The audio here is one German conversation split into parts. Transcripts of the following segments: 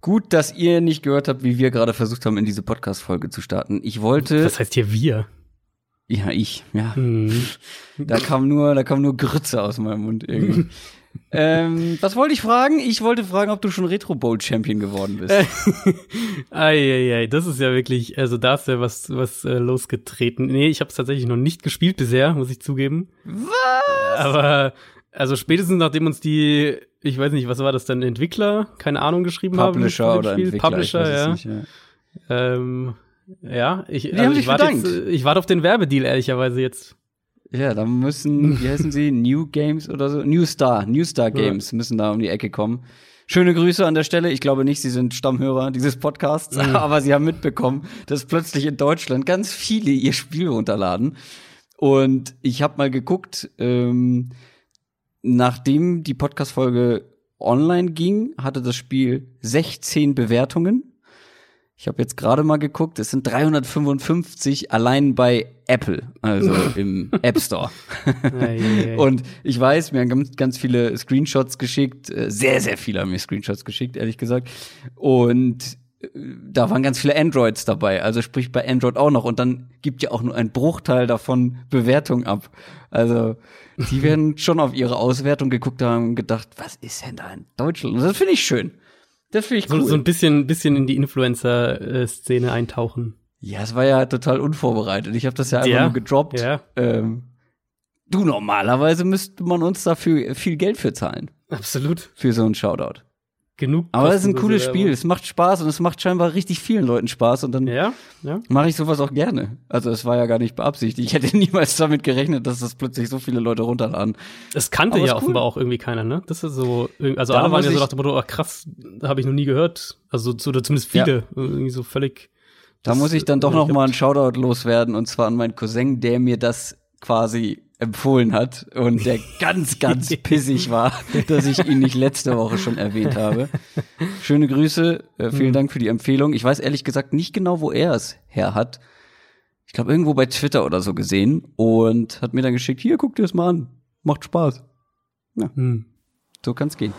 Gut, dass ihr nicht gehört habt, wie wir gerade versucht haben, in diese Podcast-Folge zu starten. Ich wollte. Was heißt hier wir? Ja, ich, ja. Hm. Da kam nur, da kam nur Grütze aus meinem Mund irgendwie. ähm, was wollte ich fragen? Ich wollte fragen, ob du schon Retro Bowl Champion geworden bist. Eieiei, das ist ja wirklich, also da ist ja was, was äh, losgetreten. Nee, ich habe es tatsächlich noch nicht gespielt bisher, muss ich zugeben. Was? Aber also spätestens nachdem uns die, ich weiß nicht, was war das denn, Entwickler, keine Ahnung, geschrieben Publisher haben. oder Spiel? Entwickler, Publisher, ja. nicht, ja. Ähm, ja, ich, also ich warte jetzt, ich warte auf den Werbedeal, ehrlicherweise jetzt. Ja, da müssen, wie heißen sie, New Games oder so? New Star, New Star Games müssen da um die Ecke kommen. Schöne Grüße an der Stelle. Ich glaube nicht, sie sind Stammhörer dieses Podcasts, Mhm. aber sie haben mitbekommen, dass plötzlich in Deutschland ganz viele ihr Spiel runterladen. Und ich habe mal geguckt, ähm, nachdem die Podcast-Folge online ging, hatte das Spiel 16 Bewertungen. Ich habe jetzt gerade mal geguckt, es sind 355 allein bei Apple, also im App Store. Und ich weiß, mir haben ganz, ganz viele Screenshots geschickt, äh, sehr, sehr viele haben mir Screenshots geschickt, ehrlich gesagt. Und da waren ganz viele Androids dabei, also sprich bei Android auch noch. Und dann gibt ja auch nur ein Bruchteil davon Bewertung ab. Also die werden schon auf ihre Auswertung geguckt haben und gedacht, was ist denn da in Deutschland? Und das finde ich schön. Das finde ich so, cool. so ein bisschen, bisschen in die Influencer-Szene eintauchen. ja, es war ja total unvorbereitet. Ich habe das ja einfach Ja, nur gedroppt. ja. Ähm, du, normalerweise müsste man uns dafür viel Geld für zahlen. Absolut. Für so einen Shoutout. Genug. Aber es ist ein cooles. Spiel. Es macht Spaß und es macht scheinbar richtig vielen Leuten Spaß. Und dann Ja, ja. mache ich sowas auch gerne. Also es war ja gar nicht beabsichtigt. Ich hätte niemals damit gerechnet, dass das plötzlich so viele Leute runterladen. Es kannte Aber ja ist cool. offenbar auch irgendwie keiner, ne? Das ist so, also Da alle waren ja so nach dem Motto, ach krass, habe ich noch nie gehört. Also so, oder zumindest viele, irgendwie so völlig. Da muss ich dann doch ich noch mal einen Shoutout loswerden. Und zwar an meinen Cousin, der mir das quasi empfohlen hat und der ganz, ganz pissig war, dass ich ihn nicht letzte Woche schon erwähnt habe. Schöne Grüße, äh, vielen Hm. Dank für die Empfehlung. Ich weiß ehrlich gesagt nicht genau, wo er es her hat. Ich glaube, irgendwo bei Twitter oder so gesehen und hat mir dann geschickt, hier, guck dir das mal an. Macht Spaß. Hm. So kann's gehen.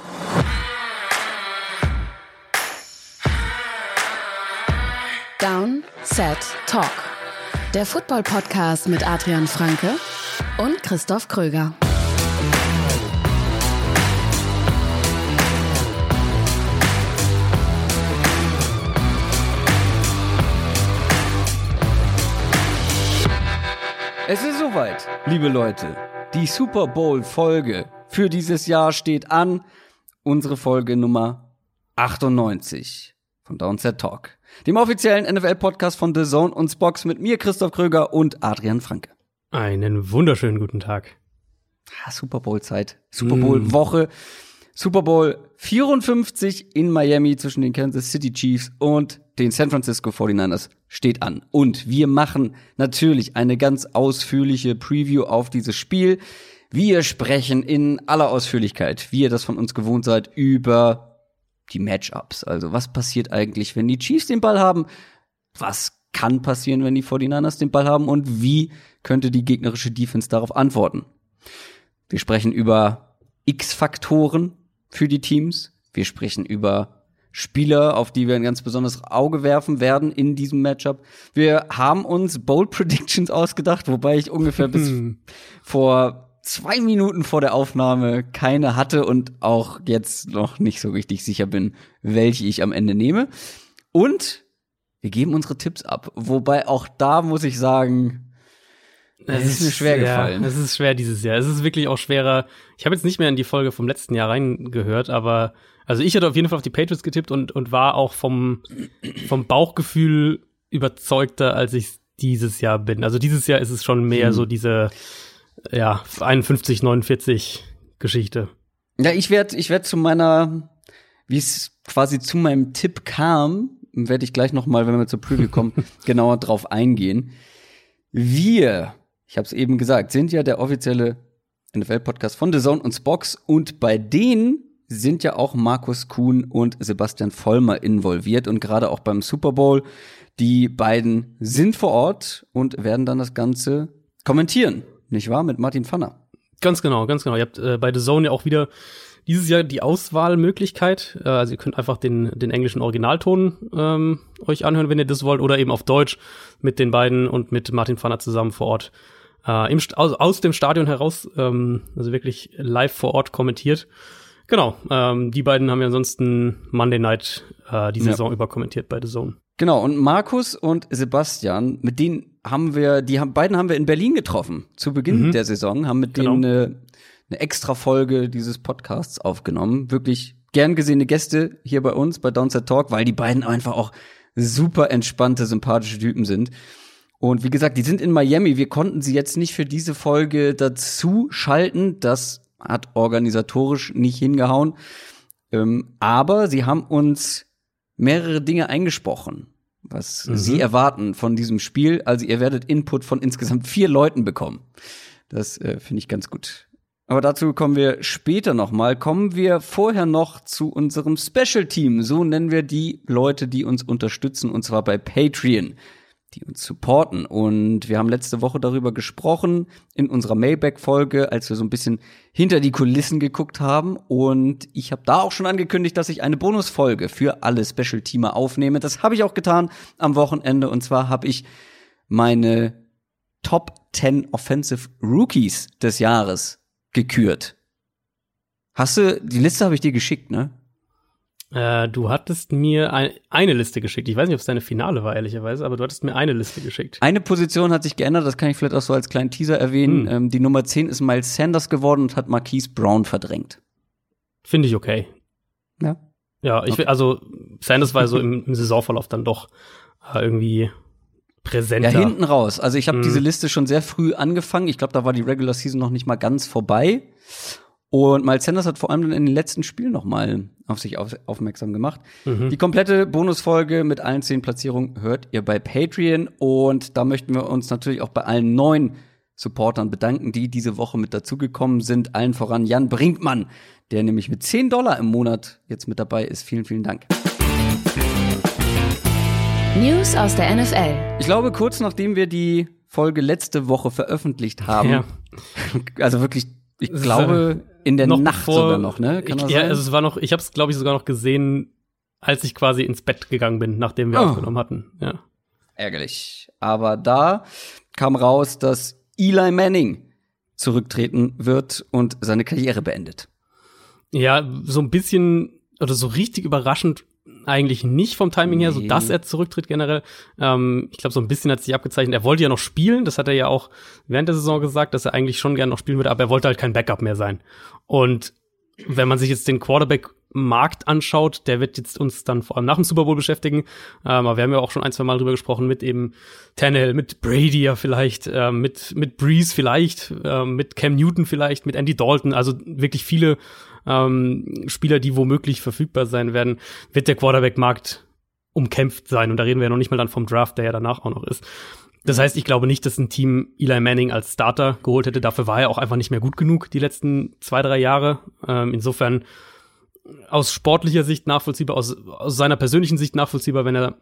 Down, Set, Talk. Der Football-Podcast mit Adrian Franke und Christoph Kröger. Es ist soweit, liebe Leute. Die Super Bowl Folge für dieses Jahr steht an. Unsere Folge Nummer 98 von Downset Talk, dem offiziellen NFL Podcast von The Zone und Spox mit mir Christoph Kröger und Adrian Franke. Einen wunderschönen guten Tag. Ah, Super Bowl Zeit, Super Bowl Woche. Super Bowl 54 in Miami zwischen den Kansas City Chiefs und den San Francisco 49ers steht an. Und wir machen natürlich eine ganz ausführliche Preview auf dieses Spiel. Wir sprechen in aller Ausführlichkeit, wie ihr das von uns gewohnt seid, über die Matchups. Also was passiert eigentlich, wenn die Chiefs den Ball haben? Was kann passieren, wenn die 49ers den Ball haben? Und wie könnte die gegnerische Defense darauf antworten? Wir sprechen über X-Faktoren für die Teams. Wir sprechen über Spieler, auf die wir ein ganz besonderes Auge werfen werden in diesem Matchup. Wir haben uns Bold Predictions ausgedacht, wobei ich ungefähr bis Hm. vor zwei Minuten vor der Aufnahme keine hatte und auch jetzt noch nicht so richtig sicher bin, welche ich am Ende nehme. Und wir geben unsere Tipps ab. Wobei auch da muss ich sagen, es ist mir schwer gefallen. Ja, es ist schwer dieses Jahr. Es ist wirklich auch schwerer. Ich habe jetzt nicht mehr in die Folge vom letzten Jahr reingehört, aber also ich hatte auf jeden Fall auf die Patriots getippt und, und war auch vom, vom Bauchgefühl überzeugter, als ich dieses Jahr bin. Also dieses Jahr ist es schon mehr Hm. so diese, ja, 51, 49 Geschichte. Ja, ich werde ich werd zu meiner, wie es quasi zu meinem Tipp kam, werde ich gleich noch mal, wenn wir zur Preview kommen, genauer drauf eingehen. Wir, ich habe es eben gesagt, sind ja der offizielle NFL-Podcast von The Zone und Spox und bei denen sind ja auch Markus Kuhn und Sebastian Vollmer involviert und gerade auch beim Super Bowl. Die beiden sind vor Ort und werden dann das Ganze kommentieren, nicht wahr? Mit Martin Pfanner. Ganz genau, ganz genau. Ihr habt äh, bei The Zone ja auch wieder dieses Jahr die Auswahlmöglichkeit. Äh, also ihr könnt einfach den, den englischen Originalton ähm, euch anhören, wenn ihr das wollt, oder eben auf Deutsch mit den beiden und mit Martin Pfanner zusammen vor Ort äh, im, aus, aus dem Stadion heraus, ähm, also wirklich live vor Ort kommentiert. Genau, ähm, die beiden haben ja ansonsten Monday Night äh, die Saison ja. über kommentiert bei The Zone. Genau, und Markus und Sebastian, mit denen haben wir, die haben, beiden haben wir in Berlin getroffen, zu Beginn mhm. der Saison, haben mit genau. denen eine, eine extra Folge dieses Podcasts aufgenommen. Wirklich gern gesehene Gäste hier bei uns, bei Downset Talk, weil die beiden einfach auch super entspannte, sympathische Typen sind. Und wie gesagt, die sind in Miami. Wir konnten sie jetzt nicht für diese Folge dazu schalten. Das hat organisatorisch nicht hingehauen. Ähm, aber sie haben uns mehrere Dinge eingesprochen was mhm. Sie erwarten von diesem Spiel. Also ihr werdet Input von insgesamt vier Leuten bekommen. Das äh, finde ich ganz gut. Aber dazu kommen wir später nochmal. Kommen wir vorher noch zu unserem Special Team. So nennen wir die Leute, die uns unterstützen, und zwar bei Patreon die uns supporten. Und wir haben letzte Woche darüber gesprochen in unserer Mailback-Folge, als wir so ein bisschen hinter die Kulissen geguckt haben. Und ich habe da auch schon angekündigt, dass ich eine Bonusfolge für alle Special-Teamer aufnehme. Das habe ich auch getan am Wochenende. Und zwar habe ich meine Top 10 Offensive Rookies des Jahres gekürt. Hast du, die Liste habe ich dir geschickt, ne? Äh, du hattest mir ein, eine Liste geschickt. Ich weiß nicht, ob es deine Finale war, ehrlicherweise, aber du hattest mir eine Liste geschickt. Eine Position hat sich geändert, das kann ich vielleicht auch so als kleinen Teaser erwähnen. Hm. Ähm, die Nummer 10 ist Miles Sanders geworden und hat Marquise Brown verdrängt. Finde ich okay. Ja. Ja, ich okay. also Sanders war so im, im Saisonverlauf dann doch äh, irgendwie präsenter. Ja, hinten raus. Also ich habe hm. diese Liste schon sehr früh angefangen. Ich glaube, da war die Regular Season noch nicht mal ganz vorbei. Und Miles Sanders hat vor allem in den letzten Spielen noch mal auf sich auf, aufmerksam gemacht. Mhm. Die komplette Bonusfolge mit allen zehn Platzierungen hört ihr bei Patreon. Und da möchten wir uns natürlich auch bei allen neuen Supportern bedanken, die diese Woche mit dazugekommen sind. Allen voran Jan Brinkmann, der nämlich mit 10 Dollar im Monat jetzt mit dabei ist. Vielen, vielen Dank. News aus der NFL. Ich glaube, kurz nachdem wir die Folge letzte Woche veröffentlicht haben, ja. also wirklich, ich glaube, in der Nacht bevor, sogar noch, ne? Kann ich, ja, also es war noch, ich habe es, glaube ich, sogar noch gesehen, als ich quasi ins Bett gegangen bin, nachdem wir oh. aufgenommen hatten. Ja. Ärgerlich. Aber da kam raus, dass Eli Manning zurücktreten wird und seine Karriere beendet. Ja, so ein bisschen oder so richtig überraschend eigentlich nicht vom Timing her, so dass er zurücktritt generell. Ähm, ich glaube, so ein bisschen hat sich abgezeichnet. Er wollte ja noch spielen, das hat er ja auch während der Saison gesagt, dass er eigentlich schon gerne noch spielen würde, aber er wollte halt kein Backup mehr sein. Und wenn man sich jetzt den Quarterback-Markt anschaut, der wird jetzt uns dann vor allem nach dem Super Bowl beschäftigen. Ähm, aber wir haben ja auch schon ein, zwei Mal drüber gesprochen, mit eben Tannehill, mit Brady ja vielleicht, äh, mit, mit Breeze vielleicht, äh, mit Cam Newton vielleicht, mit Andy Dalton. Also wirklich viele ähm, Spieler, die womöglich verfügbar sein werden, wird der Quarterback-Markt umkämpft sein. Und da reden wir ja noch nicht mal dann vom Draft, der ja danach auch noch ist. Das heißt, ich glaube nicht, dass ein Team Eli Manning als Starter geholt hätte. Dafür war er auch einfach nicht mehr gut genug die letzten zwei, drei Jahre. Ähm, insofern aus sportlicher Sicht nachvollziehbar, aus, aus seiner persönlichen Sicht nachvollziehbar, wenn er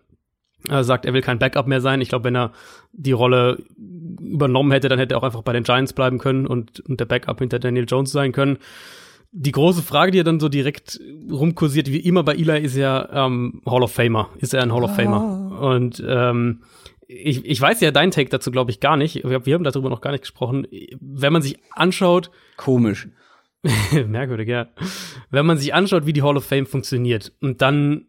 äh, sagt, er will kein Backup mehr sein. Ich glaube, wenn er die Rolle übernommen hätte, dann hätte er auch einfach bei den Giants bleiben können und, und der Backup hinter Daniel Jones sein können die große Frage, die ja dann so direkt rumkursiert, wie immer bei Eli, ist ja ähm, Hall of Famer. Ist er ein Hall of Famer? Oh. Und ähm, ich, ich weiß ja dein Take dazu, glaube ich, gar nicht. Wir, wir haben darüber noch gar nicht gesprochen. Wenn man sich anschaut. Komisch. merkwürdig, ja. Wenn man sich anschaut, wie die Hall of Fame funktioniert und dann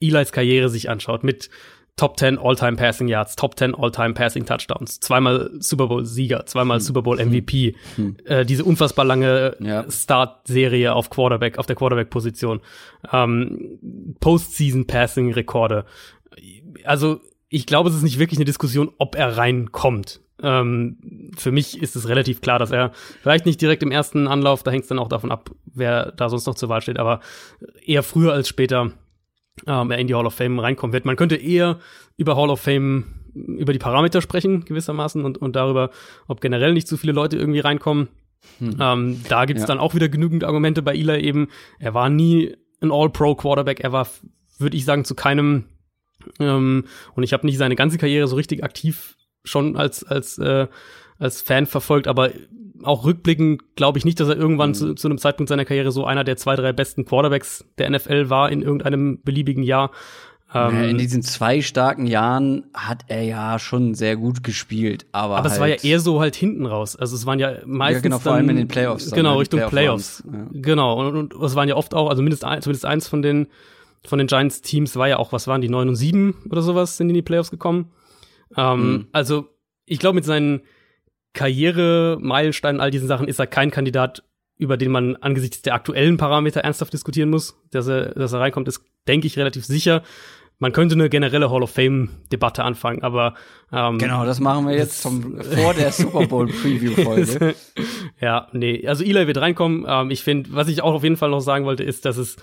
Eli's Karriere sich anschaut mit Top 10 All-Time Passing Yards, Top 10 All-Time Passing Touchdowns, zweimal Super Bowl Sieger, zweimal hm. Super Bowl MVP, hm. äh, diese unfassbar lange ja. Start-Serie auf Quarterback, auf der Quarterback-Position, ähm, Postseason Passing Rekorde. Also, ich glaube, es ist nicht wirklich eine Diskussion, ob er reinkommt. Ähm, für mich ist es relativ klar, dass er vielleicht nicht direkt im ersten Anlauf, da hängt es dann auch davon ab, wer da sonst noch zur Wahl steht, aber eher früher als später ähm, er in die Hall of Fame reinkommen wird. Man könnte eher über Hall of Fame, über die Parameter sprechen, gewissermaßen, und, und darüber, ob generell nicht zu viele Leute irgendwie reinkommen. Hm. Ähm, da gibt's ja. dann auch wieder genügend Argumente bei Eli eben. Er war nie ein All-Pro-Quarterback, er war, würde ich sagen, zu keinem, ähm, und ich habe nicht seine ganze Karriere so richtig aktiv schon als, als, äh, als Fan verfolgt, aber auch rückblickend glaube ich nicht, dass er irgendwann mhm. zu, zu einem Zeitpunkt seiner Karriere so einer der zwei, drei besten Quarterbacks der NFL war in irgendeinem beliebigen Jahr. Ähm, in diesen zwei starken Jahren hat er ja schon sehr gut gespielt, aber. Aber halt es war ja halt eher so halt hinten raus. Also es waren ja meistens. Ja, genau, vor allem in den Playoffs. Genau, ne, Richtung Playoffs. Playoffs. Ja. Genau. Und, und es waren ja oft auch, also mindestens, ein, zumindest eins von den, von den Giants-Teams war ja auch, was waren die, neun und sieben oder sowas, sind in die Playoffs gekommen. Ähm, mhm. Also, ich glaube, mit seinen Karriere-Meilensteinen, all diesen Sachen ist er kein Kandidat, über den man angesichts der aktuellen Parameter ernsthaft diskutieren muss. Dass er, dass er reinkommt, ist, denke ich, relativ sicher man könnte eine generelle Hall of Fame-Debatte anfangen, aber ähm, genau, das machen wir jetzt zum, vor der Super Bowl Preview-Folge. ja, nee, also Eli wird reinkommen. Ähm, ich finde, was ich auch auf jeden Fall noch sagen wollte, ist, dass es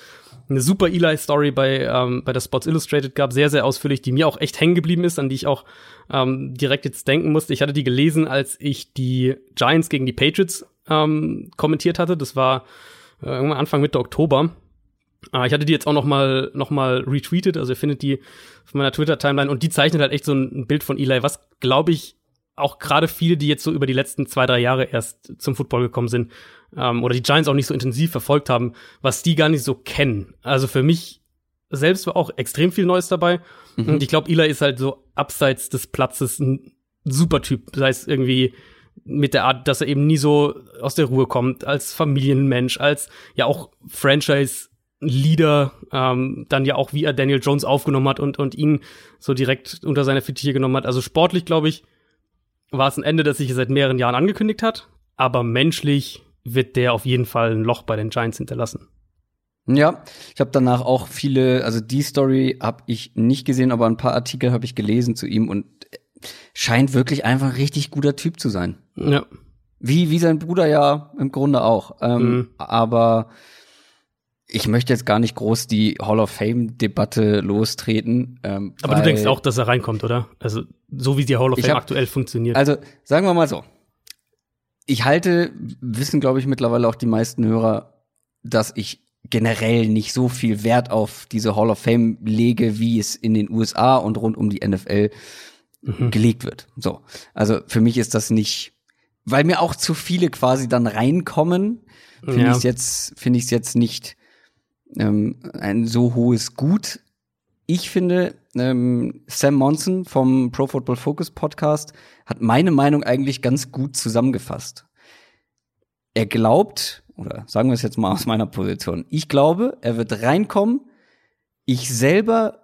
eine super Eli-Story bei ähm, bei der Sports Illustrated gab, sehr sehr ausführlich, die mir auch echt hängen geblieben ist, an die ich auch ähm, direkt jetzt denken musste. Ich hatte die gelesen, als ich die Giants gegen die Patriots ähm, kommentiert hatte. Das war äh, Anfang Mitte Oktober. Uh, ich hatte die jetzt auch noch mal, noch mal retweetet, also ihr findet die auf meiner Twitter-Timeline und die zeichnet halt echt so ein Bild von Eli, was glaube ich auch gerade viele, die jetzt so über die letzten zwei, drei Jahre erst zum Football gekommen sind ähm, oder die Giants auch nicht so intensiv verfolgt haben, was die gar nicht so kennen. Also für mich selbst war auch extrem viel Neues dabei mhm. und ich glaube, Eli ist halt so abseits des Platzes ein super Typ, sei es irgendwie mit der Art, dass er eben nie so aus der Ruhe kommt, als Familienmensch, als ja auch Franchise Leader, ähm, dann ja auch, wie er Daniel Jones aufgenommen hat und, und ihn so direkt unter seine Fittiche genommen hat. Also sportlich, glaube ich, war es ein Ende, das sich seit mehreren Jahren angekündigt hat. Aber menschlich wird der auf jeden Fall ein Loch bei den Giants hinterlassen. Ja, ich habe danach auch viele, also die Story habe ich nicht gesehen, aber ein paar Artikel habe ich gelesen zu ihm und scheint wirklich einfach ein richtig guter Typ zu sein. Ja. Wie, wie sein Bruder ja im Grunde auch. Ähm, mhm. Aber ich möchte jetzt gar nicht groß die Hall of Fame-Debatte lostreten. Ähm, Aber du denkst auch, dass er reinkommt, oder? Also so wie die Hall of Fame hab, aktuell funktioniert. Also sagen wir mal so. Ich halte, wissen glaube ich mittlerweile auch die meisten Hörer, dass ich generell nicht so viel Wert auf diese Hall of Fame lege, wie es in den USA und rund um die NFL mhm. gelegt wird. So. Also für mich ist das nicht, weil mir auch zu viele quasi dann reinkommen, finde ja. ich es jetzt, finde ich es jetzt nicht ähm, ein so hohes Gut. Ich finde, ähm, Sam Monson vom Pro Football Focus Podcast hat meine Meinung eigentlich ganz gut zusammengefasst. Er glaubt, oder sagen wir es jetzt mal aus meiner Position, ich glaube, er wird reinkommen. Ich selber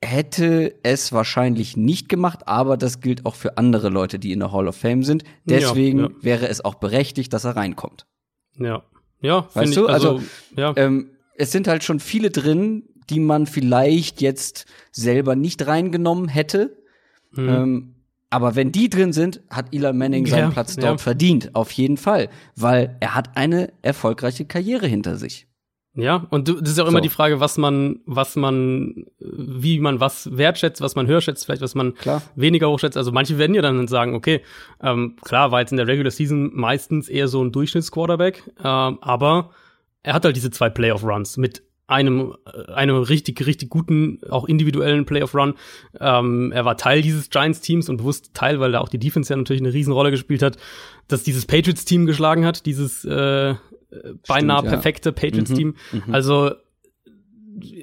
hätte es wahrscheinlich nicht gemacht, aber das gilt auch für andere Leute, die in der Hall of Fame sind. Deswegen ja, ja. wäre es auch berechtigt, dass er reinkommt. Ja, ja, weißt du? also, also ja. Ähm, es sind halt schon viele drin, die man vielleicht jetzt selber nicht reingenommen hätte. Mhm. Ähm, aber wenn die drin sind, hat Eli Manning seinen ja, Platz dort ja. verdient, auf jeden Fall, weil er hat eine erfolgreiche Karriere hinter sich. Ja, und das ist auch immer so. die Frage, was man, was man, wie man was wertschätzt, was man höher schätzt, vielleicht was man klar. weniger hochschätzt. Also manche werden ja dann sagen, okay, ähm, klar, war jetzt in der Regular Season meistens eher so ein Durchschnittsquarterback, ähm, aber er hat halt diese zwei Playoff-Runs mit einem, äh, einem richtig, richtig guten, auch individuellen Playoff-Run. Ähm, er war Teil dieses Giants-Teams und bewusst Teil, weil da auch die Defense ja natürlich eine Riesenrolle gespielt hat, dass dieses Patriots-Team geschlagen hat, dieses äh, beinahe Stimmt, perfekte ja. Patriots-Team. Mhm, mhm, also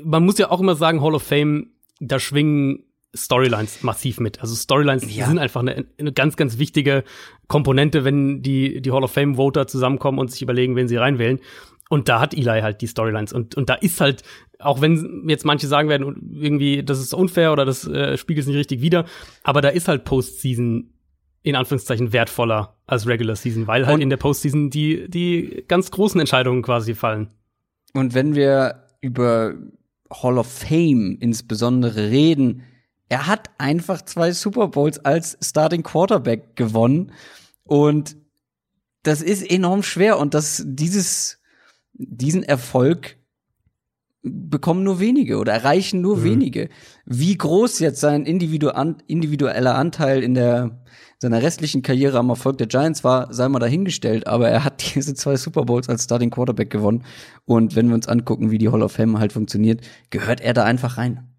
man muss ja auch immer sagen, Hall of Fame, da schwingen Storylines massiv mit. Also Storylines ja. sind einfach eine, eine, ganz, ganz wichtige Komponente, wenn die, die Hall of Fame-Voter zusammenkommen und sich überlegen, wen sie reinwählen. Und da hat Eli halt die Storylines. Und, und da ist halt, auch wenn jetzt manche sagen werden, irgendwie, das ist unfair oder das äh, spiegelt es nicht richtig wider, aber da ist halt Postseason in Anführungszeichen wertvoller als Regular Season, weil halt und in der Postseason die, die ganz großen Entscheidungen quasi fallen. Und wenn wir über Hall of Fame insbesondere reden, er hat einfach zwei Super Bowls als Starting Quarterback gewonnen und das ist enorm schwer und das dieses diesen Erfolg bekommen nur wenige oder erreichen nur mhm. wenige. Wie groß jetzt sein individueller Anteil in der seiner restlichen Karriere am Erfolg der Giants war, sei mal dahingestellt, aber er hat diese zwei Super Bowls als Starting Quarterback gewonnen und wenn wir uns angucken, wie die Hall of Fame halt funktioniert, gehört er da einfach rein.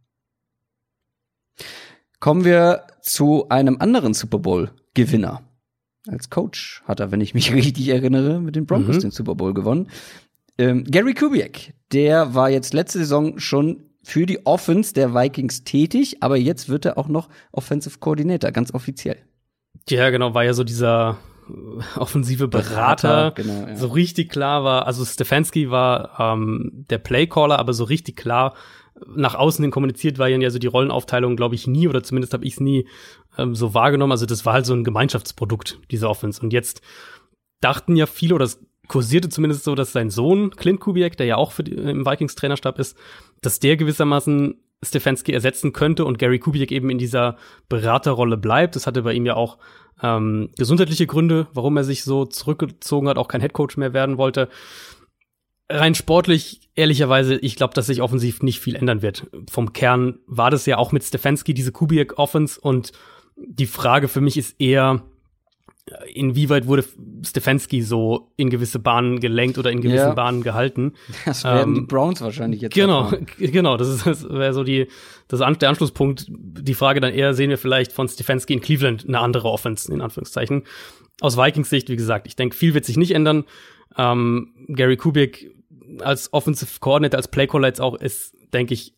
Kommen wir zu einem anderen Super Bowl Gewinner. als Coach hat er, wenn ich mich richtig erinnere, mit den Broncos Mhm. den Super Bowl gewonnen. Ähm, Gary Kubiak, der war jetzt letzte Saison schon für die Offense der Vikings tätig, aber jetzt wird er auch noch Offensive Coordinator, ganz offiziell. Ja, genau, war ja so dieser äh, offensive Berater. Berater, genau, ja. So richtig klar war, also Stefanski war ähm, der Playcaller, aber so richtig klar nach außen hin kommuniziert war ja so die Rollenaufteilung, glaube ich, nie, oder zumindest habe ich es nie ähm, so wahrgenommen. Also das war halt so ein Gemeinschaftsprodukt, diese Offense. Und jetzt dachten ja viele, oder es kursierte zumindest so, dass sein Sohn, Clint Kubiak, der ja auch für die, im Vikings-Trainerstab ist, dass der gewissermaßen Stefanski ersetzen könnte und Gary Kubiak eben in dieser Beraterrolle bleibt. Das hatte bei ihm ja auch ähm, gesundheitliche Gründe, warum er sich so zurückgezogen hat, auch kein Headcoach mehr werden wollte. Rein sportlich, ehrlicherweise, ich glaube, dass sich offensiv nicht viel ändern wird. Vom Kern war das ja auch mit Stefanski diese Kubiak-Offense und die Frage für mich ist eher, inwieweit wurde Stefanski so in gewisse Bahnen gelenkt oder in gewissen Ja. Bahnen gehalten. Das werden Ähm, die Browns wahrscheinlich jetzt. Genau, genau, das ist das wäre so die das der Anschlusspunkt. Die Frage dann eher sehen wir vielleicht von Stefanski in Cleveland eine andere Offense in Anführungszeichen. Aus Vikings Sicht, wie gesagt, ich denke, viel wird sich nicht ändern. Ähm, Gary Kubik als Offensive Coordinator, als Playcaller jetzt auch ist, denke ich,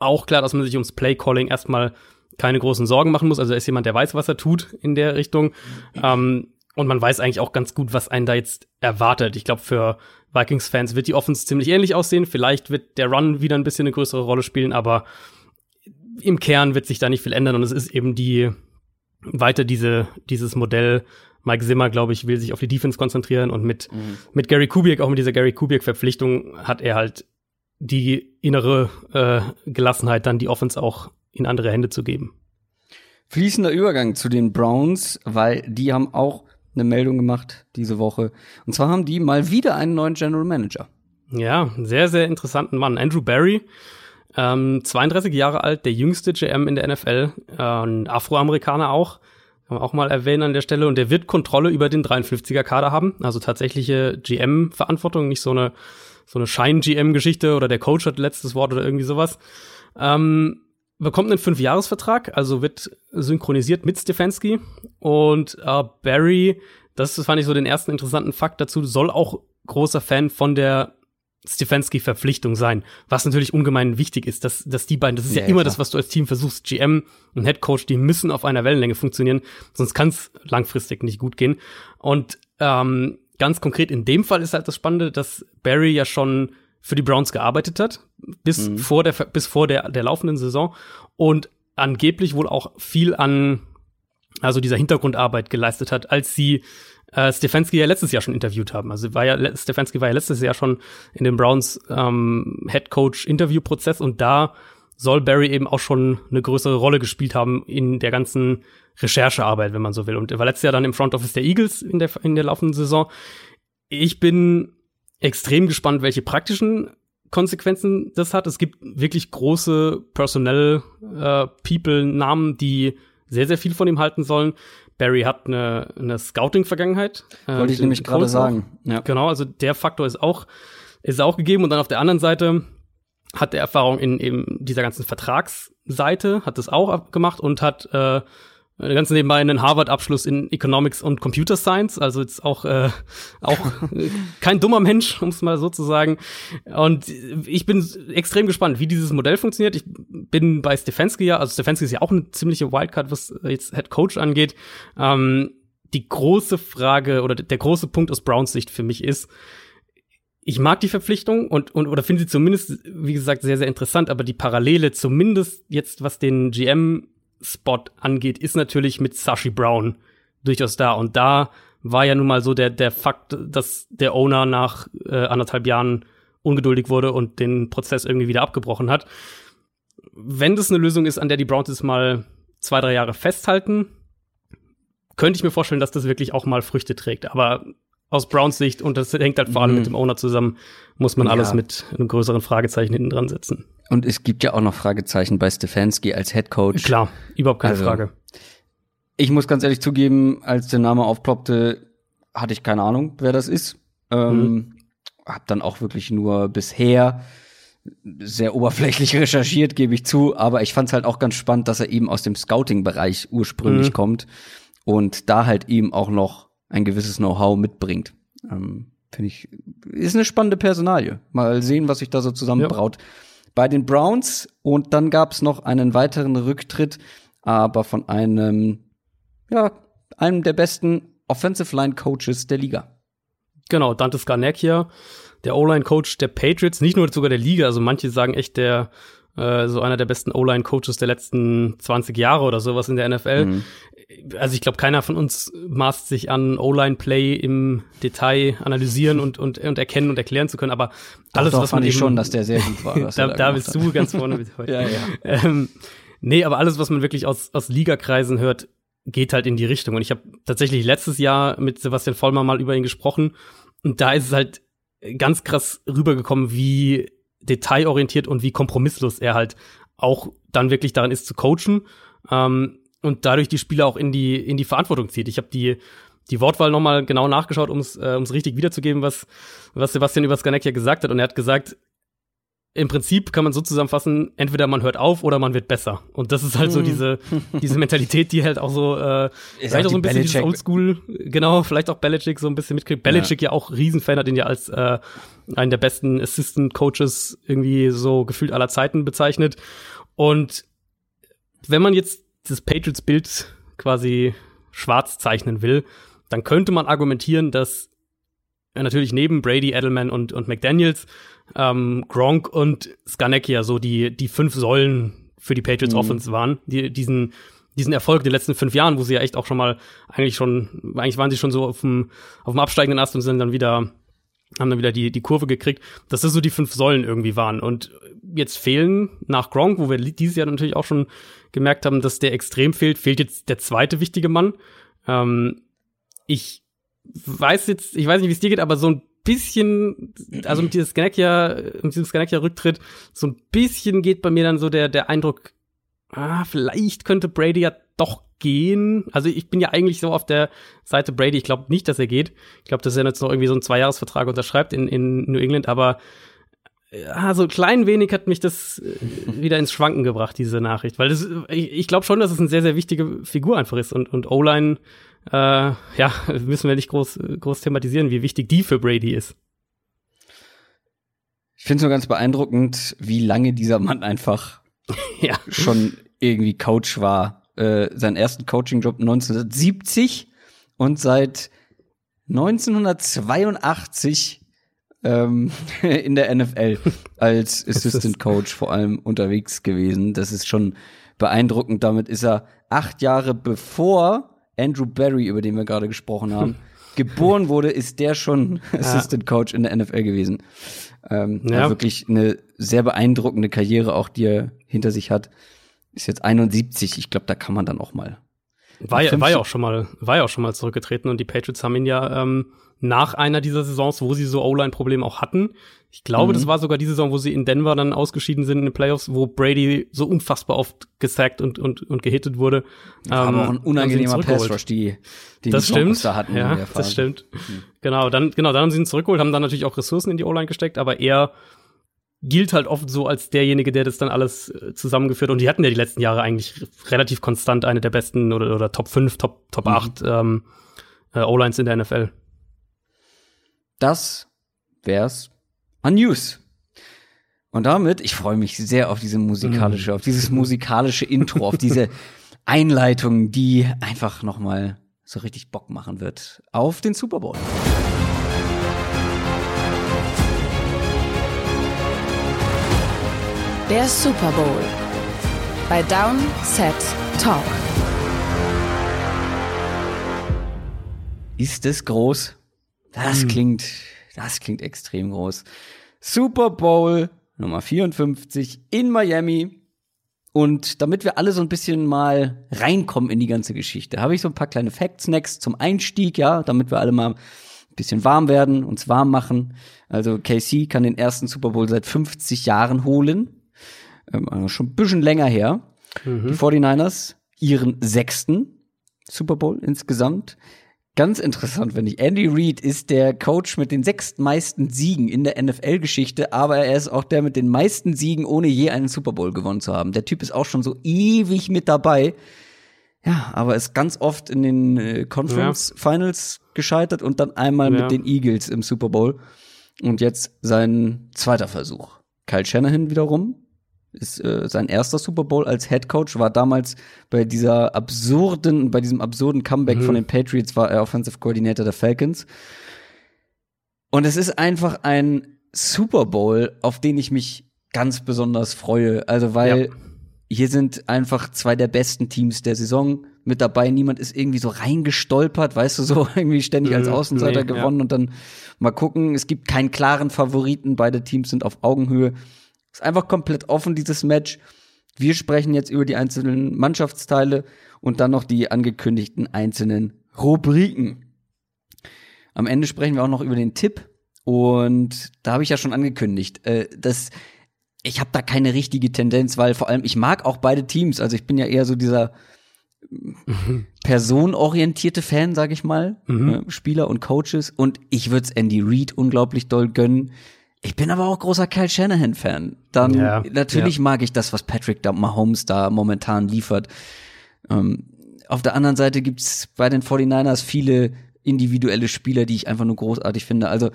auch klar, dass man sich ums Playcalling erstmal keine großen Sorgen machen muss. Also er ist jemand, der weiß, was er tut in der Richtung. Ähm, und man weiß eigentlich auch ganz gut, was einen da jetzt erwartet. Ich glaube, für Vikings-Fans wird die Offense ziemlich ähnlich aussehen. Vielleicht wird der Run wieder ein bisschen eine größere Rolle spielen, aber im Kern wird sich da nicht viel ändern. Und es ist eben die weiter diese, dieses Modell. Mike Zimmer, glaube ich, will sich auf die Defense konzentrieren und mit, mit Gary Kubiak, auch mit dieser Gary Kubiak-Verpflichtung, hat er halt die innere äh, Gelassenheit, dann die Offense auch in andere Hände zu geben. Fließender Übergang zu den Browns, weil die haben auch eine Meldung gemacht diese Woche. Und zwar haben die mal wieder einen neuen General Manager. Ja, sehr, sehr interessanten Mann. Andrew Barry, ähm, 32 Jahre alt, der jüngste GM in der NFL, äh, ein Afroamerikaner auch, kann man auch mal erwähnen an der Stelle. Und der wird Kontrolle über den 53er-Kader haben, also tatsächliche GM-Verantwortung, nicht so eine, so eine Schein-GM-Geschichte oder der Coach hat letztes Wort oder irgendwie sowas. Ähm, bekommt einen Fünfjahresvertrag, also wird synchronisiert mit Stefanski. Und äh, Barry, das fand ich so den ersten interessanten Fakt dazu, soll auch großer Fan von der Stefanski-Verpflichtung sein. Was natürlich ungemein wichtig ist, dass, dass die beiden, das ist ja, Ja, immer klar. das, was du als Team versuchst, GM und Head Coach, die müssen auf einer Wellenlänge funktionieren, sonst kann es langfristig nicht gut gehen. Und ähm, ganz konkret in dem Fall ist halt das Spannende, dass Barry ja schon für die Browns gearbeitet hat, bis Mhm. vor der bis vor der, der laufenden Saison und angeblich wohl auch viel an also dieser Hintergrundarbeit geleistet hat, als sie äh, Stefanski ja letztes Jahr schon interviewt haben. Also war ja Stefanski war ja letztes Jahr schon in dem Browns ähm, Head Coach Interviewprozess und da soll Barry eben auch schon eine größere Rolle gespielt haben in der ganzen Recherchearbeit, wenn man so will. Und er war letztes Jahr dann im Front Office der Eagles in der in der laufenden Saison. Ich bin extrem gespannt, welche praktischen Konsequenzen das hat. Es gibt wirklich große Personal äh, People Namen, die sehr sehr viel von ihm halten sollen. Barry hat eine, eine Scouting-Vergangenheit. äh, Wollte ich den nämlich gerade sagen. Ja. Genau, also der Faktor ist auch, ist auch gegeben. Und dann auf der anderen Seite hat er Erfahrung in eben dieser ganzen Vertragsseite, hat das auch gemacht und hat äh, ganz nebenbei einen Harvard-Abschluss in Economics und Computer Science, also jetzt auch, äh, auch äh, kein dummer Mensch, um es mal so zu sagen. Und ich bin extrem gespannt, wie dieses Modell funktioniert. Ich bin bei Stefanski ja, also Stefanski ist ja auch eine ziemliche Wildcard, was jetzt Head Coach angeht. Ähm, die große Frage oder der große Punkt aus Browns Sicht für mich ist, ich mag die Verpflichtung und, und oder finde sie zumindest, wie gesagt, sehr, sehr interessant, aber die Parallele, zumindest jetzt, was den GM-Spot angeht, ist natürlich mit Sashi Brown durchaus da. Und da war ja nun mal so der, der Fakt, dass der Owner nach äh, anderthalb Jahren ungeduldig wurde und den Prozess irgendwie wieder abgebrochen hat. Wenn das eine Lösung ist, an der die Browns jetzt mal zwei, drei Jahre festhalten, könnte ich mir vorstellen, dass das wirklich auch mal Früchte trägt. Aber aus Browns Sicht, und das hängt halt vor allem Mhm. mit dem Owner zusammen, muss man Ja. alles mit einem größeren Fragezeichen hinten dran setzen. Und es gibt ja auch noch Fragezeichen bei Stefanski als Head Coach. Klar, überhaupt keine Also, Frage. Ich muss ganz ehrlich zugeben, als der Name aufploppte, hatte ich keine Ahnung, wer das ist. Ähm, Hab dann auch wirklich nur bisher sehr oberflächlich recherchiert, gebe ich zu. Aber ich fand es halt auch ganz spannend, dass er eben aus dem Scouting-Bereich ursprünglich Mhm. kommt und da halt eben auch noch ein gewisses Know-how mitbringt. Ähm, Finde ich, ist eine spannende Personalie. Mal sehen, was sich da so zusammenbraut. Ja. Bei den Browns und dann gab es noch einen weiteren Rücktritt, aber von einem, ja, einem der besten Offensive Line Coaches der Liga. Genau, Dante Scarnecchia, der O-Line-Coach der Patriots, nicht nur sogar der Liga, also manche sagen echt der äh, so einer der besten O-Line-Coaches der letzten 20 Jahre oder sowas in der NFL. Mhm. Also ich glaube, keiner von uns maßt sich an, O-Line-Play im Detail analysieren und, und, und erkennen und erklären zu können, aber alles, doch, doch, was man eben, schon, dass der sehr gut war. da, da, da bist du ganz vorne mit heute. ja, ja. Ähm, nee, aber alles, was man wirklich aus, aus Ligakreisen hört, geht halt in die Richtung. Und ich habe tatsächlich letztes Jahr mit Sebastian Vollmer mal über ihn gesprochen und da ist es halt ganz krass rübergekommen, wie detailorientiert und wie kompromisslos er halt auch dann wirklich daran ist zu coachen ähm, und dadurch die Spieler auch in die in die Verantwortung zieht. Ich habe die die Wortwahl nochmal genau nachgeschaut, um es äh, um's richtig wiederzugeben, was was Sebastian über Skanek ja gesagt hat. Und er hat gesagt, im Prinzip kann man so zusammenfassen, entweder man hört auf oder man wird besser. Und das ist halt so hm. diese, diese Mentalität, die halt auch so, äh, vielleicht auch so ein bisschen dieses Oldschool, genau, vielleicht auch Belichick so ein bisschen mitkriegt. Belichick ja, ja auch Riesenfan hat ihn ja als äh, einen der besten Assistant Coaches irgendwie so gefühlt aller Zeiten bezeichnet. Und wenn man jetzt das Patriots-Bild quasi schwarz zeichnen will, dann könnte man argumentieren, dass natürlich neben Brady, Edelman und, und McDaniels ähm, Gronk und Skanecki so die, die fünf Säulen für die Patriots mhm. Offense waren, die, diesen, diesen Erfolg in den letzten fünf Jahren, wo sie ja echt auch schon mal, eigentlich schon, eigentlich waren sie schon so auf dem, auf dem absteigenden Ast und sind dann wieder, haben dann wieder die, die Kurve gekriegt, dass das so die fünf Säulen irgendwie waren. Und jetzt fehlen nach Gronk, wo wir dieses Jahr natürlich auch schon gemerkt haben, dass der extrem fehlt, fehlt jetzt der zweite wichtige Mann. Ähm, ich weiß jetzt, ich weiß nicht, wie es dir geht, aber so ein bisschen, also mit diesem Skanecchia, mit diesem Skanecchia-Rücktritt, so ein bisschen geht bei mir dann so der, der Eindruck, ah, vielleicht könnte Brady ja doch gehen. Also ich bin ja eigentlich so auf der Seite Brady. Ich glaube nicht, dass er geht. Ich glaube, dass er jetzt noch irgendwie so einen Zweijahresvertrag unterschreibt in, in New England, aber ja, so ein klein wenig hat mich das äh, wieder ins Schwanken gebracht, diese Nachricht. Weil das, ich, ich glaube schon, dass es eine sehr, sehr wichtige Figur einfach ist. Und, und O-Line äh, ja, müssen wir nicht groß, groß thematisieren, wie wichtig die für Brady ist. Ich finde es nur ganz beeindruckend, wie lange dieser Mann einfach ja. schon irgendwie Coach war. Äh, seinen ersten Coaching-Job 1970 und seit 1982 ähm, in der NFL als Assistant Coach vor allem unterwegs gewesen. Das ist schon beeindruckend. Damit ist er acht Jahre bevor Andrew Barry, über den wir gerade gesprochen haben, geboren wurde, ist der schon Assistant Coach in der NFL gewesen. Ähm, ja. Wirklich eine sehr beeindruckende Karriere, auch die er hinter sich hat. Ist jetzt 71. Ich glaube, da kann man dann auch mal. War ja, war ja auch schon mal, war ja auch schon mal zurückgetreten und die Patriots haben ihn ja ähm, nach einer dieser Saisons, wo sie so O-Line-Probleme auch hatten. Ich glaube, mhm. das war sogar die Saison, wo sie in Denver dann ausgeschieden sind in den Playoffs, wo Brady so unfassbar oft gesackt und, und, und gehittet wurde. Das ähm, aber auch ein unangenehmer Pass-Rush, die, die das die stimmt. da hatten. Ja, das stimmt. Mhm. Genau, dann, genau, dann haben sie ihn zurückgeholt, haben dann natürlich auch Ressourcen in die O-Line gesteckt, aber er gilt halt oft so als derjenige, der das dann alles äh, zusammengeführt. Und die hatten ja die letzten Jahre eigentlich relativ konstant eine der besten oder, oder Top 5, Top, Top mhm. 8 ähm, äh, O-Lines in der NFL das wär's an News. Und damit, ich freue mich sehr auf diese musikalische, mhm. auf dieses musikalische Intro, auf diese Einleitung, die einfach noch mal so richtig Bock machen wird auf den Super Bowl. Der Super Bowl bei Down Set Talk. Ist es groß? Das mhm. klingt, das klingt extrem groß. Super Bowl Nummer 54 in Miami. Und damit wir alle so ein bisschen mal reinkommen in die ganze Geschichte, habe ich so ein paar kleine Facts next zum Einstieg, ja, damit wir alle mal ein bisschen warm werden, uns warm machen. Also KC kann den ersten Super Bowl seit 50 Jahren holen. Ähm, also schon ein bisschen länger her. Mhm. Die 49ers ihren sechsten Super Bowl insgesamt. Ganz interessant finde ich. Andy Reid ist der Coach mit den sechstmeisten Siegen in der NFL-Geschichte, aber er ist auch der mit den meisten Siegen, ohne je einen Super Bowl gewonnen zu haben. Der Typ ist auch schon so ewig mit dabei. Ja, aber ist ganz oft in den äh, Conference Finals gescheitert und dann einmal Ja. mit den Eagles im Super Bowl. Und jetzt sein zweiter Versuch. Kyle Shanahan wiederum ist äh, sein erster Super Bowl als Head Coach, war damals bei dieser absurden, bei diesem absurden Comeback Mhm. von den Patriots, war er Offensive Coordinator der Falcons. Und es ist einfach ein Super Bowl, auf den ich mich ganz besonders freue. Also, weil Ja. hier sind einfach zwei der besten Teams der Saison mit dabei. Niemand ist irgendwie so reingestolpert, weißt du, so irgendwie ständig als Mhm, Außenseiter nee, ja. gewonnen und dann mal gucken. Es gibt keinen klaren Favoriten. Beide Teams sind auf Augenhöhe. Ist einfach komplett offen, dieses Match. Wir sprechen jetzt über die einzelnen Mannschaftsteile und dann noch die angekündigten einzelnen Rubriken. Am Ende sprechen wir auch noch über den Tipp. Und da habe ich ja schon angekündigt, äh, dass ich habe da keine richtige Tendenz, weil vor allem ich mag auch beide Teams. Also ich bin ja eher so dieser personenorientierte Fan, sag ich mal, Mhm. äh, Spieler und Coaches. Und ich würde es Andy Reid unglaublich doll gönnen. Ich bin aber auch großer Kyle Shanahan-Fan. Dann Ja, natürlich mag ich das, was Patrick da, Mahomes da momentan liefert. Ähm, auf der anderen Seite gibt's bei den 49ers viele individuelle Spieler, die ich einfach nur großartig finde. Also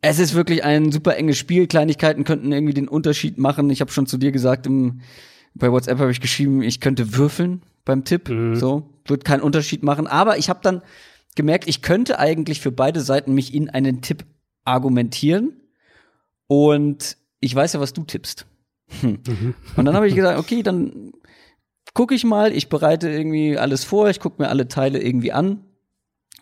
es ist wirklich ein super enges Spiel. Kleinigkeiten könnten irgendwie den Unterschied machen. Ich habe schon zu dir gesagt, im, bei WhatsApp habe ich geschrieben, ich könnte würfeln beim Tipp. So, wird keinen Unterschied machen. Aber ich habe dann gemerkt, ich könnte eigentlich für beide Seiten mich in einen Tipp argumentieren. Und ich weiß ja, was du tippst. Hm. Und dann habe ich gesagt, okay, dann gucke ich mal, ich bereite irgendwie alles vor, ich gucke mir alle Teile irgendwie an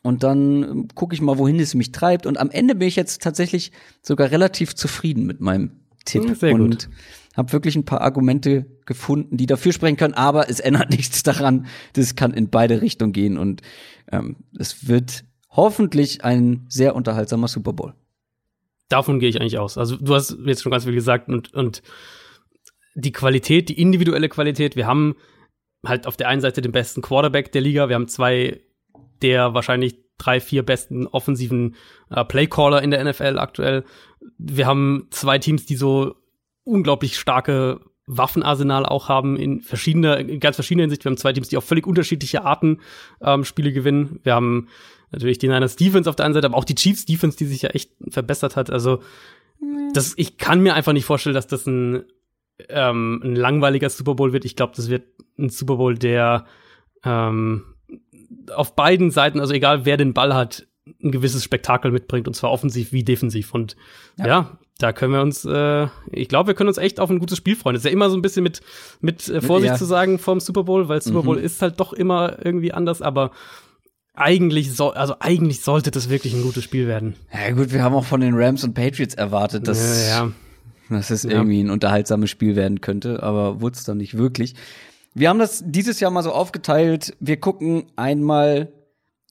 und dann gucke ich mal, wohin es mich treibt. Und am Ende bin ich jetzt tatsächlich sogar relativ zufrieden mit meinem Tipp Hm, sehr gut. und habe wirklich ein paar Argumente gefunden, die dafür sprechen können. Aber es ändert nichts daran. Das kann in beide Richtungen gehen und ähm, es wird hoffentlich ein sehr unterhaltsamer Super Bowl. Davon gehe ich eigentlich aus. Also du hast jetzt schon ganz viel gesagt und, und die Qualität, die individuelle Qualität, wir haben halt auf der einen Seite den besten Quarterback der Liga, wir haben zwei der wahrscheinlich drei, vier besten offensiven äh, Playcaller in der NFL aktuell. Wir haben zwei Teams, die so unglaublich starke Waffenarsenal auch haben in verschiedener, in ganz verschiedener Hinsicht. Wir haben zwei Teams, die auf völlig unterschiedliche Arten ähm, Spiele gewinnen. Wir haben natürlich die Niners Defense auf der einen Seite, aber auch die Chiefs Defense, die sich ja echt verbessert hat. Also das, ich kann mir einfach nicht vorstellen, dass das ein, ähm, ein langweiliger Super Bowl wird. Ich glaube, das wird ein Super Bowl, der ähm, auf beiden Seiten, also egal wer den Ball hat, ein gewisses Spektakel mitbringt und zwar offensiv wie defensiv. Und ja, Ja. da können wir uns, äh, ich glaube, wir können uns echt auf ein gutes Spiel freuen. Das ist ja immer so ein bisschen mit, mit äh, Vorsicht ja. zu sagen vorm Super Bowl, weil Super Bowl Mhm. ist halt doch immer irgendwie anders, aber eigentlich soll, also eigentlich sollte das wirklich ein gutes Spiel werden. Ja gut, wir haben auch von den Rams und Patriots erwartet, dass, ja, ja. dass es Ja. irgendwie ein unterhaltsames Spiel werden könnte, aber wurde es dann nicht wirklich. Wir haben das dieses Jahr mal so aufgeteilt. Wir gucken einmal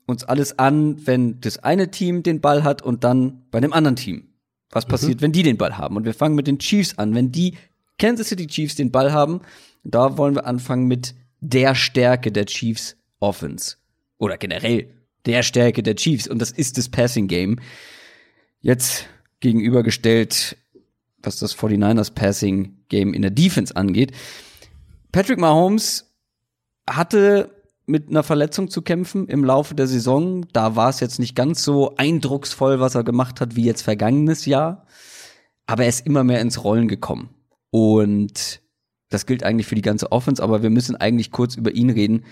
uns alles an, wenn das eine Team den Ball hat und dann bei dem anderen Team. Was passiert, wenn die den Ball haben? Und wir fangen mit den Chiefs an. Wenn die Kansas City Chiefs den Ball haben, da wollen wir anfangen mit der Stärke der Chiefs Offense. Oder generell der Stärke der Chiefs. Und das ist das Passing Game. Jetzt gegenübergestellt, was das 49ers Passing Game in der Defense angeht. Patrick Mahomes hatte mit einer Verletzung zu kämpfen im Laufe der Saison. Da war es jetzt nicht ganz so eindrucksvoll, was er gemacht hat, wie jetzt vergangenes Jahr. Aber er ist immer mehr ins Rollen gekommen. Und das gilt eigentlich für die ganze Offense, aber wir müssen eigentlich kurz über ihn reden.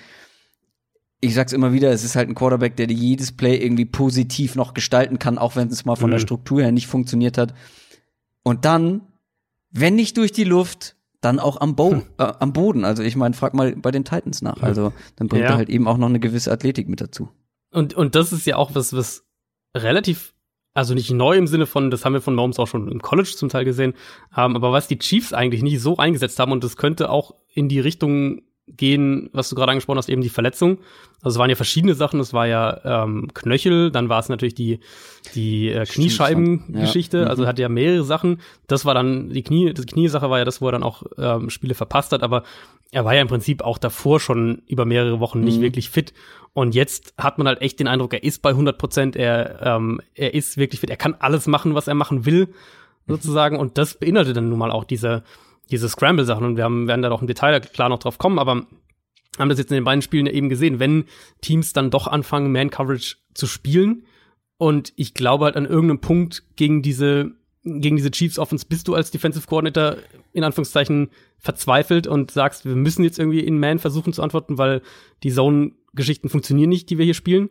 Ich sag's immer wieder, es ist halt ein Quarterback, der jedes Play irgendwie positiv noch gestalten kann, auch wenn es mal von der Mhm. Struktur her nicht funktioniert hat. Und dann, wenn nicht durch die Luft, dann auch am, Bo äh, am Boden. Also ich meine, frag mal bei den Titans nach. Also dann bringt Ja. er halt eben auch noch eine gewisse Athletik mit dazu. Und, und das ist ja auch was, was relativ, also nicht neu im Sinne von, das haben wir von Mahomes auch schon im College zum Teil gesehen, ähm, aber was die Chiefs eigentlich nicht so eingesetzt haben und das könnte auch in die Richtung gehen, was du gerade angesprochen hast, eben die Verletzung. Also es waren ja verschiedene Sachen. Es war ja ähm, Knöchel, dann war es natürlich die, die äh, Kniescheibengeschichte. ja. Mhm. Also hatte ja mehrere Sachen. Das war dann die Knie, die Kniesache war ja das, wo er dann auch ähm, Spiele verpasst hat. Aber er war ja im Prinzip auch davor schon über mehrere Wochen nicht Mhm. wirklich fit. Und jetzt hat man halt echt den Eindruck, er ist bei 100 Prozent. Er, ähm, er ist wirklich fit. Er kann alles machen, was er machen will, sozusagen. Und das beinhaltet dann nun mal auch diese, diese Scramble-Sachen. Und wir haben, werden da auch im Detail klar noch drauf kommen. Aber haben das jetzt in den beiden Spielen eben gesehen, wenn Teams dann doch anfangen, Man-Coverage zu spielen. Und ich glaube halt an irgendeinem Punkt gegen diese, gegen diese Chiefs Offense bist du als Defensive Coordinator in Anführungszeichen verzweifelt und sagst, wir müssen jetzt irgendwie in Man versuchen zu antworten, weil die Zone-Geschichten funktionieren nicht, die wir hier spielen.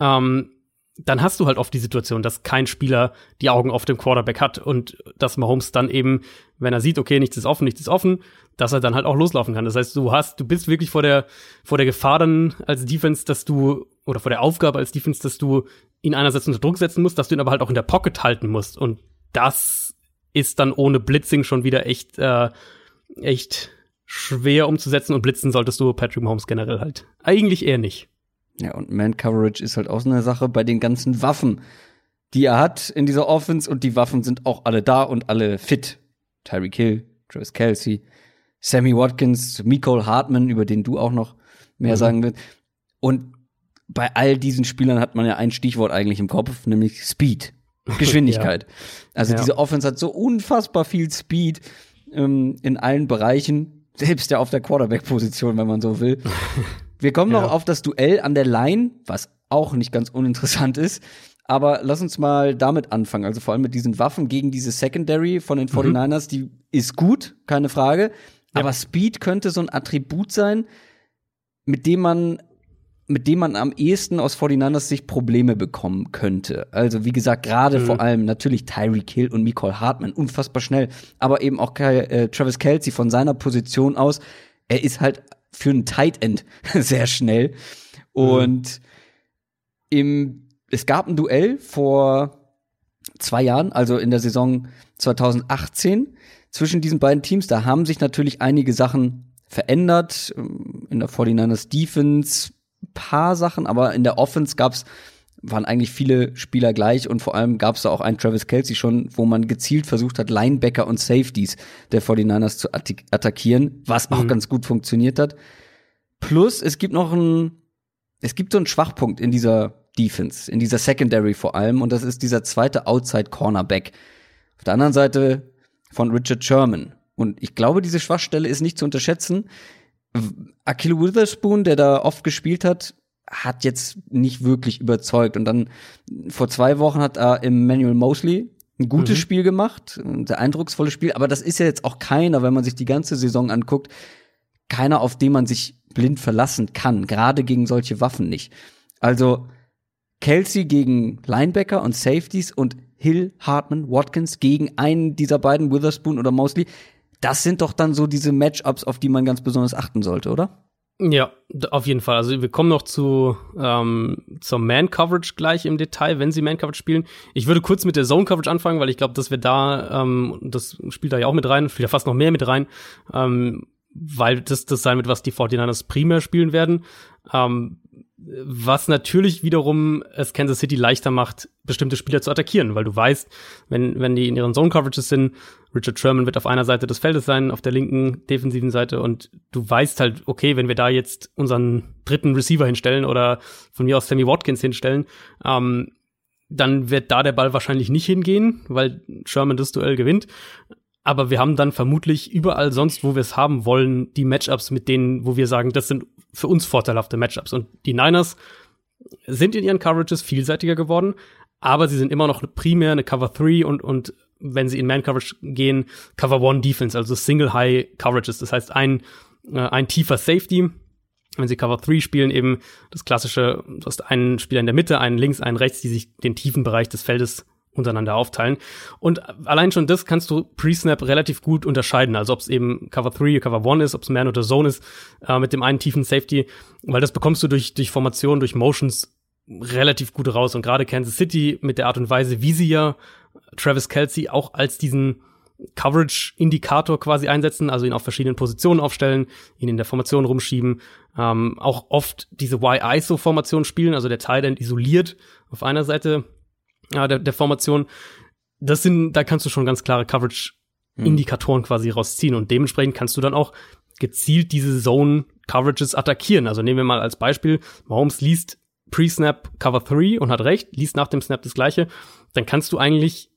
Ähm, dann hast du halt oft die Situation, dass kein Spieler die Augen auf dem Quarterback hat und dass Mahomes dann eben, wenn er sieht, okay, nichts ist offen, nichts ist offen, dass er dann halt auch loslaufen kann. Das heißt, du hast, du bist wirklich vor der, vor der Gefahr dann als Defense, dass du, oder vor der Aufgabe als Defense, dass du ihn einerseits unter Druck setzen musst, dass du ihn aber halt auch in der Pocket halten musst. Und das ist dann ohne Blitzing schon wieder echt, äh, echt schwer umzusetzen und blitzen solltest du Patrick Mahomes generell halt. Eigentlich eher nicht. Ja, und Man-Coverage ist halt auch so eine Sache bei den ganzen Waffen, die er hat in dieser Offense und die Waffen sind auch alle da und alle fit. Tyreek Hill, Travis Kelsey, Sammy Watkins, Nicole Hartman, über den du auch noch mehr mhm. sagen willst. Und bei all diesen Spielern hat man ja ein Stichwort eigentlich im Kopf, nämlich Speed. Geschwindigkeit. ja. Also ja. diese Offense hat so unfassbar viel Speed ähm, in allen Bereichen, selbst ja auf der Quarterback-Position, wenn man so will. Wir kommen ja. noch auf das Duell an der Line, was auch nicht ganz uninteressant ist. Aber lass uns mal damit anfangen. Also vor allem mit diesen Waffen gegen diese Secondary von den 49ers, mhm. die ist gut, keine Frage. Ja. Aber Speed könnte so ein Attribut sein, mit dem man mit dem man am ehesten aus 49ers Sicht Probleme bekommen könnte. Also wie gesagt, gerade mhm. vor allem natürlich Tyreek Hill und Nicole Hartman, unfassbar schnell, aber eben auch äh, Travis Kelsey von seiner Position aus. Er ist halt für ein Tight End sehr schnell. Und mhm. im, es gab ein Duell vor zwei Jahren, also in der Saison 2018, zwischen diesen beiden Teams. Da haben sich natürlich einige Sachen verändert. In der 49ers Defense paar Sachen, aber in der Offense gab's waren eigentlich viele Spieler gleich und vor allem gab es da auch einen Travis Kelsey schon, wo man gezielt versucht hat, Linebacker und Safeties der 49ers zu attackieren, was auch mhm. ganz gut funktioniert hat. Plus, es gibt noch ein, es gibt so einen Schwachpunkt in dieser Defense, in dieser Secondary vor allem, und das ist dieser zweite Outside Cornerback. Auf der anderen Seite von Richard Sherman. Und ich glaube, diese Schwachstelle ist nicht zu unterschätzen. Akil Witherspoon, der da oft gespielt hat, hat jetzt nicht wirklich überzeugt. Und dann vor zwei Wochen hat er Emmanuel Mosley ein gutes mhm. Spiel gemacht, ein sehr eindrucksvolles Spiel, aber das ist ja jetzt auch keiner, wenn man sich die ganze Saison anguckt, keiner, auf den man sich blind verlassen kann, gerade gegen solche Waffen nicht. Also Kelsey gegen Linebacker und Safeties und Hill, Hartman, Watkins gegen einen dieser beiden, Witherspoon oder Mosley. Das sind doch dann so diese Matchups, auf die man ganz besonders achten sollte, oder? Ja, auf jeden Fall. Also wir kommen noch zu ähm, zur Man-Coverage gleich im Detail, wenn sie Man-Coverage spielen. Ich würde kurz mit der Zone-Coverage anfangen, weil ich glaube, dass wir da, ähm, das spielt da ja auch mit rein, spielt ja fast noch mehr mit rein, ähm, weil das das sein wird, was die 49ers primär spielen werden. Ähm, was natürlich wiederum es Kansas City leichter macht, bestimmte Spieler zu attackieren, weil du weißt, wenn, wenn die in ihren Zone-Coverages sind, Richard Sherman wird auf einer Seite des Feldes sein, auf der linken defensiven Seite und du weißt halt, okay, wenn wir da jetzt unseren dritten Receiver hinstellen oder von mir aus Sammy Watkins hinstellen, ähm, dann wird da der Ball wahrscheinlich nicht hingehen, weil Sherman das Duell gewinnt. Aber wir haben dann vermutlich überall sonst, wo wir es haben wollen, die Matchups mit denen, wo wir sagen, das sind für uns vorteilhafte Matchups. Und die Niners sind in ihren Coverages vielseitiger geworden, aber sie sind immer noch primär eine Cover 3 und, und wenn sie in Man Coverage gehen, Cover 1 Defense, also Single High Coverages. Das heißt, ein, äh, ein tiefer Safety. Wenn sie Cover 3 spielen, eben das klassische, du hast einen Spieler in der Mitte, einen links, einen rechts, die sich den tiefen Bereich des Feldes untereinander aufteilen. Und allein schon das kannst du pre-Snap relativ gut unterscheiden. Also ob es eben Cover 3, Cover 1 ist, ob es Man oder Zone ist, äh, mit dem einen tiefen Safety, weil das bekommst du durch, durch Formation, durch Motions relativ gut raus. Und gerade Kansas City mit der Art und Weise, wie sie ja Travis Kelsey auch als diesen Coverage-Indikator quasi einsetzen, also ihn auf verschiedenen Positionen aufstellen, ihn in der Formation rumschieben, ähm, auch oft diese Y-ISO-Formation spielen, also der Tight End isoliert auf einer Seite ja, der, der Formation. Das sind, da kannst du schon ganz klare Coverage-Indikatoren hm. quasi rausziehen und dementsprechend kannst du dann auch gezielt diese Zone-Coverages attackieren. Also nehmen wir mal als Beispiel, Mahomes liest Pre-Snap Cover 3 und hat recht, liest nach dem Snap das gleiche, dann kannst du eigentlich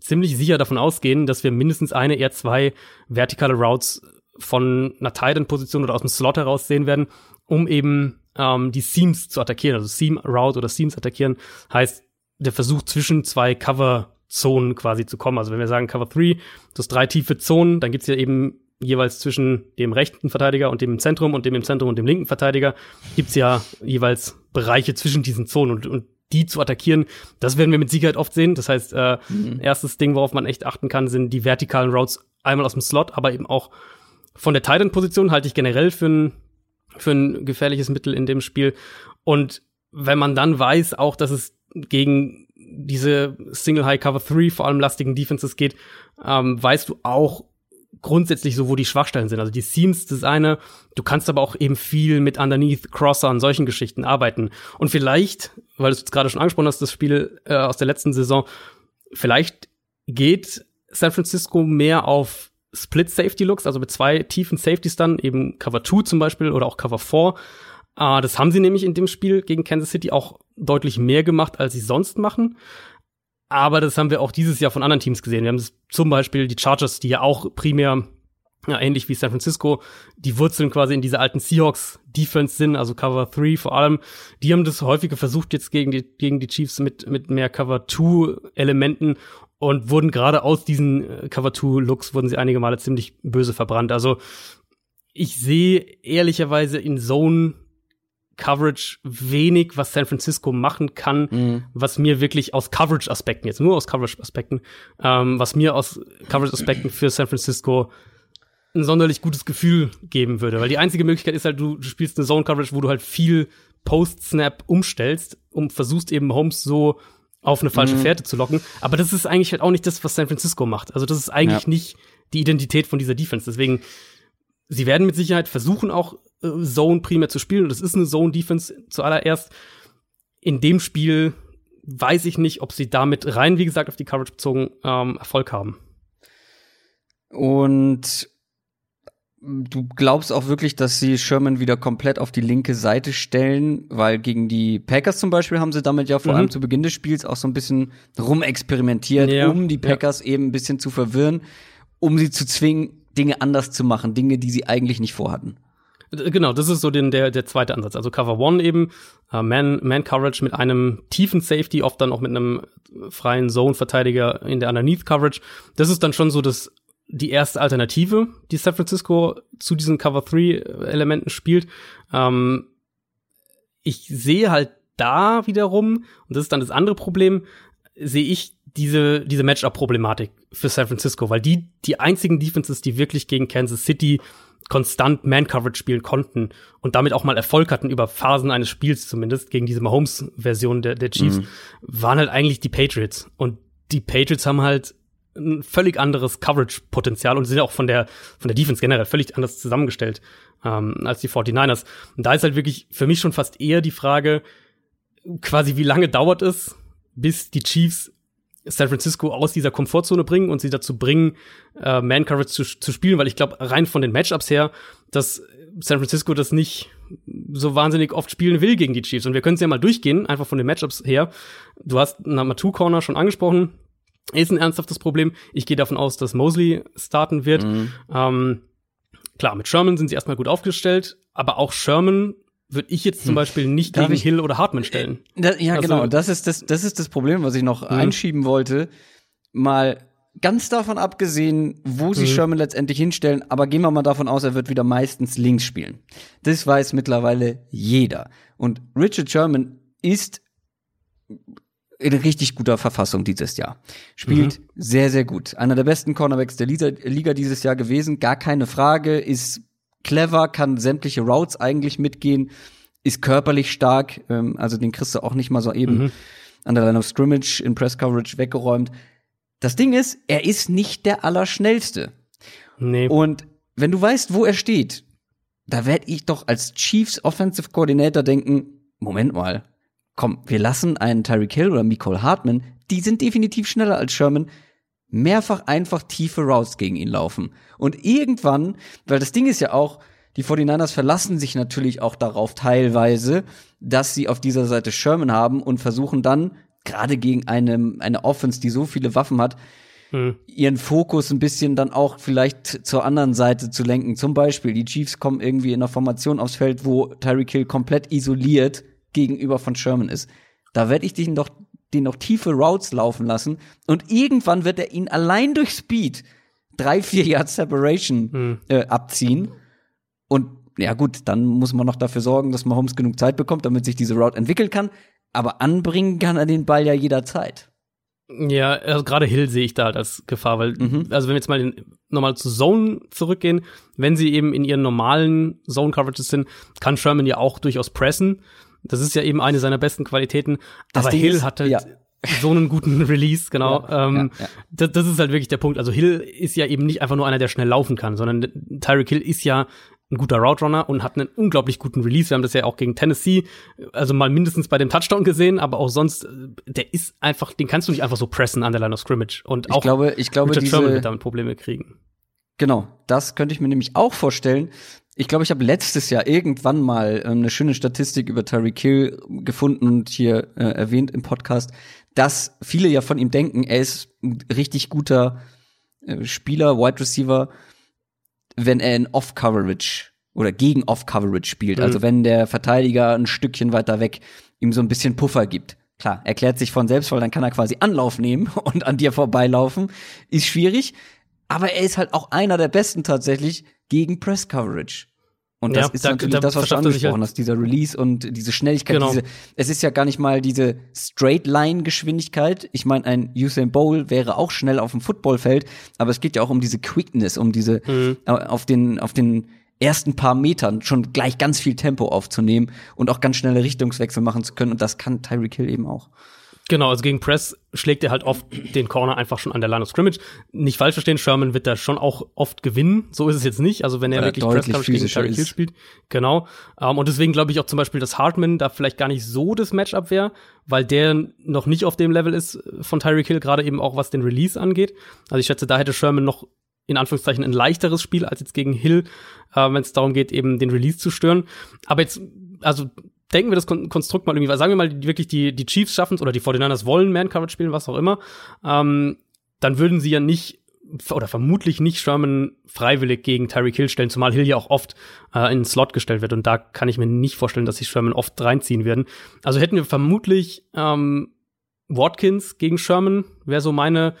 ziemlich sicher davon ausgehen, dass wir mindestens eine, eher zwei vertikale Routes von einer Titan-Position oder aus dem Slot heraus sehen werden, um eben ähm, die Seams zu attackieren. Also Seam Route oder Seams attackieren heißt der Versuch zwischen zwei Cover-Zonen quasi zu kommen. Also wenn wir sagen Cover 3, du hast drei tiefe Zonen, dann gibt's ja eben jeweils zwischen dem rechten Verteidiger und dem im Zentrum und dem im Zentrum und dem linken Verteidiger gibt's ja jeweils Bereiche zwischen diesen Zonen und, und die zu attackieren, das werden wir mit Sicherheit oft sehen. Das heißt, äh, mhm. erstes Ding, worauf man echt achten kann, sind die vertikalen Routes einmal aus dem Slot, aber eben auch von der Titan-Position halte ich generell für ein, für ein gefährliches Mittel in dem Spiel. Und wenn man dann weiß auch, dass es gegen diese Single High Cover 3 vor allem lastigen Defenses geht, ähm, weißt du auch, grundsätzlich so, wo die Schwachstellen sind. Also die Seams, das eine. Du kannst aber auch eben viel mit Underneath, Crosser und solchen Geschichten arbeiten. Und vielleicht, weil du es gerade schon angesprochen hast, das Spiel äh, aus der letzten Saison, vielleicht geht San Francisco mehr auf Split Safety Looks, also mit zwei tiefen Safeties dann, eben Cover 2 zum Beispiel oder auch Cover 4. Äh, das haben sie nämlich in dem Spiel gegen Kansas City auch deutlich mehr gemacht, als sie sonst machen. Aber das haben wir auch dieses Jahr von anderen Teams gesehen. Wir haben zum Beispiel die Chargers, die ja auch primär ja, ähnlich wie San Francisco, die Wurzeln quasi in dieser alten Seahawks-Defense sind, also Cover 3 vor allem. Die haben das häufiger versucht jetzt gegen die, gegen die Chiefs mit, mit mehr Cover 2-Elementen und wurden gerade aus diesen äh, Cover 2-Looks wurden sie einige Male ziemlich böse verbrannt. Also ich sehe ehrlicherweise in Zone Coverage wenig, was San Francisco machen kann, mhm. was mir wirklich aus Coverage-Aspekten, jetzt nur aus Coverage-Aspekten, ähm, was mir aus Coverage-Aspekten für San Francisco ein sonderlich gutes Gefühl geben würde. Weil die einzige Möglichkeit ist halt, du, du spielst eine Zone-Coverage, wo du halt viel Post-Snap umstellst und versuchst eben Holmes so auf eine falsche mhm. Fährte zu locken. Aber das ist eigentlich halt auch nicht das, was San Francisco macht. Also das ist eigentlich ja. nicht die Identität von dieser Defense. Deswegen, sie werden mit Sicherheit versuchen, auch äh, Zone primär zu spielen. Und das ist eine Zone-Defense zuallererst. In dem Spiel weiß ich nicht, ob sie damit rein, wie gesagt, auf die Coverage bezogen ähm, Erfolg haben. Und du glaubst auch wirklich, dass sie Sherman wieder komplett auf die linke Seite stellen, weil gegen die Packers zum Beispiel haben sie damit ja vor mhm. allem zu Beginn des Spiels auch so ein bisschen rumexperimentiert, ja. um die Packers ja. eben ein bisschen zu verwirren, um sie zu zwingen, Dinge anders zu machen, Dinge, die sie eigentlich nicht vorhatten. Genau, das ist so den, der, der zweite Ansatz. Also Cover One eben, äh, Man, Man Coverage mit einem tiefen Safety, oft dann auch mit einem freien Zone-Verteidiger in der Underneath Coverage. Das ist dann schon so das, die erste Alternative, die San Francisco zu diesen Cover 3 Elementen spielt. Ähm, ich sehe halt da wiederum, und das ist dann das andere Problem, sehe ich diese, diese Matchup-Problematik für San Francisco, weil die, die einzigen Defenses, die wirklich gegen Kansas City konstant Man-Coverage spielen konnten und damit auch mal Erfolg hatten über Phasen eines Spiels zumindest gegen diese Mahomes-Version der, der Chiefs, mhm. waren halt eigentlich die Patriots. Und die Patriots haben halt ein völlig anderes Coverage-Potenzial und sind auch von der, von der Defense generell völlig anders zusammengestellt ähm, als die 49ers. Und da ist halt wirklich für mich schon fast eher die Frage, quasi wie lange dauert es, bis die Chiefs San Francisco aus dieser Komfortzone bringen und sie dazu bringen, äh, Man Coverage zu, zu spielen, weil ich glaube, rein von den Matchups her, dass San Francisco das nicht so wahnsinnig oft spielen will gegen die Chiefs. Und wir können es ja mal durchgehen, einfach von den Matchups her. Du hast Number Two Corner schon angesprochen. Ist ein ernsthaftes Problem. Ich gehe davon aus, dass Mosley starten wird. Mhm. Ähm, klar, mit Sherman sind sie erstmal gut aufgestellt, aber auch Sherman würde ich jetzt zum hm. Beispiel nicht Darf gegen ich? Hill oder Hartman stellen. Da, ja, also, genau. Das ist das, das ist das Problem, was ich noch mhm. einschieben wollte. Mal ganz davon abgesehen, wo sie mhm. Sherman letztendlich hinstellen, aber gehen wir mal davon aus, er wird wieder meistens links spielen. Das weiß mittlerweile jeder. Und Richard Sherman ist in richtig guter Verfassung dieses Jahr. Spielt mhm. sehr, sehr gut. Einer der besten Cornerbacks der Liga dieses Jahr gewesen, gar keine Frage, ist clever, kann sämtliche Routes eigentlich mitgehen, ist körperlich stark, ähm, also den kriegst du auch nicht mal so eben mhm. an der Line of Scrimmage in Press Coverage weggeräumt. Das Ding ist, er ist nicht der Allerschnellste. Nee. Und wenn du weißt, wo er steht, da werde ich doch als Chiefs Offensive Coordinator denken, Moment mal, komm, wir lassen einen Tyreek Hill oder Nicole Hartman, die sind definitiv schneller als Sherman, mehrfach einfach tiefe Routes gegen ihn laufen. Und irgendwann, weil das Ding ist ja auch, die 49ers verlassen sich natürlich auch darauf teilweise, dass sie auf dieser Seite Sherman haben und versuchen dann, gerade gegen eine, eine Offense, die so viele Waffen hat, mhm. ihren Fokus ein bisschen dann auch vielleicht zur anderen Seite zu lenken. Zum Beispiel, die Chiefs kommen irgendwie in einer Formation aufs Feld, wo Tyreek Hill komplett isoliert gegenüber von Sherman ist. Da werde ich den doch den noch tiefe Routes laufen lassen und irgendwann wird er ihn allein durch Speed drei, vier Yards Separation mhm. äh, abziehen. Und ja gut, dann muss man noch dafür sorgen, dass Mahomes genug Zeit bekommt, damit sich diese Route entwickeln kann. Aber anbringen kann er den Ball ja jederzeit. Ja, also gerade Hill sehe ich da halt als Gefahr, weil, mhm. also wenn wir jetzt mal nochmal zu Zone zurückgehen, wenn sie eben in ihren normalen Zone-Coverages sind, kann Sherman ja auch durchaus pressen. Das ist ja eben eine seiner besten Qualitäten. Das aber Ding Hill ist, hat halt ja. so einen guten Release, genau. Ja, ähm, ja, das, das, ist halt wirklich der Punkt. Also Hill ist ja eben nicht einfach nur einer, der schnell laufen kann, sondern Tyreek Hill ist ja ein guter Route Runner und hat einen unglaublich guten Release. Wir haben das ja auch gegen Tennessee, also mal mindestens bei dem Touchdown gesehen, aber auch sonst, der ist einfach, den kannst du nicht einfach so pressen an der Line of Scrimmage. Und auch ich glaube, ich glaube, Richard diese, Sherman wird damit Probleme kriegen. Genau, das könnte ich mir nämlich auch vorstellen. Ich glaube, ich habe letztes Jahr irgendwann mal ähm, eine schöne Statistik über Tyreek Hill gefunden und hier äh, erwähnt im Podcast, dass viele ja von ihm denken, er ist ein richtig guter äh, Spieler, Wide Receiver, wenn er in Off-Coverage oder gegen Off-Coverage spielt. Mhm. Also wenn der Verteidiger ein Stückchen weiter weg ihm so ein bisschen Puffer gibt. Klar, erklärt sich von selbst, weil dann kann er quasi Anlauf nehmen und an dir vorbeilaufen. Ist schwierig. Aber er ist halt auch einer der besten tatsächlich gegen Press Coverage. Und das ja, ist da, natürlich da das, was du angesprochen halt hast, dieser Release und diese Schnelligkeit. Genau. Diese, es ist ja gar nicht mal diese Straight-Line-Geschwindigkeit. Ich meine, ein Usain Bowl wäre auch schnell auf dem Footballfeld, aber es geht ja auch um diese Quickness, um diese mhm. Äh, auf den auf den ersten paar Metern schon gleich ganz viel Tempo aufzunehmen und auch ganz schnelle Richtungswechsel machen zu können. Und das kann Tyreek Hill eben auch. Genau, also gegen Press schlägt er halt oft den Corner einfach schon an der Line of Scrimmage. Nicht falsch verstehen, Sherman wird da schon auch oft gewinnen. So ist es jetzt nicht. Also wenn er, er wirklich Press gegen Terry Hill spielt. Genau. Um, ähm, und deswegen glaube ich auch zum Beispiel, dass Hartman da vielleicht gar nicht so das Matchup wäre, weil der noch nicht auf dem Level ist von Tyreek Hill, gerade eben auch was den Release angeht. Also ich schätze, da hätte Sherman noch in Anführungszeichen ein leichteres Spiel als jetzt gegen Hill, äh, wenn es darum geht, eben den Release zu stören. Aber jetzt, also denken wir das Konstrukt mal irgendwie, sagen wir mal wirklich die, die Chiefs schaffen es oder die 49ers wollen Man-Coverage spielen, was auch immer, ähm, dann würden sie ja nicht oder vermutlich nicht Sherman freiwillig gegen Tyreek Hill stellen, zumal Hill ja auch oft äh, in den Slot gestellt wird und da kann ich mir nicht vorstellen, dass sich Sherman oft reinziehen werden. Also hätten wir vermutlich ähm, Watkins gegen Sherman, wäre so meine,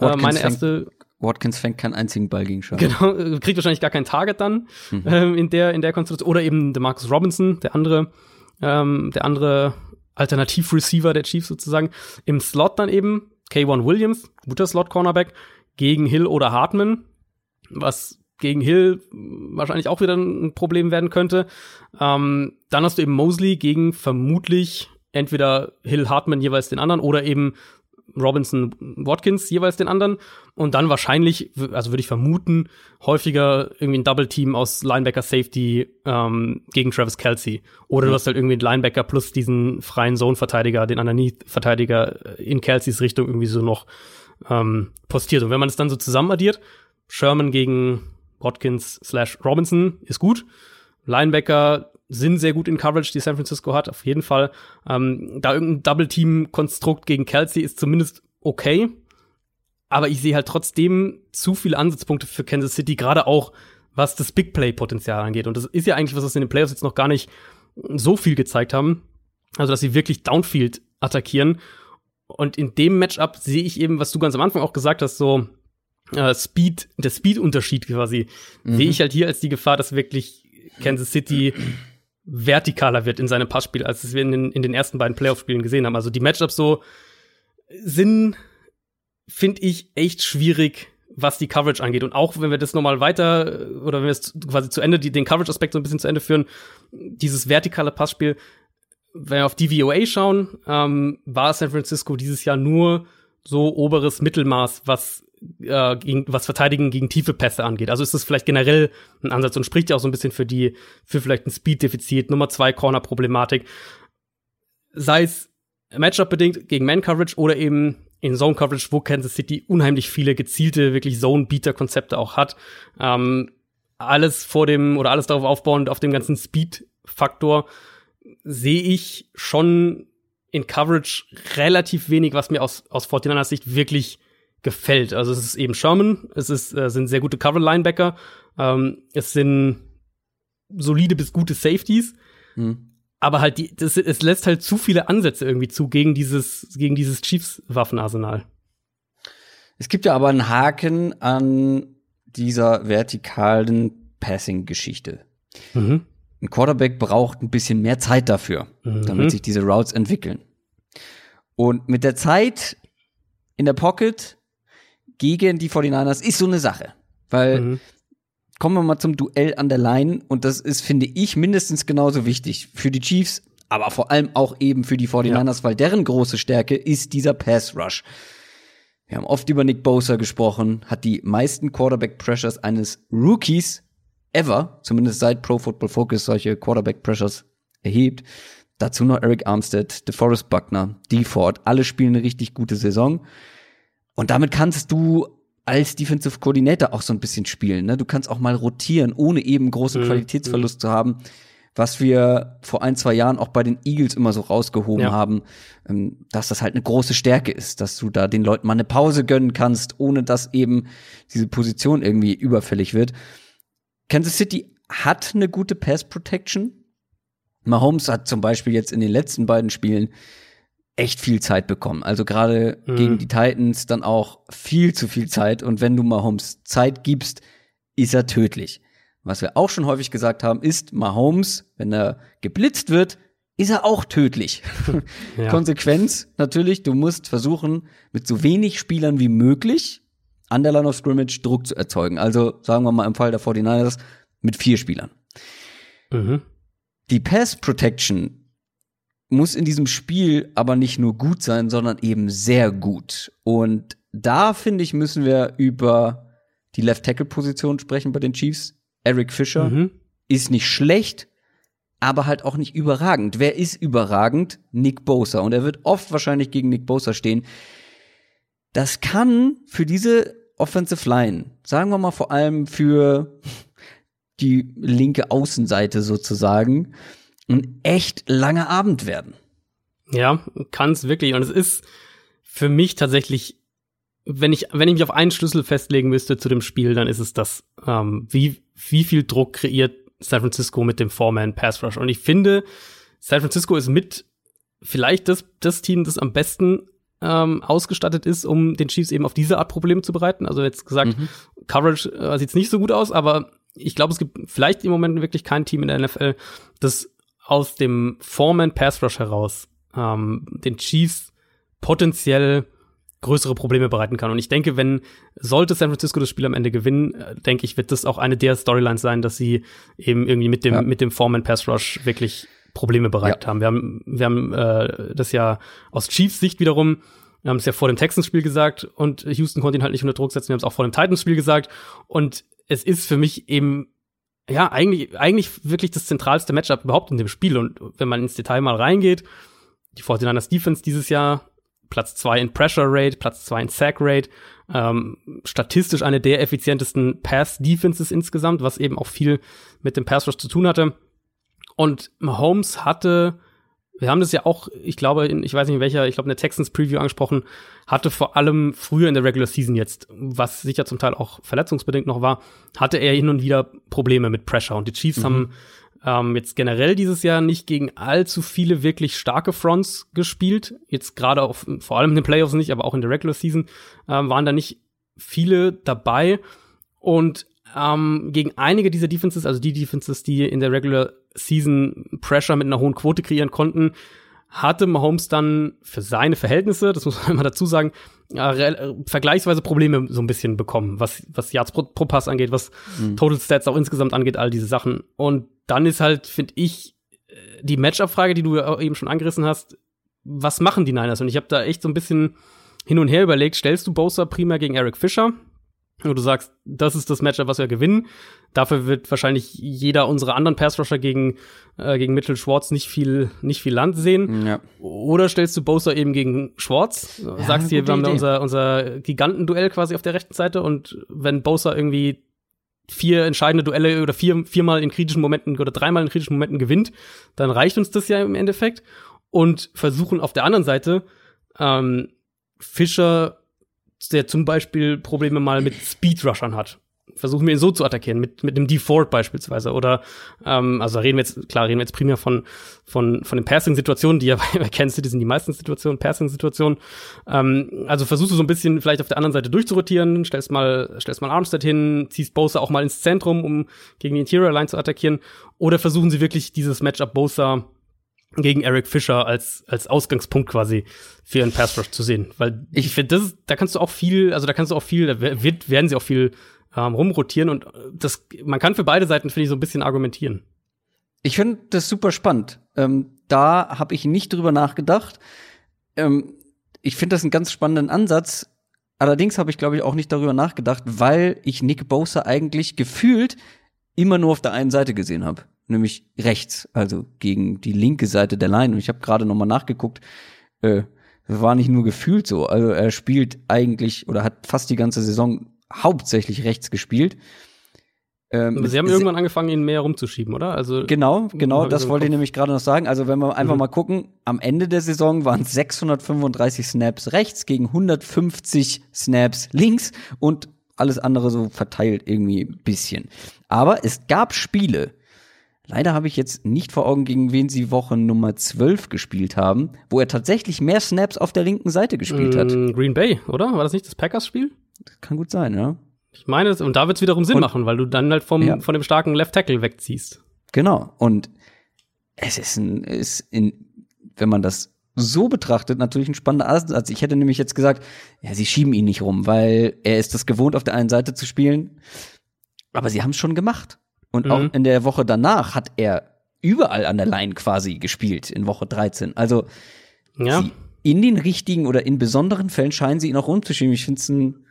äh, meine erste Watkins fängt keinen einzigen Ball gegen Sherman. Genau, äh, kriegt wahrscheinlich gar kein Target dann mhm. ähm, in der in der Konstellation oder eben der Marcus Robinson, der andere ähm, der andere Alternativreceiver der Chiefs sozusagen. Im Slot dann eben K1 Williams, guter Slot-Cornerback, gegen Hill oder Hartman, was gegen Hill wahrscheinlich auch wieder ein Problem werden könnte. Ähm, dann hast du eben Mosley gegen vermutlich entweder Hill Hartman jeweils den anderen oder eben Robinson Watkins jeweils den anderen und dann wahrscheinlich, also würde ich vermuten, häufiger irgendwie ein Double Team aus Linebacker Safety ähm, gegen Travis Kelsey oder mhm. du hast halt irgendwie einen Linebacker plus diesen freien Zone Verteidiger, den Underneath Verteidiger in Kelseys Richtung irgendwie so noch ähm, postiert und wenn man es dann so zusammen addiert, Sherman gegen Watkins slash Robinson ist gut. Linebacker sind sehr gut in Coverage, die San Francisco hat, auf jeden Fall. Ähm, da irgendein Double-Team-Konstrukt gegen Kelsey ist zumindest okay. Aber ich sehe halt trotzdem zu viele Ansatzpunkte für Kansas City, gerade auch was das Big Play-Potenzial angeht. Und das ist ja eigentlich was, was in den Playoffs jetzt noch gar nicht so viel gezeigt haben. Also, dass sie wirklich Downfield attackieren. Und in dem Matchup sehe ich eben, was du ganz am Anfang auch gesagt hast, so äh, Speed, der Speed-Unterschied quasi, mhm. sehe ich halt hier als die Gefahr, dass wirklich Kansas City vertikaler wird in seinem Passspiel, als wir in den, in den ersten beiden Playoff-Spielen gesehen haben. Also die Matchups so sind, finde ich, echt schwierig, was die Coverage angeht. Und auch wenn wir das nochmal weiter oder wenn wir es quasi zu Ende, die, den Coverage-Aspekt so ein bisschen zu Ende führen, dieses vertikale Passspiel, wenn wir auf DVOA schauen, ähm, war San Francisco dieses Jahr nur so oberes Mittelmaß, was äh, gegen, was Verteidigen gegen tiefe Pässe angeht. Also ist das vielleicht generell ein Ansatz und spricht ja auch so ein bisschen für die, für vielleicht ein Speed-Defizit, Nummer zwei Corner-Problematik. Sei es Matchup-bedingt gegen Man-Coverage oder eben in Zone-Coverage, wo Kansas City unheimlich viele gezielte, wirklich Zone-Beater-Konzepte auch hat. Ähm, alles vor dem oder alles darauf aufbauend auf dem ganzen Speed-Faktor sehe ich schon in Coverage relativ wenig, was mir aus, aus 49ers Sicht wirklich gefällt. Also es ist eben Sherman, es ist, äh, sind sehr gute Cover-Linebacker, ähm, es sind solide bis gute Safeties. Mhm. Aber halt, die, das, es lässt halt zu viele Ansätze irgendwie zu gegen dieses, gegen dieses Chiefs-Waffenarsenal. Es gibt ja aber einen Haken an dieser vertikalen Passing-Geschichte. Mhm. Ein Quarterback braucht ein bisschen mehr Zeit dafür, mhm. damit sich diese Routes entwickeln. Und mit der Zeit in der Pocket gegen die 49ers ist so eine Sache. Weil mhm. kommen wir mal zum Duell an der Line und das ist, finde ich, mindestens genauso wichtig für die Chiefs, aber vor allem auch eben für die 49ers, ja. weil deren große Stärke ist dieser Pass Rush. Wir haben oft über Nick Bosa gesprochen, hat die meisten Quarterback Pressures eines Rookies ever, zumindest seit Pro Football Focus solche Quarterback Pressures erhebt. Dazu noch Eric Armstead, DeForest Buckner, DeFord, alle spielen eine richtig gute Saison. Und damit kannst du als Defensive Coordinator auch so ein bisschen spielen. Ne? Du kannst auch mal rotieren, ohne eben großen mhm. Qualitätsverlust mhm. zu haben, was wir vor ein, zwei Jahren auch bei den Eagles immer so rausgehoben ja. haben, ähm, dass das halt eine große Stärke ist, dass du da den Leuten mal eine Pause gönnen kannst, ohne dass eben diese Position irgendwie überfällig wird. Kansas City hat eine gute Pass Protection. Mahomes hat zum Beispiel jetzt in den letzten beiden Spielen echt viel Zeit bekommen. Also gerade mhm. gegen die Titans dann auch viel zu viel Zeit. Und wenn du Mahomes Zeit gibst, ist er tödlich. Was wir auch schon häufig gesagt haben, ist Mahomes, wenn er geblitzt wird, ist er auch tödlich. Ja. Konsequenz natürlich, du musst versuchen, mit so wenig Spielern wie möglich an der Line of Scrimmage Druck zu erzeugen. Also sagen wir mal im Fall der 49ers mit vier Spielern. Mhm. Die Pass Protection muss in diesem Spiel aber nicht nur gut sein, sondern eben sehr gut. Und da finde ich, müssen wir über die Left Tackle Position sprechen bei den Chiefs. Eric Fischer mhm. ist nicht schlecht, aber halt auch nicht überragend. Wer ist überragend? Nick Bosa. Und er wird oft wahrscheinlich gegen Nick Bosa stehen. Das kann für diese Offensive Line, sagen wir mal vor allem für die linke Außenseite sozusagen, ein echt langer Abend werden. Ja, kann es wirklich. Und es ist für mich tatsächlich, wenn ich, wenn ich mich auf einen Schlüssel festlegen müsste zu dem Spiel, dann ist es das, ähm, wie, wie viel Druck kreiert San Francisco mit dem Foreman Pass Rush. Und ich finde, San Francisco ist mit vielleicht das, das Team, das am besten ähm, ausgestattet ist, um den Chiefs eben auf diese Art Probleme zu bereiten. Also jetzt gesagt, mhm. Coverage äh, sieht nicht so gut aus, aber ich glaube, es gibt vielleicht im Moment wirklich kein Team in der NFL, das aus dem Foreman Pass Rush heraus ähm, den Chiefs potenziell größere Probleme bereiten kann. Und ich denke, wenn sollte San Francisco das Spiel am Ende gewinnen, äh, denke ich, wird das auch eine der Storylines sein, dass sie eben irgendwie mit dem ja. mit dem Foreman Pass Rush wirklich Probleme bereitet ja. haben. Wir haben wir haben äh, das ja aus Chiefs Sicht wiederum wir haben es ja vor dem Texans-Spiel gesagt und Houston konnte ihn halt nicht unter Druck setzen. Wir haben es auch vor dem Titans-Spiel gesagt. Und es ist für mich eben ja, eigentlich, eigentlich wirklich das zentralste Matchup überhaupt in dem Spiel. Und wenn man ins Detail mal reingeht, die 49ers Defense dieses Jahr, Platz zwei in Pressure Rate, Platz zwei in Sack Rate, ähm, statistisch eine der effizientesten Pass Defenses insgesamt, was eben auch viel mit dem Pass Rush zu tun hatte. Und Mahomes hatte wir haben das ja auch, ich glaube, in, ich weiß nicht in welcher, ich glaube in der Texans Preview angesprochen, hatte vor allem früher in der Regular Season jetzt, was sicher zum Teil auch verletzungsbedingt noch war, hatte er hin und wieder Probleme mit Pressure. Und die Chiefs mhm. haben ähm, jetzt generell dieses Jahr nicht gegen allzu viele wirklich starke Fronts gespielt. Jetzt gerade auf, vor allem in den Playoffs nicht, aber auch in der Regular Season ähm, waren da nicht viele dabei. Und ähm, gegen einige dieser Defenses, also die Defenses, die in der Regular Season Pressure mit einer hohen Quote kreieren konnten, hatte Mahomes dann für seine Verhältnisse, das muss man immer dazu sagen, äh, vergleichsweise Probleme so ein bisschen bekommen, was, was Yards pro, pro Pass angeht, was mhm. Total Stats auch insgesamt angeht, all diese Sachen. Und dann ist halt, finde ich, die Matchup-Frage, die du ja eben schon angerissen hast, was machen die Niners? Und ich habe da echt so ein bisschen hin und her überlegt, stellst du Bosa primär gegen Eric Fischer? Und du sagst, das ist das Matchup, was wir gewinnen. Dafür wird wahrscheinlich jeder unserer anderen Pass-Rusher gegen, äh, gegen Mitchell Schwartz nicht viel, nicht viel Land sehen. Ja. Oder stellst du Bosa eben gegen Schwartz, ja, sagst hier, wir haben da unser, unser Gigantenduell quasi auf der rechten Seite und wenn Bosa irgendwie vier entscheidende Duelle oder vier, viermal in kritischen Momenten oder dreimal in kritischen Momenten gewinnt, dann reicht uns das ja im Endeffekt. Und versuchen auf der anderen Seite ähm, Fischer der zum Beispiel Probleme mal mit Speedrushern hat versuchen wir ihn so zu attackieren, mit, mit einem Default beispielsweise. Oder, ähm, also reden wir jetzt, klar, reden wir jetzt primär von, von, von den Passing-Situationen, die ja bei Kansas City sind die meisten Situationen, Passing-Situationen. Ähm, also versuchst du so ein bisschen vielleicht auf der anderen Seite durchzurotieren, stellst mal, stellst mal Armstead hin, ziehst Bosa auch mal ins Zentrum, um gegen die Interior Line zu attackieren. Oder versuchen sie wirklich dieses Matchup Bosa gegen Eric Fischer als, als Ausgangspunkt quasi für einen Pass Rush zu sehen. Weil ich finde, das, da kannst du auch viel, also da kannst du auch viel, da wird, werden sie auch viel ähm, rumrotieren und das, man kann für beide Seiten, finde ich, so ein bisschen argumentieren. Ich finde das super spannend. Ähm, da habe ich nicht drüber nachgedacht. Ähm, ich finde das einen ganz spannenden Ansatz. Allerdings habe ich, glaube ich, auch nicht darüber nachgedacht, weil ich Nick Bosa eigentlich gefühlt immer nur auf der einen Seite gesehen habe, nämlich rechts, also gegen die linke Seite der Line. Und ich habe gerade noch mal nachgeguckt. Äh, war nicht nur gefühlt so. Also er spielt eigentlich oder hat fast die ganze Saison hauptsächlich rechts gespielt. Ähm, Sie haben irgendwann angefangen, ihn mehr rumzuschieben, oder? Also genau, genau, das wollte ich nämlich gerade noch sagen. Also wenn wir einfach mhm. mal gucken, am Ende der Saison waren es 635 Snaps rechts gegen 150 Snaps links und alles andere so verteilt irgendwie ein bisschen. Aber es gab Spiele, leider habe ich jetzt nicht vor Augen, gegen wen sie Woche Nummer 12 gespielt haben, wo er tatsächlich mehr Snaps auf der linken Seite gespielt hat. Mm, Green Bay, oder? War das nicht das Packers-Spiel? Kann gut sein, ja. Ich meine, und da wird es wiederum Sinn und, machen, weil du dann halt vom, ja. von dem starken Left Tackle wegziehst. Genau. Und es ist ein, ist in, wenn man das so betrachtet, natürlich ein spannender Ansatz. Ich hätte nämlich jetzt gesagt, ja, sie schieben ihn nicht rum, weil er ist das gewohnt, auf der einen Seite zu spielen. Aber sie haben es schon gemacht. Und mhm. auch in der Woche danach hat er überall an der Line quasi gespielt, in Woche 13. Also, ja. sie, in den richtigen oder in besonderen Fällen scheinen sie ihn auch rumzuschieben. Ich finde es ein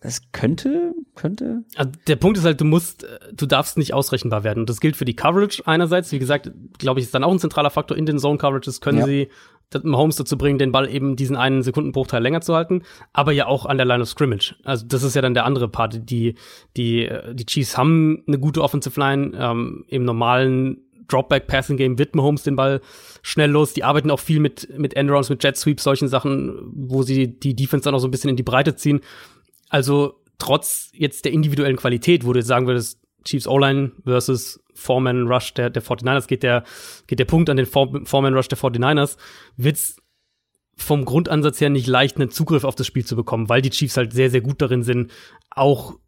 es könnte, könnte. Also der Punkt ist halt, du musst, du darfst nicht ausrechenbar werden. Und das gilt für die Coverage einerseits. Wie gesagt, glaube ich, ist dann auch ein zentraler Faktor in den Zone Coverages. Können ja. sie Mahomes dazu bringen, den Ball eben diesen einen Sekundenbruchteil länger zu halten, aber ja auch an der Line of Scrimmage. Also das ist ja dann der andere Part. Die, die, die Chiefs haben eine gute Offensive Line. Ähm, Im normalen Dropback-Passing-Game wird Mahomes den Ball schnell los. Die arbeiten auch viel mit, mit Endrounds, mit Jet Sweeps, solchen Sachen, wo sie die Defense dann auch so ein bisschen in die Breite ziehen. Also trotz jetzt der individuellen Qualität, wo du jetzt sagen würdest, Chiefs O-Line versus Foreman Rush der, der 49ers, geht der, geht der Punkt an den Foreman Rush der 49ers, wird's vom Grundansatz her nicht leicht, einen Zugriff auf das Spiel zu bekommen, weil die Chiefs halt sehr, sehr gut darin sind, auch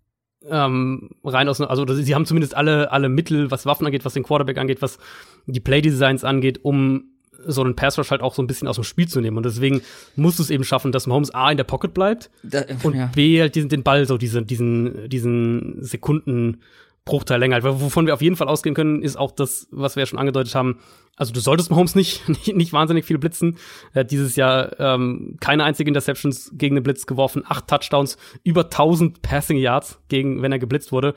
ähm, rein aus, also sie haben zumindest alle, alle Mittel, was Waffen angeht, was den Quarterback angeht, was die Playdesigns angeht, um so einen Pass Rush halt auch so ein bisschen aus dem Spiel zu nehmen. Und deswegen musst du es eben schaffen, dass Mahomes A in der Pocket bleibt da, und ja. B halt diesen, den Ball so diesen, diesen, diesen Sekunden Bruchteil länger. Wovon wir auf jeden Fall ausgehen können, ist auch das, was wir ja schon angedeutet haben. Also du solltest Mahomes nicht, nicht, nicht wahnsinnig viel blitzen. Er hat dieses Jahr ähm, keine einzige Interceptions gegen den Blitz geworfen, acht Touchdowns, über 1000 Passing Yards gegen, wenn er geblitzt wurde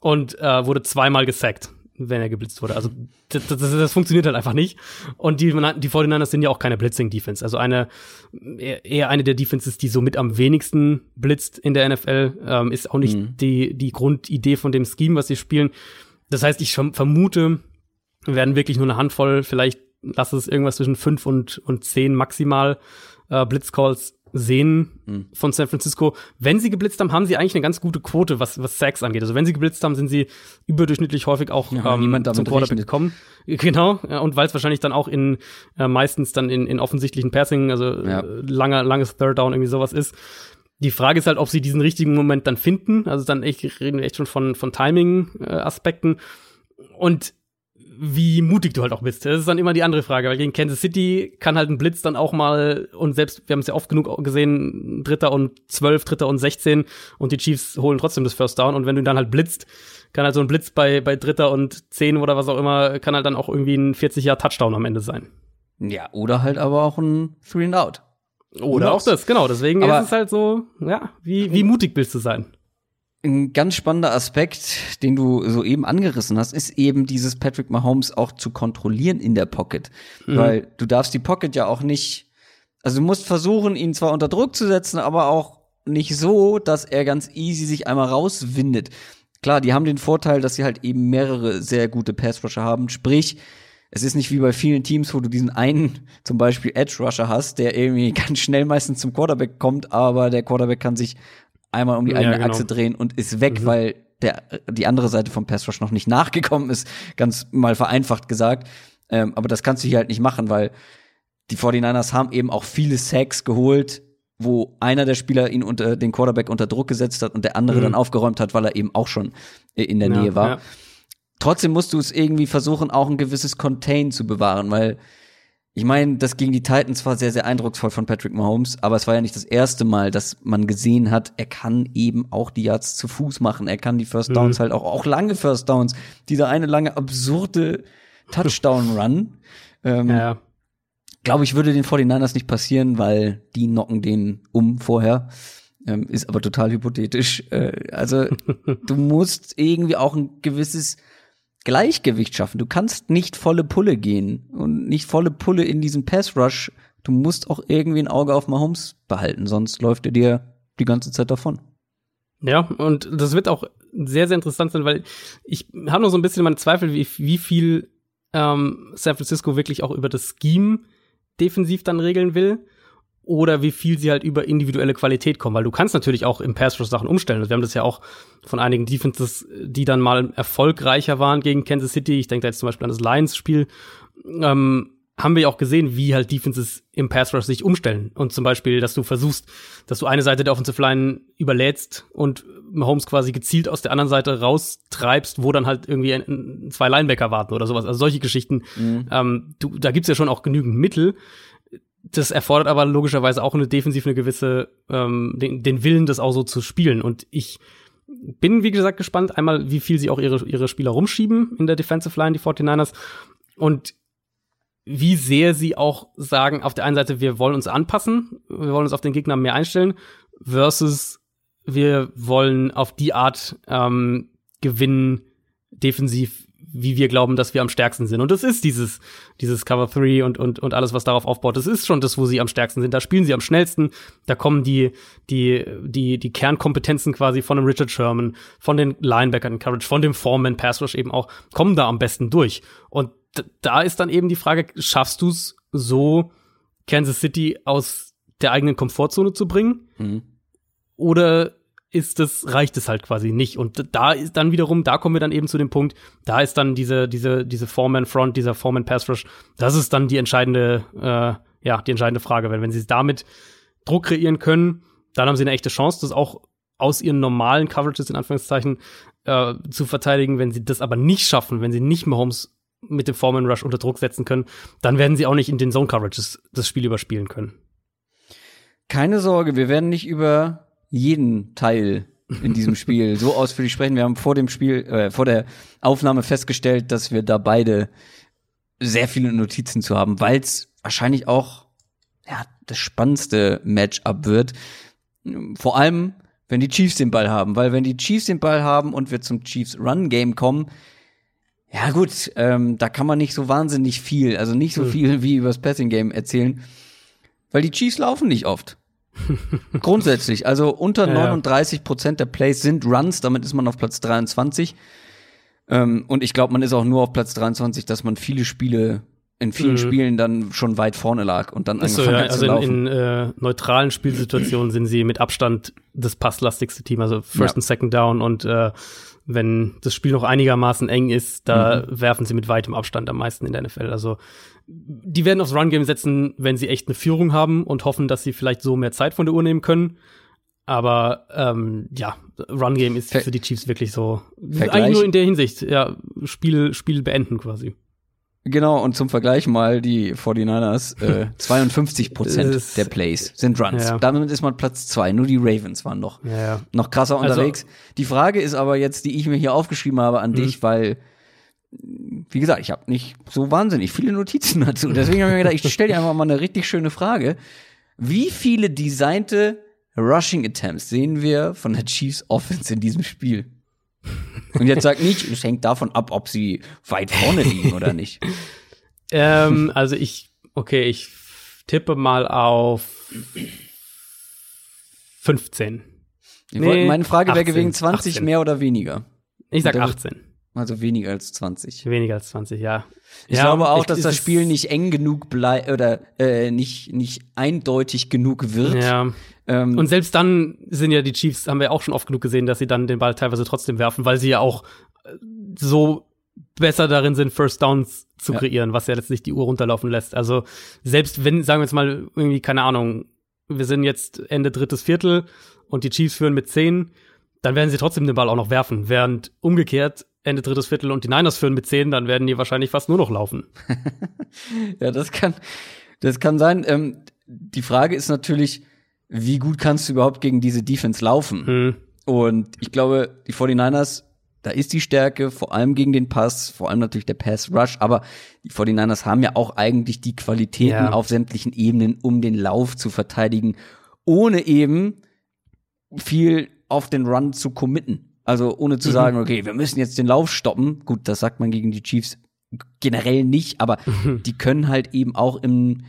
und äh, wurde zweimal gesackt wenn er geblitzt wurde. Also das, das, das funktioniert halt einfach nicht. Und die, die 49ers sind ja auch keine Blitzing-Defense. Also eine eher eine der Defenses, die so mit am wenigsten blitzt in der NFL, ähm, ist auch nicht mhm. die, die Grundidee von dem Scheme, was sie spielen. Das heißt, ich vermute, werden wirklich nur eine Handvoll, vielleicht lass es irgendwas zwischen fünf und, und zehn maximal äh, Blitzcalls sehen mhm. von San Francisco. Wenn sie geblitzt haben, haben sie eigentlich eine ganz gute Quote, was, was Sacks angeht. Also wenn sie geblitzt haben, sind sie überdurchschnittlich häufig auch ja, ähm, zum Quarterback gekommen. Genau, und weil es wahrscheinlich dann auch in äh, meistens dann in, in offensichtlichen Passing, also ja. äh, langer, langes Third Down irgendwie sowas ist. Die Frage ist halt, ob sie diesen richtigen Moment dann finden. Also dann echt, reden wir echt schon von, von Timing-Aspekten. Äh, und wie mutig du halt auch bist. Das ist dann immer die andere Frage, weil gegen Kansas City kann halt ein Blitz dann auch mal, und selbst, wir haben es ja oft genug gesehen, Dritter und zwölf, Dritter und sechzehn und die Chiefs holen trotzdem das First Down und wenn du dann halt blitzt, kann halt so ein Blitz bei, bei Dritter und zehn oder was auch immer, kann halt dann auch irgendwie ein 40 Jahr Touchdown am Ende sein. Ja, oder halt aber auch ein Three and Out. Oder auch das, genau. Deswegen aber ist es halt so, ja, wie, wie mutig willst du sein? Ein ganz spannender Aspekt, den du soeben angerissen hast, ist eben dieses Patrick Mahomes auch zu kontrollieren in der Pocket. Mhm. Weil du darfst die Pocket ja auch nicht, also du musst versuchen, ihn zwar unter Druck zu setzen, aber auch nicht so, dass er ganz easy sich einmal rauswindet. Klar, die haben den Vorteil, dass sie halt eben mehrere sehr gute Passrusher haben, sprich, es ist nicht wie bei vielen Teams, wo du diesen einen, zum Beispiel Edge Rusher hast, der irgendwie ganz schnell meistens zum Quarterback kommt, aber der Quarterback kann sich einmal um die eigene ja, genau. Achse drehen und ist weg, mhm. weil der, die andere Seite vom Pass Rush noch nicht nachgekommen ist, ganz mal vereinfacht gesagt. Ähm, aber das kannst du hier halt nicht machen, weil die 49ers haben eben auch viele Sacks geholt, wo einer der Spieler ihn unter den Quarterback unter Druck gesetzt hat und der andere mhm. dann aufgeräumt hat, weil er eben auch schon in der ja, Nähe war. Ja. Trotzdem musst du es irgendwie versuchen, auch ein gewisses Contain zu bewahren, weil ich meine, das gegen die Titans war sehr, sehr eindrucksvoll von Patrick Mahomes, aber es war ja nicht das erste Mal, dass man gesehen hat, er kann eben auch die Yards zu Fuß machen. Er kann die First Downs mhm. halt auch, auch lange First Downs. Dieser eine lange absurde Touchdown-Run. ähm, ja. Glaube ich, würde den 49ers nicht passieren, weil die knocken den um vorher. Ähm, ist aber total hypothetisch. Äh, also, du musst irgendwie auch ein gewisses Gleichgewicht schaffen. Du kannst nicht volle Pulle gehen und nicht volle Pulle in diesen Pass Rush. Du musst auch irgendwie ein Auge auf Mahomes behalten, sonst läuft er dir die ganze Zeit davon. Ja, und das wird auch sehr, sehr interessant sein, weil ich habe noch so ein bisschen meine Zweifel, wie, wie viel ähm, San Francisco wirklich auch über das Scheme defensiv dann regeln will oder wie viel sie halt über individuelle Qualität kommen, weil du kannst natürlich auch im Pass Rush Sachen umstellen. Also wir haben das ja auch von einigen Defenses, die dann mal erfolgreicher waren gegen Kansas City. Ich denke da jetzt zum Beispiel an das Lions Spiel. Ähm, haben wir ja auch gesehen, wie halt Defenses im Pass Rush sich umstellen. Und zum Beispiel, dass du versuchst, dass du eine Seite der Offensive Line überlädst und Mahomes quasi gezielt aus der anderen Seite raustreibst, wo dann halt irgendwie ein, zwei Linebacker warten oder sowas. Also solche Geschichten. Mhm. Ähm, du, da gibt's ja schon auch genügend Mittel das erfordert aber logischerweise auch eine defensiv eine gewisse ähm, den, den Willen, das auch so zu spielen. Und ich bin, wie gesagt, gespannt, einmal, wie viel sie auch ihre, ihre Spieler rumschieben in der Defensive Line, die 49ers, und wie sehr sie auch sagen, auf der einen Seite, wir wollen uns anpassen, wir wollen uns auf den Gegner mehr einstellen, versus wir wollen auf die Art ähm, gewinnen, defensiv, wie wir glauben, dass wir am stärksten sind. Und das ist dieses, dieses Cover 3 und, und, und alles, was darauf aufbaut. Das ist schon das, wo sie am stärksten sind. Da spielen sie am schnellsten. Da kommen die, die, die, die Kernkompetenzen quasi von dem Richard Sherman, von den Linebackern in Coverage, von dem Foreman Pass Rush eben auch, kommen da am besten durch. Und da ist dann eben die Frage, schaffst du es so, Kansas City aus der eigenen Komfortzone zu bringen? Mhm. Oder ist es, reicht es halt quasi nicht. Und da ist dann wiederum, da kommen wir dann eben zu dem Punkt, da ist dann diese, diese, diese Foreman-Front, dieser Foreman-Pass-Rush, das ist dann die entscheidende, äh, ja, die entscheidende Frage. Weil wenn sie damit Druck kreieren können, dann haben sie eine echte Chance, das auch aus ihren normalen Coverages, in Anführungszeichen, äh, zu verteidigen. Wenn sie das aber nicht schaffen, wenn sie nicht Mahomes mit dem Foreman Rush unter Druck setzen können, dann werden sie auch nicht in den Zone Coverages das Spiel überspielen können. Keine Sorge, wir werden nicht über jeden Teil in diesem Spiel so ausführlich sprechen. Wir haben vor dem Spiel, äh, vor der Aufnahme festgestellt, dass wir da beide sehr viele Notizen zu haben, weil es wahrscheinlich auch ja, das spannendste Matchup wird. Vor allem, wenn die Chiefs den Ball haben, weil wenn die Chiefs den Ball haben und wir zum Chiefs Run Game kommen, ja gut, ähm, da kann man nicht so wahnsinnig viel, also nicht so hm. viel wie übers Passing Game erzählen, weil die Chiefs laufen nicht oft. Grundsätzlich, also unter ja, 39 Prozent der Plays sind Runs, damit ist man auf Platz 23. Ähm, und ich glaube, man ist auch nur auf Platz 23, dass man viele Spiele in vielen mhm. Spielen dann schon weit vorne lag und dann angefangen so, ja, hat zu also laufen. In, in äh, neutralen Spielsituationen sind sie mit Abstand das passlastigste Team, also First ja. und Second Down und äh, wenn das Spiel noch einigermaßen eng ist, da mhm. werfen sie mit weitem Abstand am meisten in der NFL. Also die werden aufs Run-Game setzen, wenn sie echt eine Führung haben und hoffen, dass sie vielleicht so mehr Zeit von der Uhr nehmen können. Aber ähm, ja, Run-Game ist Ver für die Chiefs wirklich so Vergleich. eigentlich nur in der Hinsicht, ja, Spiel, Spiel beenden quasi. Genau, und zum Vergleich mal die 49ers, äh, 52 Prozent der Plays sind Runs. Ja. Damit ist man Platz zwei. Nur die Ravens waren noch, ja. noch krasser also unterwegs. Also, die Frage ist aber jetzt, die ich mir hier aufgeschrieben habe an mhm. dich, weil, wie gesagt, ich habe nicht so wahnsinnig viele Notizen dazu. Deswegen habe ich mir gedacht, ich stelle dir einfach mal eine richtig schöne Frage. Wie viele designte Rushing Attempts sehen wir von der Chiefs Offense in diesem Spiel? Und jetzt sag nicht, es hängt davon ab, ob sie weit vorne liegen oder nicht. ähm, also ich, okay, ich tippe mal auf 15. Nee, meine Frage wäre gewesen 20 18. mehr oder weniger. Ich sag 18. Also weniger als 20. Weniger als 20, ja. Ich ja, glaube auch, ich- dass das Spiel nicht eng genug bleibt oder äh, nicht, nicht eindeutig genug wird. Ja. Ähm, Und selbst dann sind ja die Chiefs, haben wir auch schon oft genug gesehen, dass sie dann den Ball teilweise trotzdem werfen, weil sie ja auch äh, so besser darin sind, First Downs zu Ja. kreieren, was ja letztlich die Uhr runterlaufen lässt. Also selbst wenn, sagen wir jetzt mal, irgendwie, keine Ahnung, wir sind jetzt Ende drittes Viertel und die Chiefs führen mit 10, dann werden sie trotzdem den Ball auch noch werfen. Während umgekehrt Ende drittes Viertel und die Niners führen mit 10, dann werden die wahrscheinlich fast nur noch laufen. Ja, das kann, das kann sein. Ähm, die Frage ist natürlich, wie gut kannst du überhaupt gegen diese Defense laufen? Hm. Und ich glaube, die 49ers, da ist die Stärke, vor allem gegen den Pass, vor allem natürlich der Pass Rush, aber die 49ers haben ja auch eigentlich die Qualitäten Ja. auf sämtlichen Ebenen, um den Lauf zu verteidigen, ohne eben viel auf den Run zu committen. Also ohne zu sagen, okay, wir müssen jetzt den Lauf stoppen. Gut, das sagt man gegen die Chiefs generell nicht, aber die können halt eben auch im,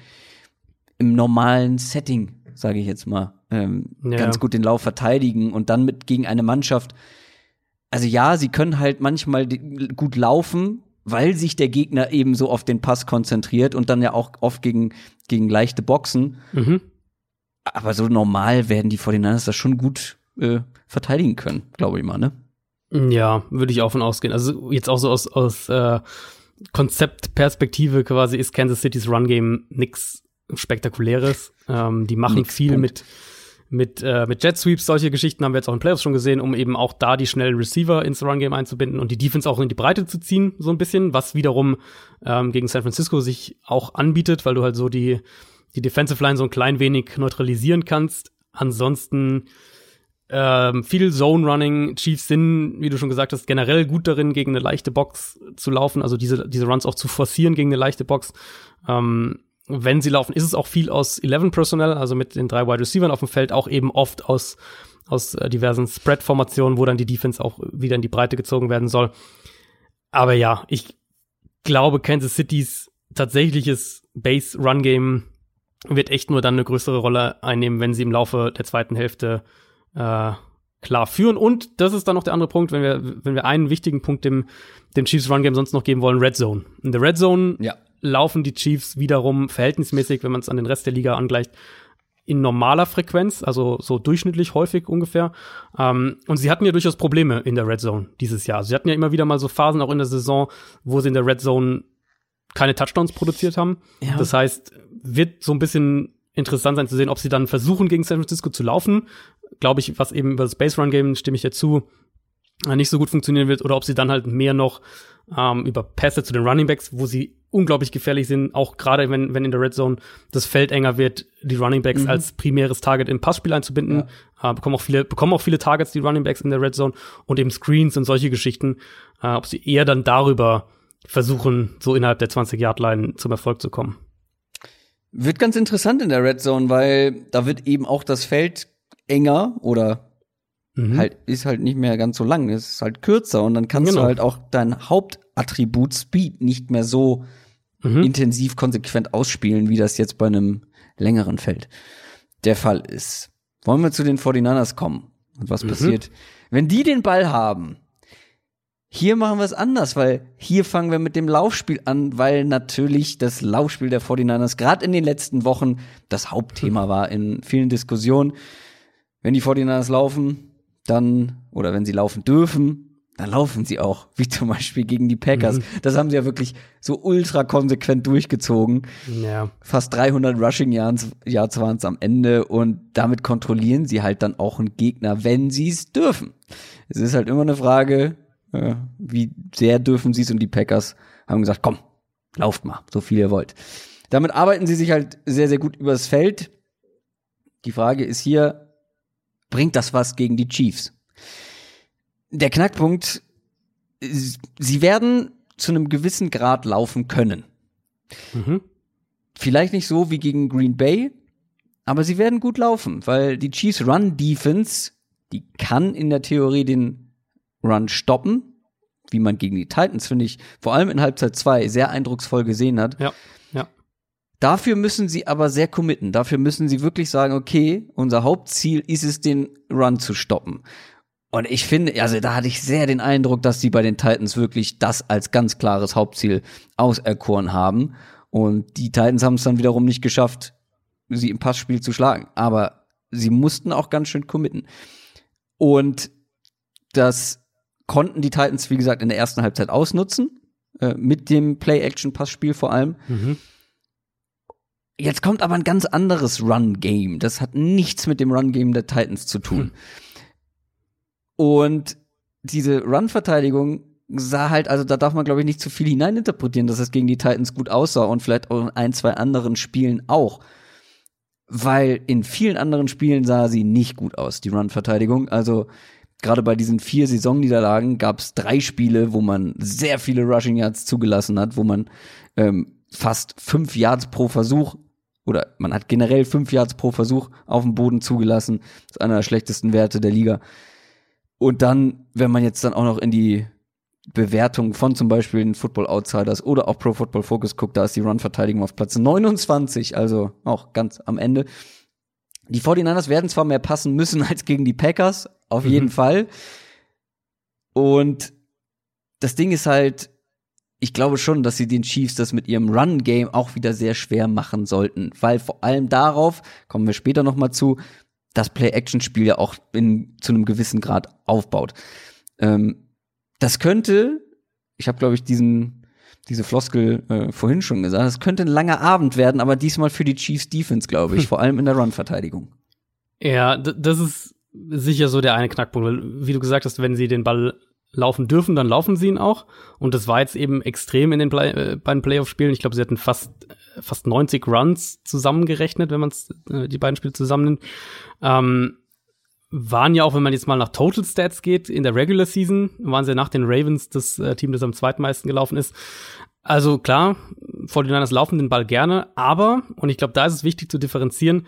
im normalen Setting, sage ich jetzt mal, ähm, Ja. ganz gut den Lauf verteidigen und dann mit gegen eine Mannschaft. Also ja, sie können halt manchmal gut laufen, weil sich der Gegner eben so auf den Pass konzentriert und dann ja auch oft gegen, gegen leichte Boxen. Mhm. Aber so normal werden die 49ers das schon gut äh, verteidigen können, glaube ich mal, ne? Ja, würde ich auch von ausgehen. Also jetzt auch so aus, aus äh, Konzeptperspektive quasi ist Kansas City's Run Game nix spektakuläres. Ähm, die machen Nix, viel Punkt. mit mit äh, mit Jet Sweeps, solche Geschichten haben wir jetzt auch in Playoffs schon gesehen, um eben auch da die schnellen Receiver ins Run Game einzubinden und die Defense auch in die Breite zu ziehen, so ein bisschen, was wiederum ähm, gegen San Francisco sich auch anbietet, weil du halt so die die Defensive Line so ein klein wenig neutralisieren kannst. Ansonsten ähm, viel Zone Running. Chiefs sind, wie du schon gesagt hast, generell gut darin, gegen eine leichte Box zu laufen, also diese, diese Runs auch zu forcieren gegen eine leichte Box. Ähm, wenn sie laufen, ist es auch viel aus 11 Personnel, also mit den drei Wide Receivers auf dem Feld, auch eben oft aus, aus äh, diversen Spread-Formationen, wo dann die Defense auch wieder in die Breite gezogen werden soll. Aber ja, ich glaube, Kansas Citys tatsächliches Base-Run-Game wird echt nur dann eine größere Rolle einnehmen, wenn sie im Laufe der zweiten Hälfte äh, klar führen. Und das ist dann noch der andere Punkt, wenn wir, wenn wir einen wichtigen Punkt dem, dem Chiefs Run Game sonst noch geben wollen, Red Zone. In der Red Zone Ja. laufen die Chiefs wiederum verhältnismäßig, wenn man es an den Rest der Liga angleicht, in normaler Frequenz, also so durchschnittlich häufig ungefähr. Ähm, und sie hatten ja durchaus Probleme in der Red Zone dieses Jahr. Sie hatten ja immer wieder mal so Phasen auch in der Saison, wo sie in der Red Zone keine Touchdowns produziert haben. Ja. Das heißt, wird so ein bisschen interessant sein zu sehen, ob sie dann versuchen, gegen San Francisco zu laufen. Glaube ich, was eben über das Base Run Game, stimme ich dazu, äh, nicht so gut funktionieren wird, oder ob sie dann halt mehr noch ähm, über Pässe zu den Running Backs, wo sie unglaublich gefährlich sind, auch gerade wenn, wenn in der Red Zone das Feld enger wird, die Running Backs als primäres Target im Passspiel einzubinden. Äh, bekommen auch viele, bekommen auch viele Targets, die Running Backs in der Red Zone und eben Screens und solche Geschichten, äh, ob sie eher dann darüber versuchen, so innerhalb der 20-Yard-Line zum Erfolg zu kommen. Wird ganz interessant in der Red Zone, weil da wird eben auch das Feld enger oder Mhm. halt ist halt nicht mehr ganz so lang, es ist halt kürzer und dann kannst Genau. du halt auch dein Hauptattribut Speed nicht mehr so Mhm. intensiv konsequent ausspielen, wie das jetzt bei einem längeren Feld der Fall ist. Wollen wir zu den 49ers kommen und was passiert? Wenn die den Ball haben, hier machen wir es anders, weil hier fangen wir mit dem Laufspiel an, weil natürlich das Laufspiel der 49ers gerade in den letzten Wochen das Hauptthema war in vielen Diskussionen. Wenn die 49ers laufen, dann, oder wenn sie laufen dürfen, dann laufen sie auch, wie zum Beispiel gegen die Packers. Das haben sie ja wirklich so ultra konsequent durchgezogen. Ja. Fast 300 Rushing Yards, Yards waren es am Ende und damit kontrollieren sie halt dann auch einen Gegner, wenn sie es dürfen. Es ist halt immer eine Frage, äh, wie sehr dürfen sie es und die Packers haben gesagt, komm, lauft mal, so viel ihr wollt. Damit arbeiten sie sich halt sehr, sehr gut übers Feld. Die Frage ist hier, bringt das was gegen die Chiefs? Der Knackpunkt, sie werden zu einem gewissen Grad laufen können. Mhm. Vielleicht nicht so wie gegen Green Bay, aber sie werden gut laufen, weil die Chiefs Run Defense, die kann in der Theorie den Run stoppen, wie man gegen die Titans, finde ich, vor allem in Halbzeit 2 sehr eindrucksvoll gesehen hat. Ja. Ja. Dafür müssen sie aber sehr committen. Dafür müssen sie wirklich sagen, okay, unser Hauptziel ist es, den Run zu stoppen. Und ich finde, also da hatte ich sehr den Eindruck, dass die bei den Titans wirklich das als ganz klares Hauptziel auserkoren haben. Und die Titans haben es dann wiederum nicht geschafft, sie im Passspiel zu schlagen. Aber sie mussten auch ganz schön committen. Und das konnten die Titans, wie gesagt, in der ersten Halbzeit ausnutzen. Äh, mit dem Play-Action-Passspiel vor allem. Mhm. Jetzt kommt aber ein ganz anderes Run-Game. Das hat nichts mit dem Run-Game der Titans zu tun. Hm. Und diese Run-Verteidigung sah halt, also da darf man, glaube ich, nicht zu viel hineininterpretieren, dass es gegen die Titans gut aussah und vielleicht auch in ein, zwei anderen Spielen auch. Weil in vielen anderen Spielen sah sie nicht gut aus, die Run-Verteidigung. Also gerade bei diesen vier Saisonniederlagen gab es drei Spiele, wo man sehr viele Rushing Yards zugelassen hat, wo man ähm, fast fünf Yards pro Versuch oder man hat generell fünf Yards pro Versuch auf dem Boden zugelassen. Das ist einer der schlechtesten Werte der Liga. Und dann, wenn man jetzt dann auch noch in die Bewertung von zum Beispiel den Football Outsiders oder auch Pro Football Focus guckt, da ist die Run-Verteidigung auf Platz 29, also auch ganz am Ende. Die 49ers werden zwar mehr passen müssen als gegen die Packers, auf jeden Mhm. Fall. Und das Ding ist halt, ich glaube schon, dass sie den Chiefs das mit ihrem Run-Game auch wieder sehr schwer machen sollten, weil vor allem darauf, kommen wir später noch mal zu, das Play-Action-Spiel ja auch in, zu einem gewissen Grad aufbaut. Ähm, das könnte, ich habe glaube ich diesen diese Floskel äh, vorhin schon gesagt, das könnte ein langer Abend werden, aber diesmal für die Chiefs Defense, glaube ich, vor allem in der Run-Verteidigung. Ja, das ist sicher so der eine Knackpunkt, weil, wie du gesagt hast, wenn sie den Ball laufen dürfen, dann laufen sie ihn auch. Und das war jetzt eben extrem in den Play äh, beiden Playoff-Spielen. Ich glaube, sie hatten fast, äh, fast 90 Runs zusammengerechnet, wenn man äh, die beiden Spiele zusammennimmt. Ähm, waren ja auch, wenn man jetzt mal nach Total Stats geht, in der Regular Season, waren sie nach den Ravens das äh, Team, das am zweitmeisten gelaufen ist. Also klar, 49ers laufen den Ball gerne, aber, und ich glaube, da ist es wichtig zu differenzieren,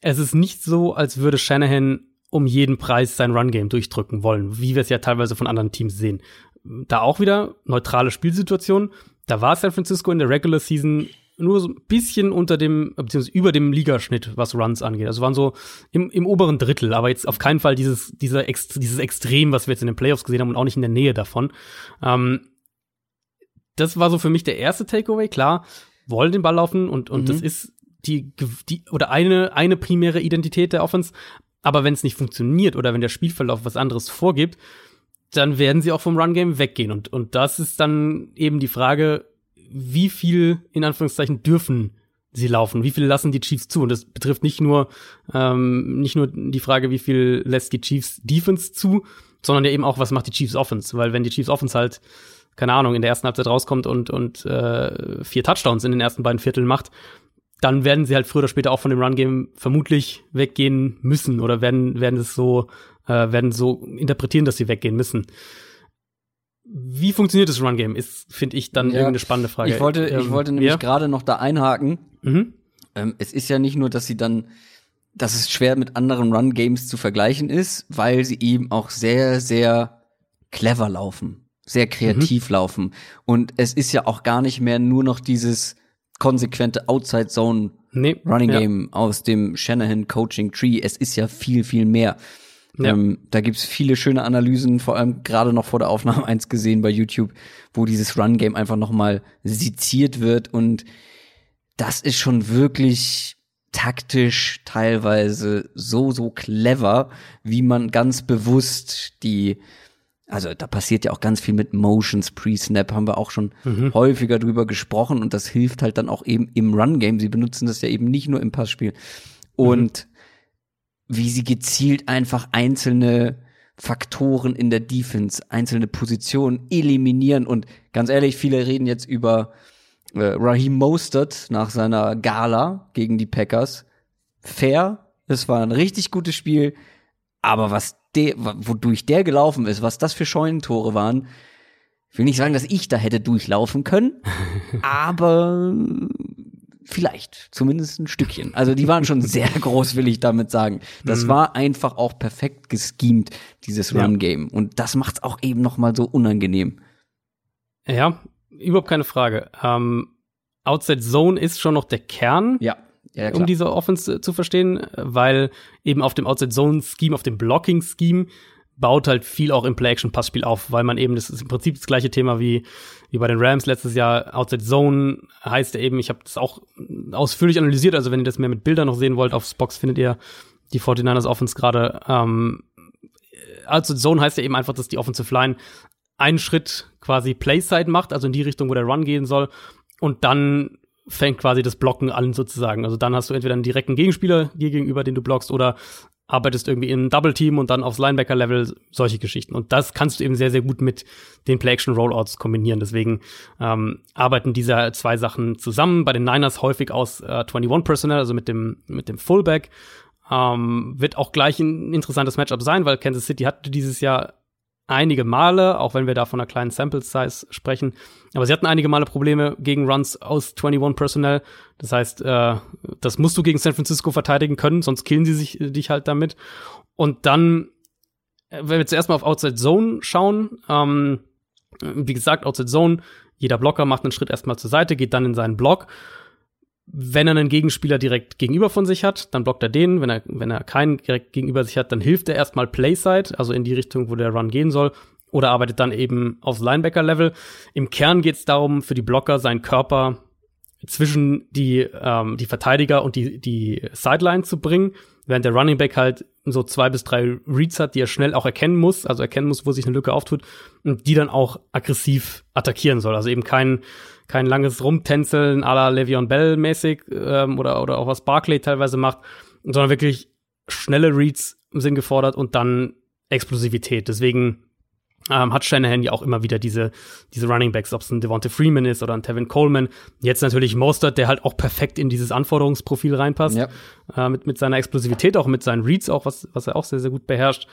es ist nicht so, als würde Shanahan um jeden Preis sein Run-Game durchdrücken wollen, wie wir es ja teilweise von anderen Teams sehen. Da auch wieder neutrale Spielsituation. Da war San Francisco in der Regular Season nur so ein bisschen unter dem, beziehungsweise über dem Ligaschnitt, was Runs angeht. Also waren so im, im oberen Drittel, aber jetzt auf keinen Fall dieses, dieser Ex, dieses Extrem, was wir jetzt in den Playoffs gesehen haben und auch nicht in der Nähe davon. Ähm, das war so für mich der erste Takeaway. Klar, wollen den Ball laufen und, und Mhm. das ist die, die, oder eine, eine primäre Identität der Offense. Aber wenn es nicht funktioniert oder wenn der Spielverlauf was anderes vorgibt, dann werden sie auch vom Run-Game weggehen. Und, und das ist dann eben die Frage, wie viel, in Anführungszeichen, dürfen sie laufen? Wie viel lassen die Chiefs zu? Und das betrifft nicht nur, ähm, nicht nur die Frage, wie viel lässt die Chiefs Defense zu, sondern ja eben auch, was macht die Chiefs Offense? Weil wenn die Chiefs Offense halt, keine Ahnung, in der ersten Halbzeit rauskommt und, und äh, vier Touchdowns in den ersten beiden Vierteln macht, dann werden sie halt früher oder später auch von dem Run-Game vermutlich weggehen müssen oder werden, werden es so, äh, werden so interpretieren, dass sie weggehen müssen. Wie funktioniert das Run-Game? Ist, finde ich, dann Ja. irgendeine spannende Frage. Ich wollte, ich Ähm, wollte nämlich ja? gerade noch da einhaken. Mhm. Ähm, es ist ja nicht nur, dass sie dann, dass es schwer mit anderen Run-Games zu vergleichen ist, weil sie eben auch sehr, sehr clever laufen, sehr kreativ laufen. Und es ist ja auch gar nicht mehr nur noch dieses konsequente Outside-Zone Nee. Running ja. Game aus dem Shanahan Coaching Tree. Es ist ja viel, viel mehr. Ja. Ähm, da gibt's viele schöne Analysen, vor allem gerade noch vor der Aufnahme eins gesehen bei YouTube, wo dieses Run Game einfach noch mal seziert wird und das ist schon wirklich taktisch teilweise so, so clever, wie man ganz bewusst die also da passiert ja auch ganz viel mit Motions pre-Snap, haben wir auch schon häufiger drüber gesprochen und das hilft halt dann auch eben im Run-Game. Sie benutzen das ja eben nicht nur im Passspiel. Und wie sie gezielt einfach einzelne Faktoren in der Defense, einzelne Positionen eliminieren und ganz ehrlich, viele reden jetzt über äh, Raheem Mostert nach seiner Gala gegen die Packers. Fair, es war ein richtig gutes Spiel, aber was der, wodurch der gelaufen ist, was das für Scheunentore waren, ich will nicht sagen, dass ich da hätte durchlaufen können, aber vielleicht, zumindest ein Stückchen. Also die waren schon sehr groß, will ich damit sagen. Das war einfach auch perfekt geschemt, dieses Ja. Run-Game. Und das macht's auch eben noch mal so unangenehm. Ja, überhaupt keine Frage. Ähm, Outside Zone ist schon noch der Kern, Ja, ja, um diese Offense äh, zu verstehen, weil eben auf dem Outside Zone Scheme, auf dem Blocking Scheme baut halt viel auch im Play-Action-Passspiel auf, weil man eben, das ist im Prinzip das gleiche Thema wie, wie bei den Rams letztes Jahr, Outside Zone heißt er eben, ich habe das auch ausführlich analysiert, also wenn ihr das mehr mit Bildern noch sehen wollt, auf Spox findet ihr die 49ers Offense gerade. Ähm, Outside Zone heißt ja eben einfach, dass die Offensive Line einen Schritt quasi Playside macht, also in die Richtung, wo der Run gehen soll, und dann fängt quasi das Blocken an sozusagen. Also dann hast du entweder einen direkten Gegenspieler dir gegenüber, den du blockst, oder arbeitest irgendwie in Double Team und dann aufs Linebacker Level solche Geschichten. Und das kannst du eben sehr sehr gut mit den Play Action Rollouts kombinieren. Deswegen ähm, arbeiten diese zwei Sachen zusammen. Bei den Niners häufig aus äh, 21 Personnel also mit dem mit dem Fullback. Ähm, wird auch gleich ein interessantes Matchup sein weil Kansas City hatte dieses Jahr einige Male, auch wenn wir da von einer kleinen Sample Size sprechen. Aber sie hatten einige Male Probleme gegen Runs aus 21 Personnel. Das heißt, äh, das musst du gegen San Francisco verteidigen können, sonst killen sie sich äh, dich halt damit. Und dann, äh, wenn wir zuerst mal auf Outside Zone schauen, ähm, wie gesagt, Outside Zone, jeder Blocker macht einen Schritt erstmal zur Seite, geht dann in seinen Block wenn er einen Gegenspieler direkt gegenüber von sich hat, dann blockt er den. Wenn er, wenn er keinen direkt gegenüber sich hat, dann hilft er erstmal Playside, also in die Richtung, wo der Run gehen soll, oder arbeitet dann eben aufs Linebacker-Level. Im Kern geht es darum, für die Blocker seinen Körper zwischen die, ähm, die Verteidiger und die, die Sideline zu bringen, während der Running Back halt so zwei bis drei Reads hat, die er schnell auch erkennen muss, also erkennen muss, wo sich eine Lücke auftut, und die dann auch aggressiv attackieren soll. Also eben kein kein langes Rumtänzeln à la Le'Veon Bell mäßig ähm, oder, oder auch was Barclay teilweise macht, sondern wirklich schnelle Reads sind gefordert und dann Explosivität. Deswegen ähm, hat Shanahan ja auch immer wieder diese, diese Running Backs, ob es ein Devonta Freeman ist oder ein Tevin Coleman. Jetzt natürlich Mostert, der halt auch perfekt in dieses Anforderungsprofil reinpasst. Ja. Äh, mit, mit seiner Explosivität, auch mit seinen Reads, auch was, was er auch sehr, sehr gut beherrscht.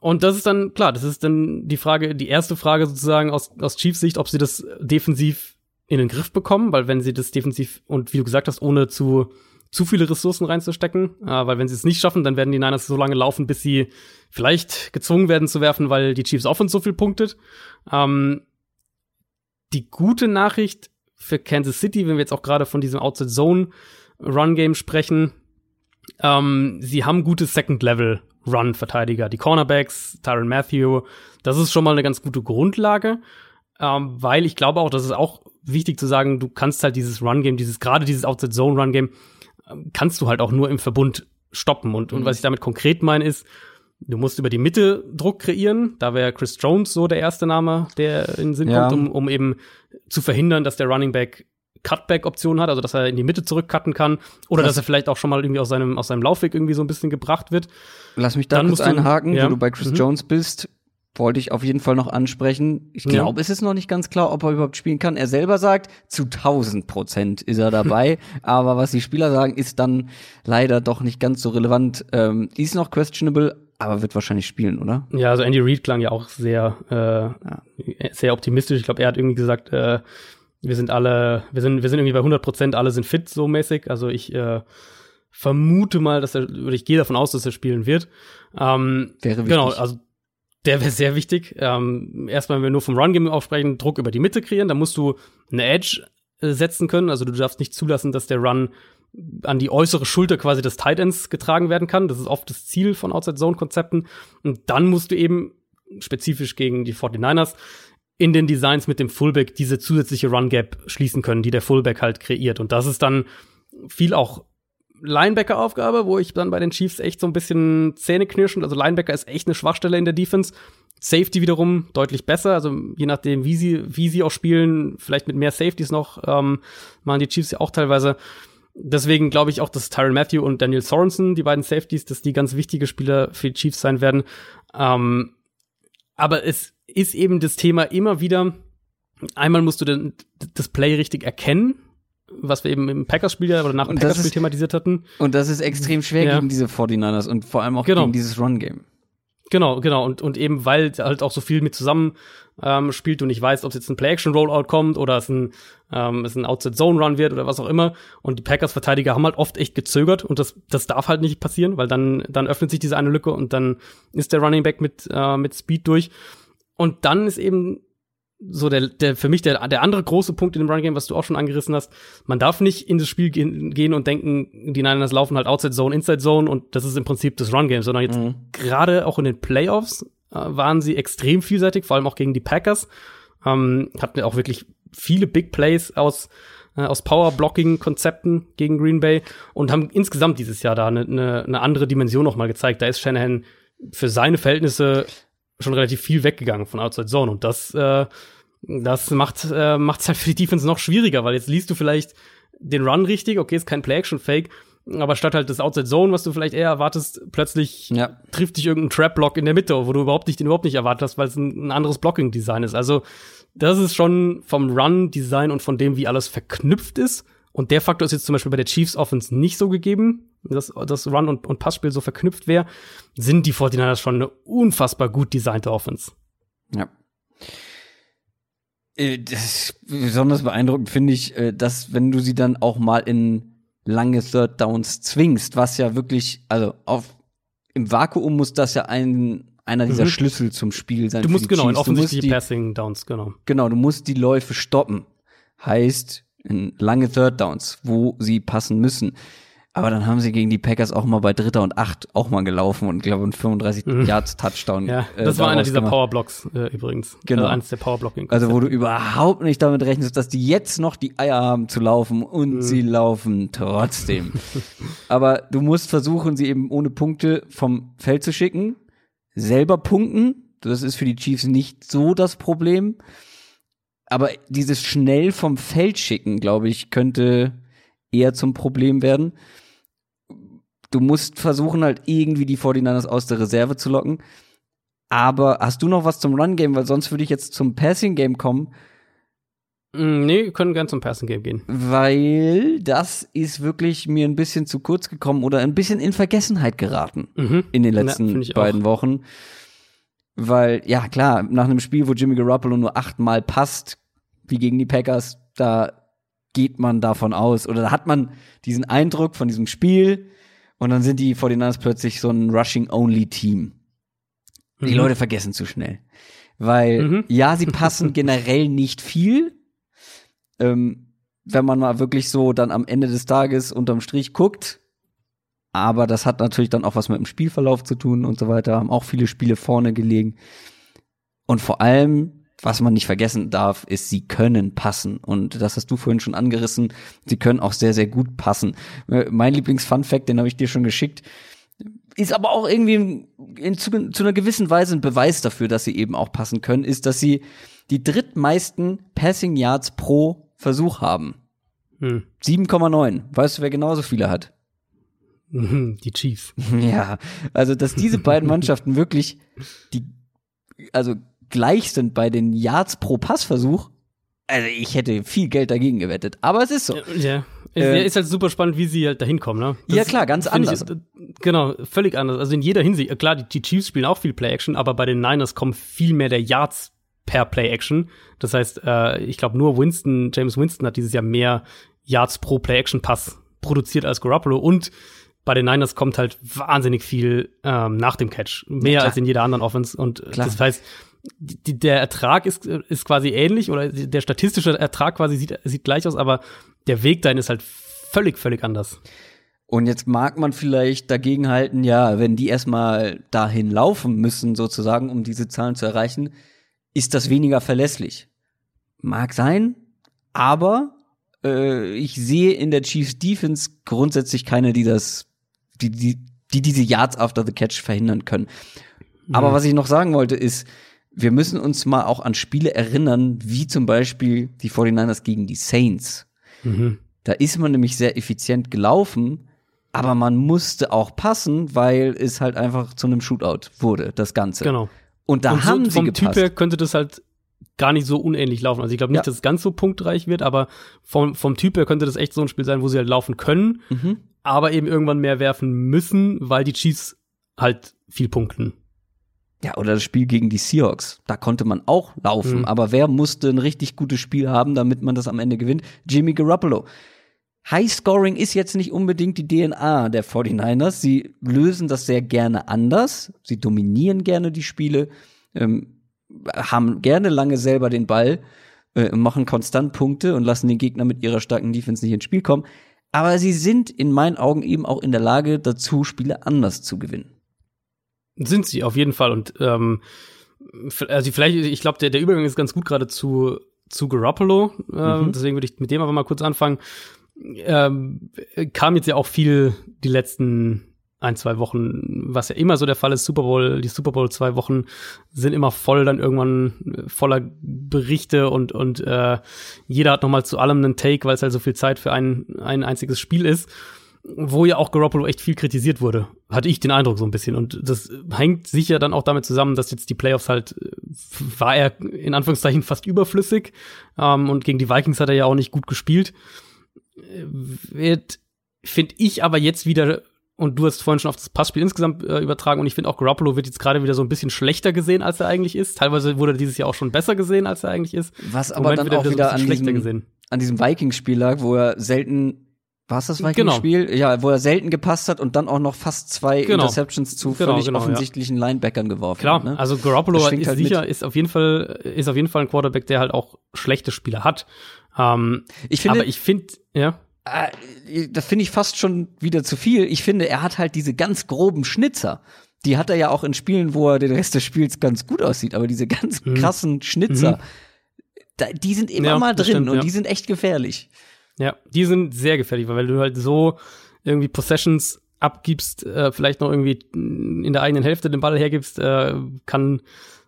Und das ist dann, klar, das ist dann die Frage, die erste Frage sozusagen aus, aus Chiefs Sicht, ob sie das defensiv in den Griff bekommen, weil wenn sie das defensiv und wie du gesagt hast, ohne zu zu viele Ressourcen reinzustecken, äh, weil wenn sie es nicht schaffen, dann werden die Niners so lange laufen, bis sie vielleicht gezwungen werden zu werfen, weil die Chiefs Offense so viel punktet. Ähm, die gute Nachricht für Kansas City, wenn wir jetzt auch gerade von diesem Outside Zone Run Game sprechen, ähm, sie haben gute Second Level Run Verteidiger, die Cornerbacks, Tyron Matthew, das ist schon mal eine ganz gute Grundlage, ähm, weil ich glaube auch, das ist auch wichtig zu sagen, du kannst halt dieses Run-Game, dieses, gerade dieses Outside-Zone-Run-Game, ähm, kannst du halt auch nur im Verbund stoppen. Und, und mhm. was ich damit konkret meine, ist, du musst über die Mitte Druck kreieren. Da wäre Chris Jones so der erste Name, der in den Sinn ja. kommt, um, um eben zu verhindern, dass der Running Back Cutback-Option hat, also dass er in die Mitte zurückcutten kann oder das dass er vielleicht auch schon mal irgendwie aus seinem, aus seinem Laufweg irgendwie so ein bisschen gebracht wird. Lass mich da Dann kurz einhaken, ja. wo du bei Chris mhm. Jones bist wollte ich auf jeden Fall noch ansprechen. Ich glaube, ja. es ist noch nicht ganz klar, ob er überhaupt spielen kann. Er selber sagt, zu 1000 Prozent ist er dabei. aber was die Spieler sagen, ist dann leider doch nicht ganz so relevant. Ähm, ist noch questionable, aber wird wahrscheinlich spielen, oder? Ja, also Andy Reid klang ja auch sehr, äh, ja. sehr optimistisch. Ich glaube, er hat irgendwie gesagt, äh, wir sind alle, wir sind, wir sind irgendwie bei 100 Prozent, alle sind fit so mäßig. Also ich äh, vermute mal, dass er, oder ich gehe davon aus, dass er spielen wird. Ähm, Wäre wichtig. Genau, also der wäre sehr wichtig. Ähm, erstmal, wenn wir nur vom Run-Game aufsprechen, Druck über die Mitte kreieren, dann musst du eine Edge äh, setzen können. Also du darfst nicht zulassen, dass der Run an die äußere Schulter quasi des Tight Ends getragen werden kann. Das ist oft das Ziel von Outside-Zone-Konzepten. Und dann musst du eben spezifisch gegen die 49ers in den Designs mit dem Fullback diese zusätzliche Run-Gap schließen können, die der Fullback halt kreiert. Und das ist dann viel auch Linebacker-Aufgabe, wo ich dann bei den Chiefs echt so ein bisschen Zähne knirschen. Also Linebacker ist echt eine Schwachstelle in der Defense. Safety wiederum deutlich besser. Also je nachdem, wie sie, wie sie auch spielen, vielleicht mit mehr Safeties noch, ähm, machen die Chiefs ja auch teilweise. Deswegen glaube ich auch, dass Tyron Matthew und Daniel Sorensen, die beiden Safeties, dass die ganz wichtige Spieler für die Chiefs sein werden. Ähm, aber es ist eben das Thema immer wieder, einmal musst du den, das Play richtig erkennen was wir eben im Packers-Spiel oder nach dem Packers-Spiel thematisiert hatten. Und das ist extrem schwer ja. gegen diese 49ers und vor allem auch genau. gegen dieses Run-Game. Genau, genau. Und, und eben, weil halt auch so viel mit zusammen ähm, spielt und ich weiß, ob es jetzt ein Play-Action-Rollout kommt oder es ein, ähm, es ein Outside-Zone-Run wird oder was auch immer. Und die Packers-Verteidiger haben halt oft echt gezögert und das, das darf halt nicht passieren, weil dann, dann öffnet sich diese eine Lücke und dann ist der Running Back mit, äh, mit Speed durch. Und dann ist eben so der, der für mich der, der andere große Punkt in dem Run Game, was du auch schon angerissen hast. Man darf nicht in das Spiel gehen, gehen und denken, die Niners laufen halt Outside Zone, Inside Zone und das ist im Prinzip das Run Game, sondern jetzt mhm. gerade auch in den Playoffs äh, waren sie extrem vielseitig, vor allem auch gegen die Packers. Ähm, hatten auch wirklich viele Big Plays aus äh, aus Power-Blocking-Konzepten gegen Green Bay und haben insgesamt dieses Jahr da eine ne, ne andere Dimension noch mal gezeigt. Da ist Shanahan für seine Verhältnisse schon relativ viel weggegangen von Outside Zone und das äh, das macht äh, macht's halt für die Defense noch schwieriger, weil jetzt liest du vielleicht den Run richtig, okay, ist kein Play-Action-Fake, aber statt halt das Outside Zone, was du vielleicht eher erwartest, plötzlich ja. trifft dich irgendein Trap-Block in der Mitte, wo du überhaupt nicht, den überhaupt nicht erwartet hast, weil es ein, ein anderes Blocking-Design ist. Also das ist schon vom Run-Design und von dem, wie alles verknüpft ist. Und der Faktor ist jetzt zum Beispiel bei der Chiefs Offense nicht so gegeben, dass das Run- und, und Passspiel so verknüpft wäre, sind die 49ers schon eine unfassbar gut designte Offense. Ja. Äh, das ist besonders beeindruckend finde ich, äh, dass wenn du sie dann auch mal in lange Third Downs zwingst, was ja wirklich, also auf im Vakuum muss das ja ein einer dieser mhm. Schlüssel zum Spiel sein. Du musst genau, Chiefs. offensichtliche Passing Downs, genau. Genau, du musst die Läufe stoppen. Heißt, in lange Third Downs, wo sie passen müssen. Aber dann haben sie gegen die Packers auch mal bei Dritter und Acht auch mal gelaufen und glaube ein 35 mhm. Yards Touchdown. Ja, äh, das äh, war einer dieser Powerblocks äh, übrigens. Genau. Also eines der Powerblocking. Also wo du überhaupt nicht damit rechnest, dass die jetzt noch die Eier haben zu laufen und mhm. sie laufen trotzdem. Aber du musst versuchen, sie eben ohne Punkte vom Feld zu schicken selber punkten. Das ist für die Chiefs nicht so das Problem. Aber dieses schnell vom Feld schicken, glaube ich, könnte eher zum Problem werden. Du musst versuchen, halt irgendwie die 49ers aus der Reserve zu locken. Aber hast du noch was zum Run-Game? Weil sonst würde ich jetzt zum Passing-Game kommen. Mm, nee, wir können gern zum Passing Game gehen. Weil das ist wirklich mir ein bisschen zu kurz gekommen oder ein bisschen in Vergessenheit geraten mhm. in den letzten ja, beiden auch. Wochen. Weil, ja, klar, nach einem Spiel, wo Jimmy Garoppolo nur achtmal passt, wie gegen die Packers, da geht man davon aus oder da hat man diesen Eindruck von diesem Spiel und dann sind die 49ers plötzlich so ein Rushing-Only-Team. Die mhm. Leute vergessen zu schnell. Weil, mhm. ja, sie passen generell nicht viel, ähm, wenn man mal wirklich so dann am Ende des Tages unterm Strich guckt. Aber das hat natürlich dann auch was mit dem Spielverlauf zu tun und so weiter. Haben auch viele Spiele vorne gelegen. Und vor allem, was man nicht vergessen darf, ist, sie können passen. Und das hast du vorhin schon angerissen. Sie können auch sehr, sehr gut passen. Äh, mein Lieblings-Fun-Fact, den habe ich dir schon geschickt, ist aber auch irgendwie in, in, zu, zu einer gewissen Weise ein Beweis dafür, dass sie eben auch passen können, ist, dass sie die drittmeisten Passing Yards pro Versuch haben. Hm. 7,9. Weißt du, wer genauso viele hat? Die Chiefs. Ja, also dass diese beiden Mannschaften wirklich die, also gleich sind bei den Yards pro Passversuch. Also ich hätte viel Geld dagegen gewettet, aber es ist so. Ja, äh, ist halt super spannend, wie sie halt dahin kommen, ne? Das ja klar, ganz anders. Ich, genau, völlig anders. Also in jeder Hinsicht. Klar, die, die Chiefs spielen auch viel Play-Action, aber bei den Niners kommen viel mehr der Yards per Play-Action. Das heißt, äh, ich glaube, nur Winston, James Winston hat dieses Jahr mehr Yards pro Play-Action-Pass produziert als Garoppolo und bei den Niners kommt halt wahnsinnig viel ähm, nach dem Catch. Mehr ja, als in jeder anderen Offense. Und klar. das heißt, die, der Ertrag ist, ist quasi ähnlich oder der statistische Ertrag quasi sieht, sieht gleich aus, aber der Weg dahin ist halt völlig, völlig anders. Und jetzt mag man vielleicht dagegen halten, ja, wenn die erstmal dahin laufen müssen, sozusagen, um diese Zahlen zu erreichen, ist das weniger verlässlich. Mag sein, aber äh, ich sehe in der Chiefs Defense grundsätzlich keine, die das, die, die, die diese Yards after the catch verhindern können. Mhm. Aber was ich noch sagen wollte ist, wir müssen uns mal auch an Spiele erinnern, wie zum Beispiel die 49ers gegen die Saints. Mhm. Da ist man nämlich sehr effizient gelaufen, aber man musste auch passen, weil es halt einfach zu einem Shootout wurde, das Ganze. Genau. Und da und haben so, sie vom gepasst. Typ her könnte das halt gar nicht so unähnlich laufen. Also ich glaube nicht, ja. dass es ganz so punktreich wird, aber vom, vom Typ her könnte das echt so ein Spiel sein, wo sie halt laufen können, mhm. Aber eben irgendwann mehr werfen müssen, weil die Chiefs halt viel punkten. Ja, oder das Spiel gegen die Seahawks. Da konnte man auch laufen, mhm. aber wer musste ein richtig gutes Spiel haben, damit man das am Ende gewinnt? Jimmy Garoppolo. High Scoring ist jetzt nicht unbedingt die DNA der 49ers. Sie lösen das sehr gerne anders. Sie dominieren gerne die Spiele. Ähm, haben gerne lange selber den Ball, äh, machen konstant Punkte und lassen den Gegner mit ihrer starken Defense nicht ins Spiel kommen. Aber sie sind in meinen Augen eben auch in der Lage dazu, Spiele anders zu gewinnen. Sind sie, auf jeden Fall. Und ähm, also vielleicht, ich glaube, der, der Übergang ist ganz gut gerade zu, zu Garoppolo. Äh, mhm. Deswegen würde ich mit dem aber mal kurz anfangen. Ähm, kam jetzt ja auch viel die letzten ein, zwei Wochen, was ja immer so der Fall ist, Super Bowl, die Super Bowl zwei Wochen sind immer voll dann irgendwann äh, voller Berichte und, und äh, jeder hat nochmal zu allem einen Take, weil es halt so viel Zeit für ein, ein einziges Spiel ist, wo ja auch Garoppolo echt viel kritisiert wurde. Hatte ich den Eindruck so ein bisschen. Und das hängt sicher dann auch damit zusammen, dass jetzt die Playoffs halt, äh, war er in Anführungszeichen fast überflüssig ähm, und gegen die Vikings hat er ja auch nicht gut gespielt. Äh, wird, finde ich aber jetzt wieder und du hast vorhin schon auf das Passspiel insgesamt äh, übertragen und ich finde auch Garoppolo wird jetzt gerade wieder so ein bisschen schlechter gesehen, als er eigentlich ist. Teilweise wurde er dieses Jahr auch schon besser gesehen, als er eigentlich ist. Was aber dann auch wieder, so an, diesem, an diesem Vikings-Spiel lag, wo er selten war es das Vikings-Spiel? Genau. Ja, wo er selten gepasst hat und dann auch noch fast zwei genau. Interceptions zu genau, völlig genau, offensichtlichen ja. Linebackern geworfen Klar, hat. Ne? also Garoppolo ist halt sicher, mit. ist auf jeden Fall, ist auf jeden Fall ein Quarterback, der halt auch schlechte Spiele hat. Ähm, ich finde, aber ich finde, ja. Äh, das finde ich fast schon wieder zu viel. Ich finde, er hat halt diese ganz groben Schnitzer. Die hat er ja auch in Spielen, wo er den Rest des Spiels ganz gut aussieht, aber diese ganz mhm. krassen Schnitzer, mhm. da, die sind immer ja, mal drin stimmt, und ja. die sind echt gefährlich. Ja, die sind sehr gefährlich, weil du halt so irgendwie Possessions abgibst, äh, vielleicht noch irgendwie in der eigenen Hälfte den Ball hergibst, äh, kann,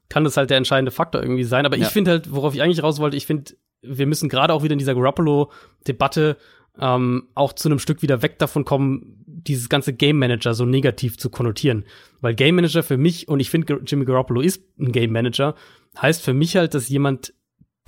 kann das halt der entscheidende Faktor irgendwie sein. Aber ja. ich finde halt, worauf ich eigentlich raus wollte, ich finde, wir müssen gerade auch wieder in dieser Garoppolo-Debatte ähm, auch zu einem Stück wieder weg davon kommen, dieses ganze Game Manager so negativ zu konnotieren. Weil Game Manager für mich, und ich finde, Jimmy Garoppolo ist ein Game Manager, heißt für mich halt, dass jemand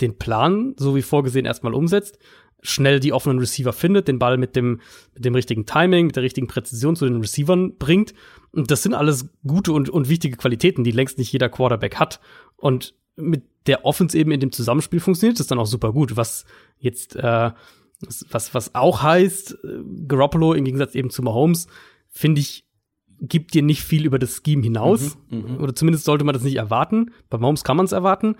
den Plan, so wie vorgesehen, erstmal umsetzt, schnell die offenen Receiver findet, den Ball mit dem, mit dem richtigen Timing, mit der richtigen Präzision zu den Receivern bringt. Und das sind alles gute und, und wichtige Qualitäten, die längst nicht jeder Quarterback hat. Und mit der Offense eben in dem Zusammenspiel funktioniert das dann auch super gut, was jetzt äh, was, was auch heißt, äh, Garoppolo im Gegensatz eben zu Mahomes, finde ich, gibt dir nicht viel über das Scheme hinaus. Mhm, mhm, oder zumindest sollte man das nicht erwarten. Bei Mahomes kann man es erwarten.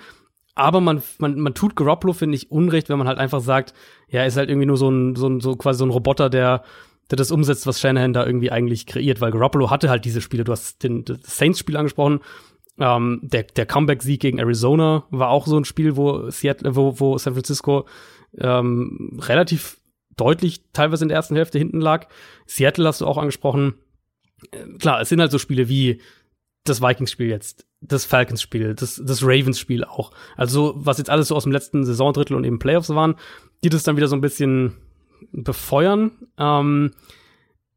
Aber man, man, man tut Garoppolo, finde ich, unrecht, wenn man halt einfach sagt, ja, er ist halt irgendwie nur so ein, so ein, so quasi so ein Roboter, der, der das umsetzt, was Shanahan da irgendwie eigentlich kreiert, weil Garoppolo hatte halt diese Spiele. Du hast den, das Saints-Spiel angesprochen. Ähm, der der Comeback-Sieg gegen Arizona war auch so ein Spiel, wo Seattle, wo, wo San Francisco ähm, relativ deutlich teilweise in der ersten Hälfte hinten lag. Seattle hast du auch angesprochen. Äh, klar, es sind halt so Spiele wie das Vikings-Spiel jetzt, das Falcons-Spiel, das, das Ravens-Spiel auch. Also, was jetzt alles so aus dem letzten Saisondrittel und eben Playoffs waren, die das dann wieder so ein bisschen befeuern. Ähm,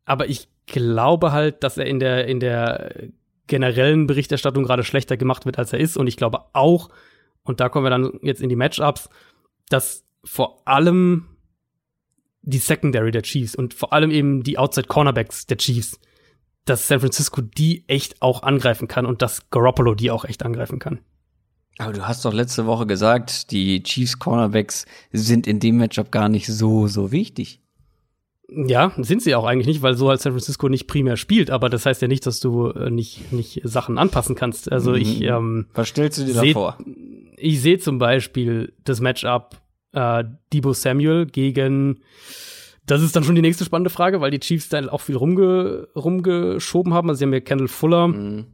aber ich glaube halt, dass er in der, in der generellen Berichterstattung gerade schlechter gemacht wird, als er ist. Und ich glaube auch, und da kommen wir dann jetzt in die Matchups, dass vor allem die Secondary der Chiefs und vor allem eben die Outside Cornerbacks der Chiefs, dass San Francisco die echt auch angreifen kann und dass Garoppolo die auch echt angreifen kann. Aber du hast doch letzte Woche gesagt, die Chiefs Cornerbacks sind in dem Matchup gar nicht so, so wichtig. Ja, sind sie auch eigentlich nicht, weil so als San Francisco nicht primär spielt, aber das heißt ja nicht, dass du äh, nicht, nicht Sachen anpassen kannst. Also mhm. ich ähm, Was stellst du dir da vor? Ich sehe zum Beispiel das Matchup äh, Debo Samuel gegen das ist dann schon die nächste spannende Frage, weil die Chiefs da auch viel rumge rumgeschoben haben. Also sie haben ja Kendall Fuller mhm.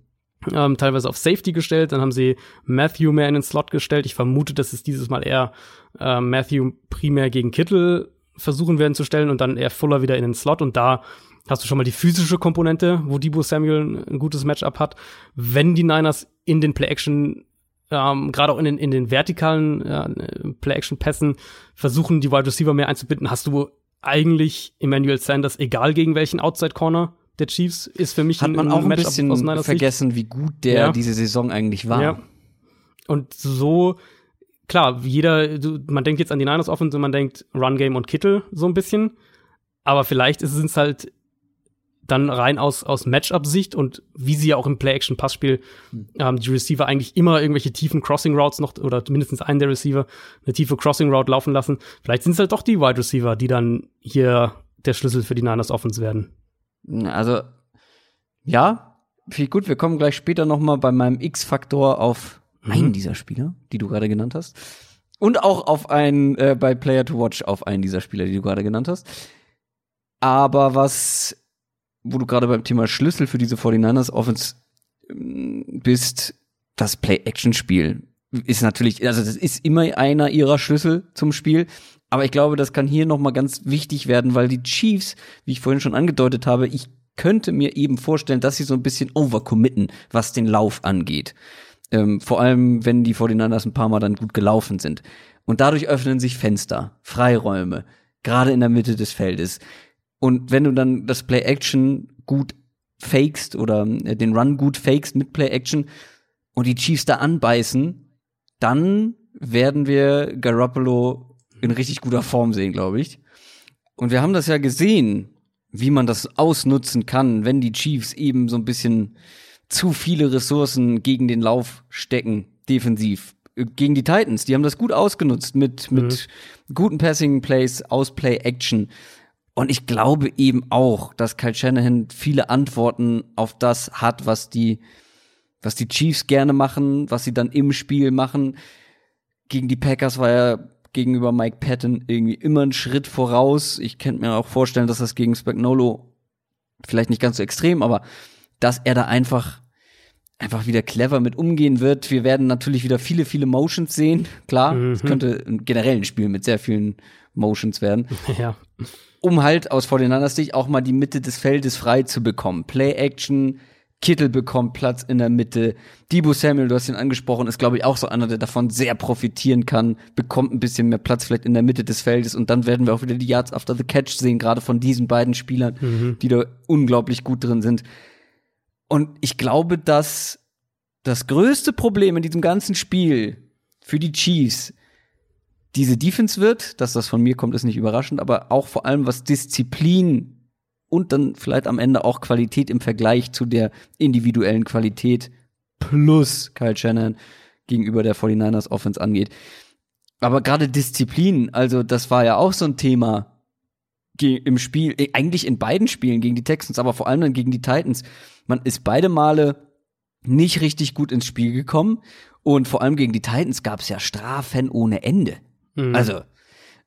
ähm, teilweise auf Safety gestellt, dann haben sie Matthew mehr in den Slot gestellt. Ich vermute, dass es dieses Mal eher äh, Matthew primär gegen Kittel versuchen werden zu stellen und dann eher Fuller wieder in den Slot und da hast du schon mal die physische Komponente, wo Debo Samuel ein gutes Matchup hat. Wenn die Niners in den Play-Action ähm, gerade auch in den, in den vertikalen äh, Play-Action-Pässen versuchen, die Wide Receiver mehr einzubinden, hast du eigentlich Emmanuel Sanders, egal gegen welchen Outside-Corner der Chiefs, ist für mich Hat man ein, auch ein bisschen vergessen, wie gut der ja. diese Saison eigentlich war. Ja. Und so, klar, jeder, du, man denkt jetzt an die Niners Offense und man denkt Run Game und Kittel so ein bisschen. Aber vielleicht sind es halt dann rein aus, aus Matchup-Sicht und wie sie ja auch im Play-Action-Passspiel ähm, die Receiver eigentlich immer irgendwelche tiefen Crossing-Routes noch oder mindestens einen der Receiver eine tiefe Crossing-Route laufen lassen. Vielleicht sind es halt doch die Wide Receiver, die dann hier der Schlüssel für die Niners Offense werden. Also, ja, viel gut. Wir kommen gleich später noch mal bei meinem X-Faktor auf mhm. einen dieser Spieler, die du gerade genannt hast. Und auch auf einen, äh, bei Player to Watch auf einen dieser Spieler, die du gerade genannt hast. Aber was, wo du gerade beim Thema Schlüssel für diese 49ers Offense ähm, bist, das Play-Action-Spiel ist natürlich, also das ist immer einer ihrer Schlüssel zum Spiel. Aber ich glaube, das kann hier nochmal ganz wichtig werden, weil die Chiefs, wie ich vorhin schon angedeutet habe, ich könnte mir eben vorstellen, dass sie so ein bisschen overcommitten, was den Lauf angeht. Ähm, vor allem, wenn die 49ers ein paar Mal dann gut gelaufen sind. Und dadurch öffnen sich Fenster, Freiräume, gerade in der Mitte des Feldes. Und wenn du dann das Play-Action gut fakest oder äh, den Run gut fakest mit Play-Action und die Chiefs da anbeißen, dann werden wir Garoppolo in richtig guter Form sehen, glaube ich. Und wir haben das ja gesehen, wie man das ausnutzen kann, wenn die Chiefs eben so ein bisschen zu viele Ressourcen gegen den Lauf stecken, defensiv. Gegen die Titans, die haben das gut ausgenutzt mit, mhm. mit guten Passing Plays aus Play Action. Und ich glaube eben auch, dass Kyle Shanahan viele Antworten auf das hat, was die was die Chiefs gerne machen, was sie dann im Spiel machen. Gegen die Packers war er gegenüber Mike Patton irgendwie immer einen Schritt voraus. Ich könnte mir auch vorstellen, dass das gegen Spagnolo vielleicht nicht ganz so extrem, aber dass er da einfach einfach wieder clever mit umgehen wird. Wir werden natürlich wieder viele, viele Motions sehen. Klar, es mhm. könnte generell ein Spiel mit sehr vielen Motions werden. Ja. Um halt aus 49ers Sicht auch mal die Mitte des Feldes frei zu bekommen. Play-Action, Kittel bekommt Platz in der Mitte. Debo Samuel, du hast ihn angesprochen, ist, glaube ich, auch so einer, der davon sehr profitieren kann, bekommt ein bisschen mehr Platz vielleicht in der Mitte des Feldes und dann werden wir auch wieder die Yards after the Catch sehen, gerade von diesen beiden Spielern, mhm. die da unglaublich gut drin sind. Und ich glaube, dass das größte Problem in diesem ganzen Spiel für die Chiefs diese Defense wird, dass das von mir kommt, ist nicht überraschend, aber auch vor allem was Disziplin und dann vielleicht am Ende auch Qualität im Vergleich zu der individuellen Qualität plus Kyle Shannon gegenüber der 49ers Offense angeht. Aber gerade Disziplin, also das war ja auch so ein Thema im Spiel, äh, eigentlich in beiden Spielen gegen die Texans, aber vor allem dann gegen die Titans. Man ist beide Male nicht richtig gut ins Spiel gekommen und vor allem gegen die Titans gab es ja Strafen ohne Ende. Mhm. Also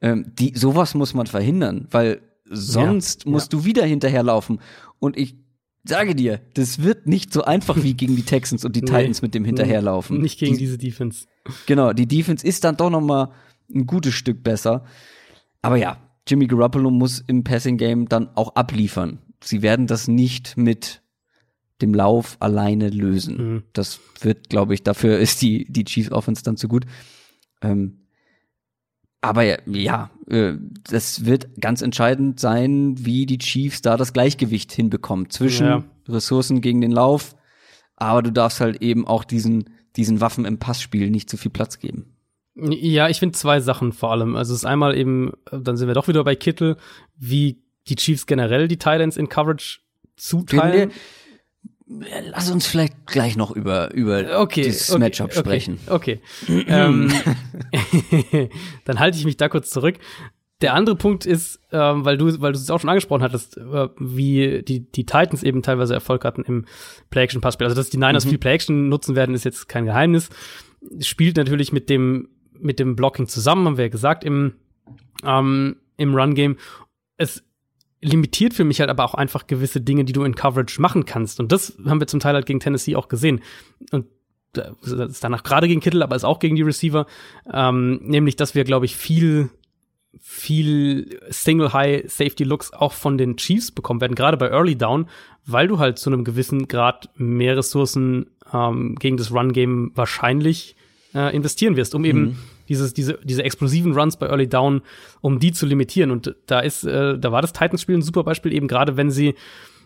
ähm, die sowas muss man verhindern, weil Sonst ja, musst ja. du wieder hinterherlaufen. Und ich sage dir, das wird nicht so einfach wie gegen die Texans und die Titans mit dem Hinterherlaufen. Nicht gegen die, diese Defense. Genau, die Defense ist dann doch noch mal ein gutes Stück besser. Aber ja, Jimmy Garoppolo muss im Passing Game dann auch abliefern. Sie werden das nicht mit dem Lauf alleine lösen. Mhm. Das wird, glaube ich, dafür ist die die Chiefs Offense dann zu gut. Ähm, aber ja, äh, das wird ganz entscheidend sein, wie die Chiefs da das Gleichgewicht hinbekommen zwischen ja. Ressourcen gegen den Lauf. Aber du darfst halt eben auch diesen, diesen Waffen im Passspiel nicht zu viel Platz geben. Ja, ich finde zwei Sachen vor allem. Also es ist einmal eben, dann sind wir doch wieder bei Kittel, wie die Chiefs generell die Titans in Coverage zuteilen. Lass uns vielleicht gleich noch über, über okay, das okay, Matchup okay, sprechen. Okay. ähm, dann halte ich mich da kurz zurück. Der andere Punkt ist, ähm, weil du, weil du es auch schon angesprochen hattest, äh, wie die, die Titans eben teilweise Erfolg hatten im Play-Action-Passspiel. Also, dass die Niners mhm. viel Play-Action nutzen werden, ist jetzt kein Geheimnis. Spielt natürlich mit dem, mit dem Blocking zusammen, haben wir ja gesagt, im, ähm, im Run-Game. Es limitiert für mich halt aber auch einfach gewisse Dinge, die du in Coverage machen kannst. Und das haben wir zum Teil halt gegen Tennessee auch gesehen. Und das ist danach gerade gegen Kittel, aber ist auch gegen die Receiver. Ähm, nämlich, dass wir, glaube ich, viel, viel Single High Safety Looks auch von den Chiefs bekommen werden, gerade bei Early Down, weil du halt zu einem gewissen Grad mehr Ressourcen ähm, gegen das Run Game wahrscheinlich äh, investieren wirst, um eben mhm dieses, diese, diese explosiven Runs bei Early Down, um die zu limitieren. Und da ist, äh, da war das Titans-Spiel ein super Beispiel, eben gerade wenn sie,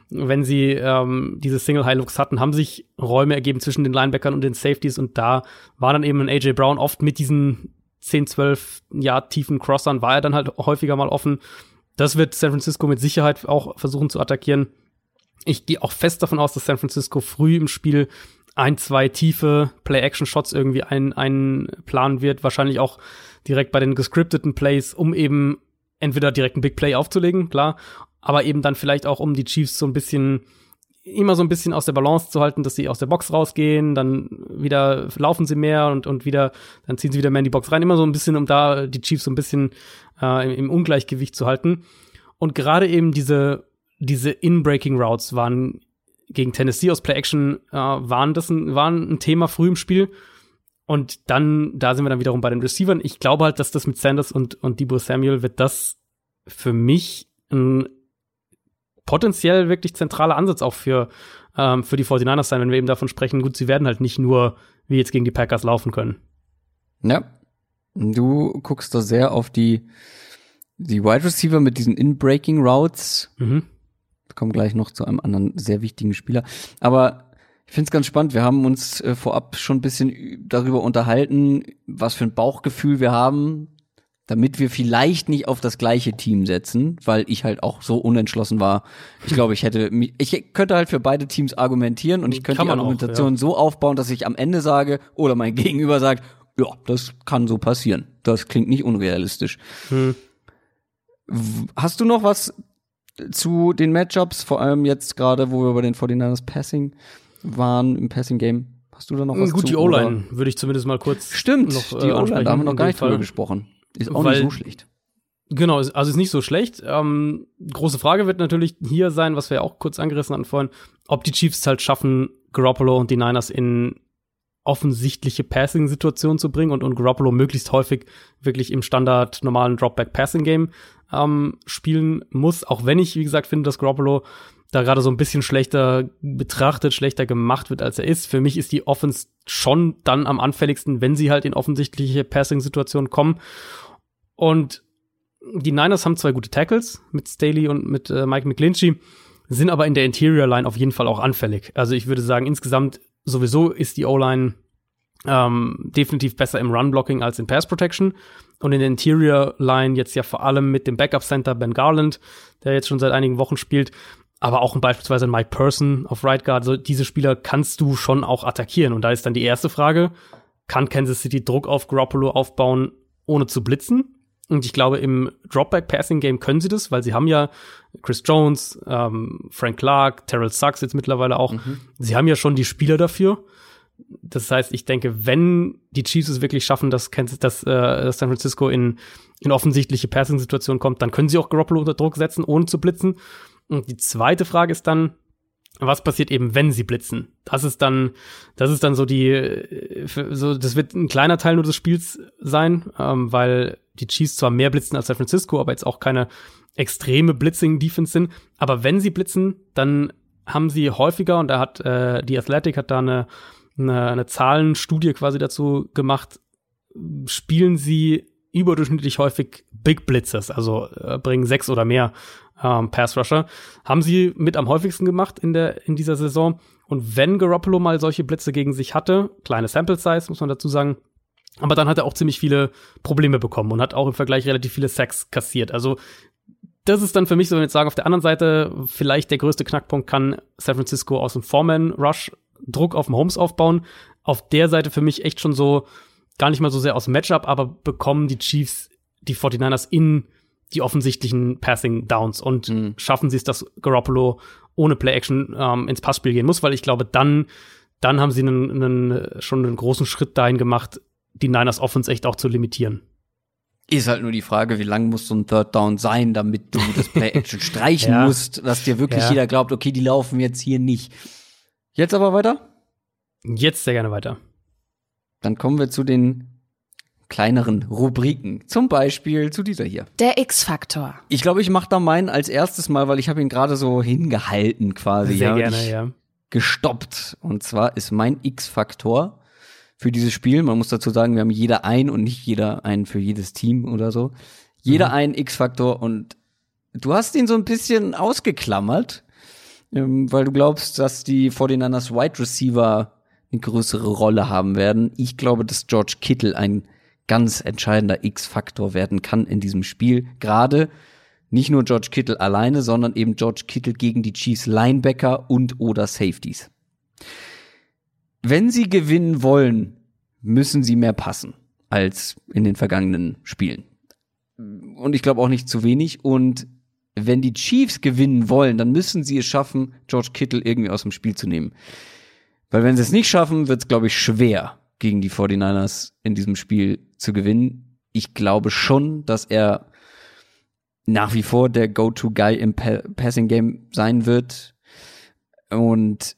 wenn sie ähm, diese Single-High-Looks hatten, haben sich Räume ergeben zwischen den Linebackern und den Safeties und da war dann eben ein AJ Brown oft mit diesen 10, 12 Jahr tiefen Crossern, war er dann halt häufiger mal offen. Das wird San Francisco mit Sicherheit auch versuchen zu attackieren. Ich gehe auch fest davon aus, dass San Francisco früh im Spiel ein, zwei tiefe Play-Action-Shots irgendwie ein, einplanen wird. Wahrscheinlich auch direkt bei den gescripteten Plays, um eben entweder direkt ein Big Play aufzulegen, klar, aber eben dann vielleicht auch, um die Chiefs so ein bisschen immer so ein bisschen aus der Balance zu halten, dass sie aus der Box rausgehen, dann wieder laufen sie mehr und, und wieder, dann ziehen sie wieder mehr in die Box rein. Immer so ein bisschen, um da die Chiefs so ein bisschen äh, im, im Ungleichgewicht zu halten. Und gerade eben diese, diese In-Breaking Routes waren gegen Tennessee aus Play Action, äh, waren das ein, waren ein Thema früh im Spiel. Und dann, da sind wir dann wiederum bei den Receivern. Ich glaube halt, dass das mit Sanders und, und Debo Samuel wird das für mich ein potenziell wirklich zentraler Ansatz auch für, ähm, für die 49ers sein, wenn wir eben davon sprechen, gut, sie werden halt nicht nur wie jetzt gegen die Packers laufen können. Ja. Du guckst da sehr auf die, die Wide Receiver mit diesen In-Breaking Routes. Mhm. Wir kommen gleich noch zu einem anderen sehr wichtigen Spieler. Aber ich finde es ganz spannend. Wir haben uns äh, vorab schon ein bisschen darüber unterhalten, was für ein Bauchgefühl wir haben, damit wir vielleicht nicht auf das gleiche Team setzen, weil ich halt auch so unentschlossen war. Ich glaube, ich hätte, ich könnte halt für beide Teams argumentieren und ich könnte die Argumentation auch, ja. so aufbauen, dass ich am Ende sage oder mein Gegenüber sagt, ja, das kann so passieren. Das klingt nicht unrealistisch. Hm. Hast du noch was zu den Matchups, vor allem jetzt gerade, wo wir bei den 49ers Passing waren im Passing Game. Hast du da noch was Gut, zu, die O-Line würde ich zumindest mal kurz Stimmt, noch, die äh, O-Line, da haben wir noch gar nicht drüber gesprochen. Ist auch Weil, nicht so schlecht. Genau, also ist nicht so schlecht. Ähm, große Frage wird natürlich hier sein, was wir auch kurz angerissen hatten vorhin, ob die Chiefs halt schaffen, Garoppolo und die Niners in offensichtliche Passing-Situationen zu bringen und, und Garoppolo möglichst häufig wirklich im Standard normalen Dropback-Passing-Game ähm, spielen muss. Auch wenn ich, wie gesagt, finde, dass Garoppolo da gerade so ein bisschen schlechter betrachtet, schlechter gemacht wird, als er ist. Für mich ist die Offense schon dann am anfälligsten, wenn sie halt in offensichtliche Passing-Situationen kommen. Und die Niners haben zwei gute Tackles mit Staley und mit äh, Mike McGlinchey, sind aber in der Interior Line auf jeden Fall auch anfällig. Also ich würde sagen, insgesamt sowieso ist die O-Line ähm, definitiv besser im Run-Blocking als in Pass-Protection. Und in der Interior Line jetzt ja vor allem mit dem Backup-Center Ben Garland, der jetzt schon seit einigen Wochen spielt, aber auch beispielsweise Mike Person auf Right Guard, so diese Spieler kannst du schon auch attackieren. Und da ist dann die erste Frage, kann Kansas City Druck auf Garoppolo aufbauen, ohne zu blitzen? Und ich glaube, im Dropback-Passing-Game können sie das, weil sie haben ja Chris Jones, ähm, Frank Clark, Terrell Suggs jetzt mittlerweile auch. Mhm. Sie haben ja schon die Spieler dafür. Das heißt, ich denke, wenn die Chiefs es wirklich schaffen, dass, dass äh, San Francisco in, in offensichtliche Passing-Situationen kommt, dann können sie auch Garoppolo unter Druck setzen, ohne zu blitzen. Und die zweite Frage ist dann, was passiert eben, wenn sie blitzen? Das ist dann, das ist dann so die, so, das wird ein kleiner Teil nur des Spiels sein, ähm, weil die Chiefs zwar mehr blitzen als San Francisco, aber jetzt auch keine extreme Blitzing-Defense sind. Aber wenn sie blitzen, dann haben sie häufiger, und da hat äh, die Athletic hat da eine, eine, eine Zahlenstudie quasi dazu gemacht, spielen sie überdurchschnittlich häufig Big Blitzes, also äh, bringen sechs oder mehr ähm, Pass Rusher. Haben sie mit am häufigsten gemacht in, der, in dieser Saison. Und wenn Garoppolo mal solche Blitze gegen sich hatte, kleine Sample Size, muss man dazu sagen, aber dann hat er auch ziemlich viele Probleme bekommen und hat auch im Vergleich relativ viele Sacks kassiert. Also das ist dann für mich so, wenn wir jetzt sagen, auf der anderen Seite vielleicht der größte Knackpunkt kann San Francisco aus dem Foreman Rush Druck auf dem Holmes aufbauen. Auf der Seite für mich echt schon so gar nicht mal so sehr aus Matchup, aber bekommen die Chiefs die 49ers in die offensichtlichen Passing Downs und mhm. schaffen sie es, dass Garoppolo ohne Play Action ähm, ins Passspiel gehen muss, weil ich glaube, dann, dann haben sie einen, einen, schon einen großen Schritt dahin gemacht, die Niners Offense echt auch zu limitieren. Ist halt nur die Frage, wie lang muss so ein Third Down sein, damit du das Play Action streichen ja. musst, dass dir wirklich ja. jeder glaubt, okay, die laufen jetzt hier nicht. Jetzt aber weiter? Jetzt sehr gerne weiter. Dann kommen wir zu den kleineren Rubriken. Zum Beispiel zu dieser hier. Der X-Faktor. Ich glaube, ich mache da meinen als erstes Mal, weil ich habe ihn gerade so hingehalten quasi. Sehr ja, gerne, ja. Gestoppt. Und zwar ist mein X-Faktor für dieses Spiel, man muss dazu sagen, wir haben jeder ein und nicht jeder einen für jedes Team oder so. Jeder mhm. einen X-Faktor und du hast ihn so ein bisschen ausgeklammert, ähm, weil du glaubst, dass die 49ers Wide Receiver eine größere Rolle haben werden. Ich glaube, dass George Kittle ein ganz entscheidender X-Faktor werden kann in diesem Spiel. Gerade nicht nur George Kittle alleine, sondern eben George Kittle gegen die Chiefs Linebacker und oder Safeties. Wenn sie gewinnen wollen, müssen sie mehr passen als in den vergangenen Spielen. Und ich glaube auch nicht zu wenig. Und wenn die Chiefs gewinnen wollen, dann müssen sie es schaffen, George Kittle irgendwie aus dem Spiel zu nehmen. Weil wenn sie es nicht schaffen, wird es, glaube ich, schwer, gegen die 49ers in diesem Spiel zu gewinnen. Ich glaube schon, dass er nach wie vor der Go-To-Guy im pa Passing-Game sein wird. Und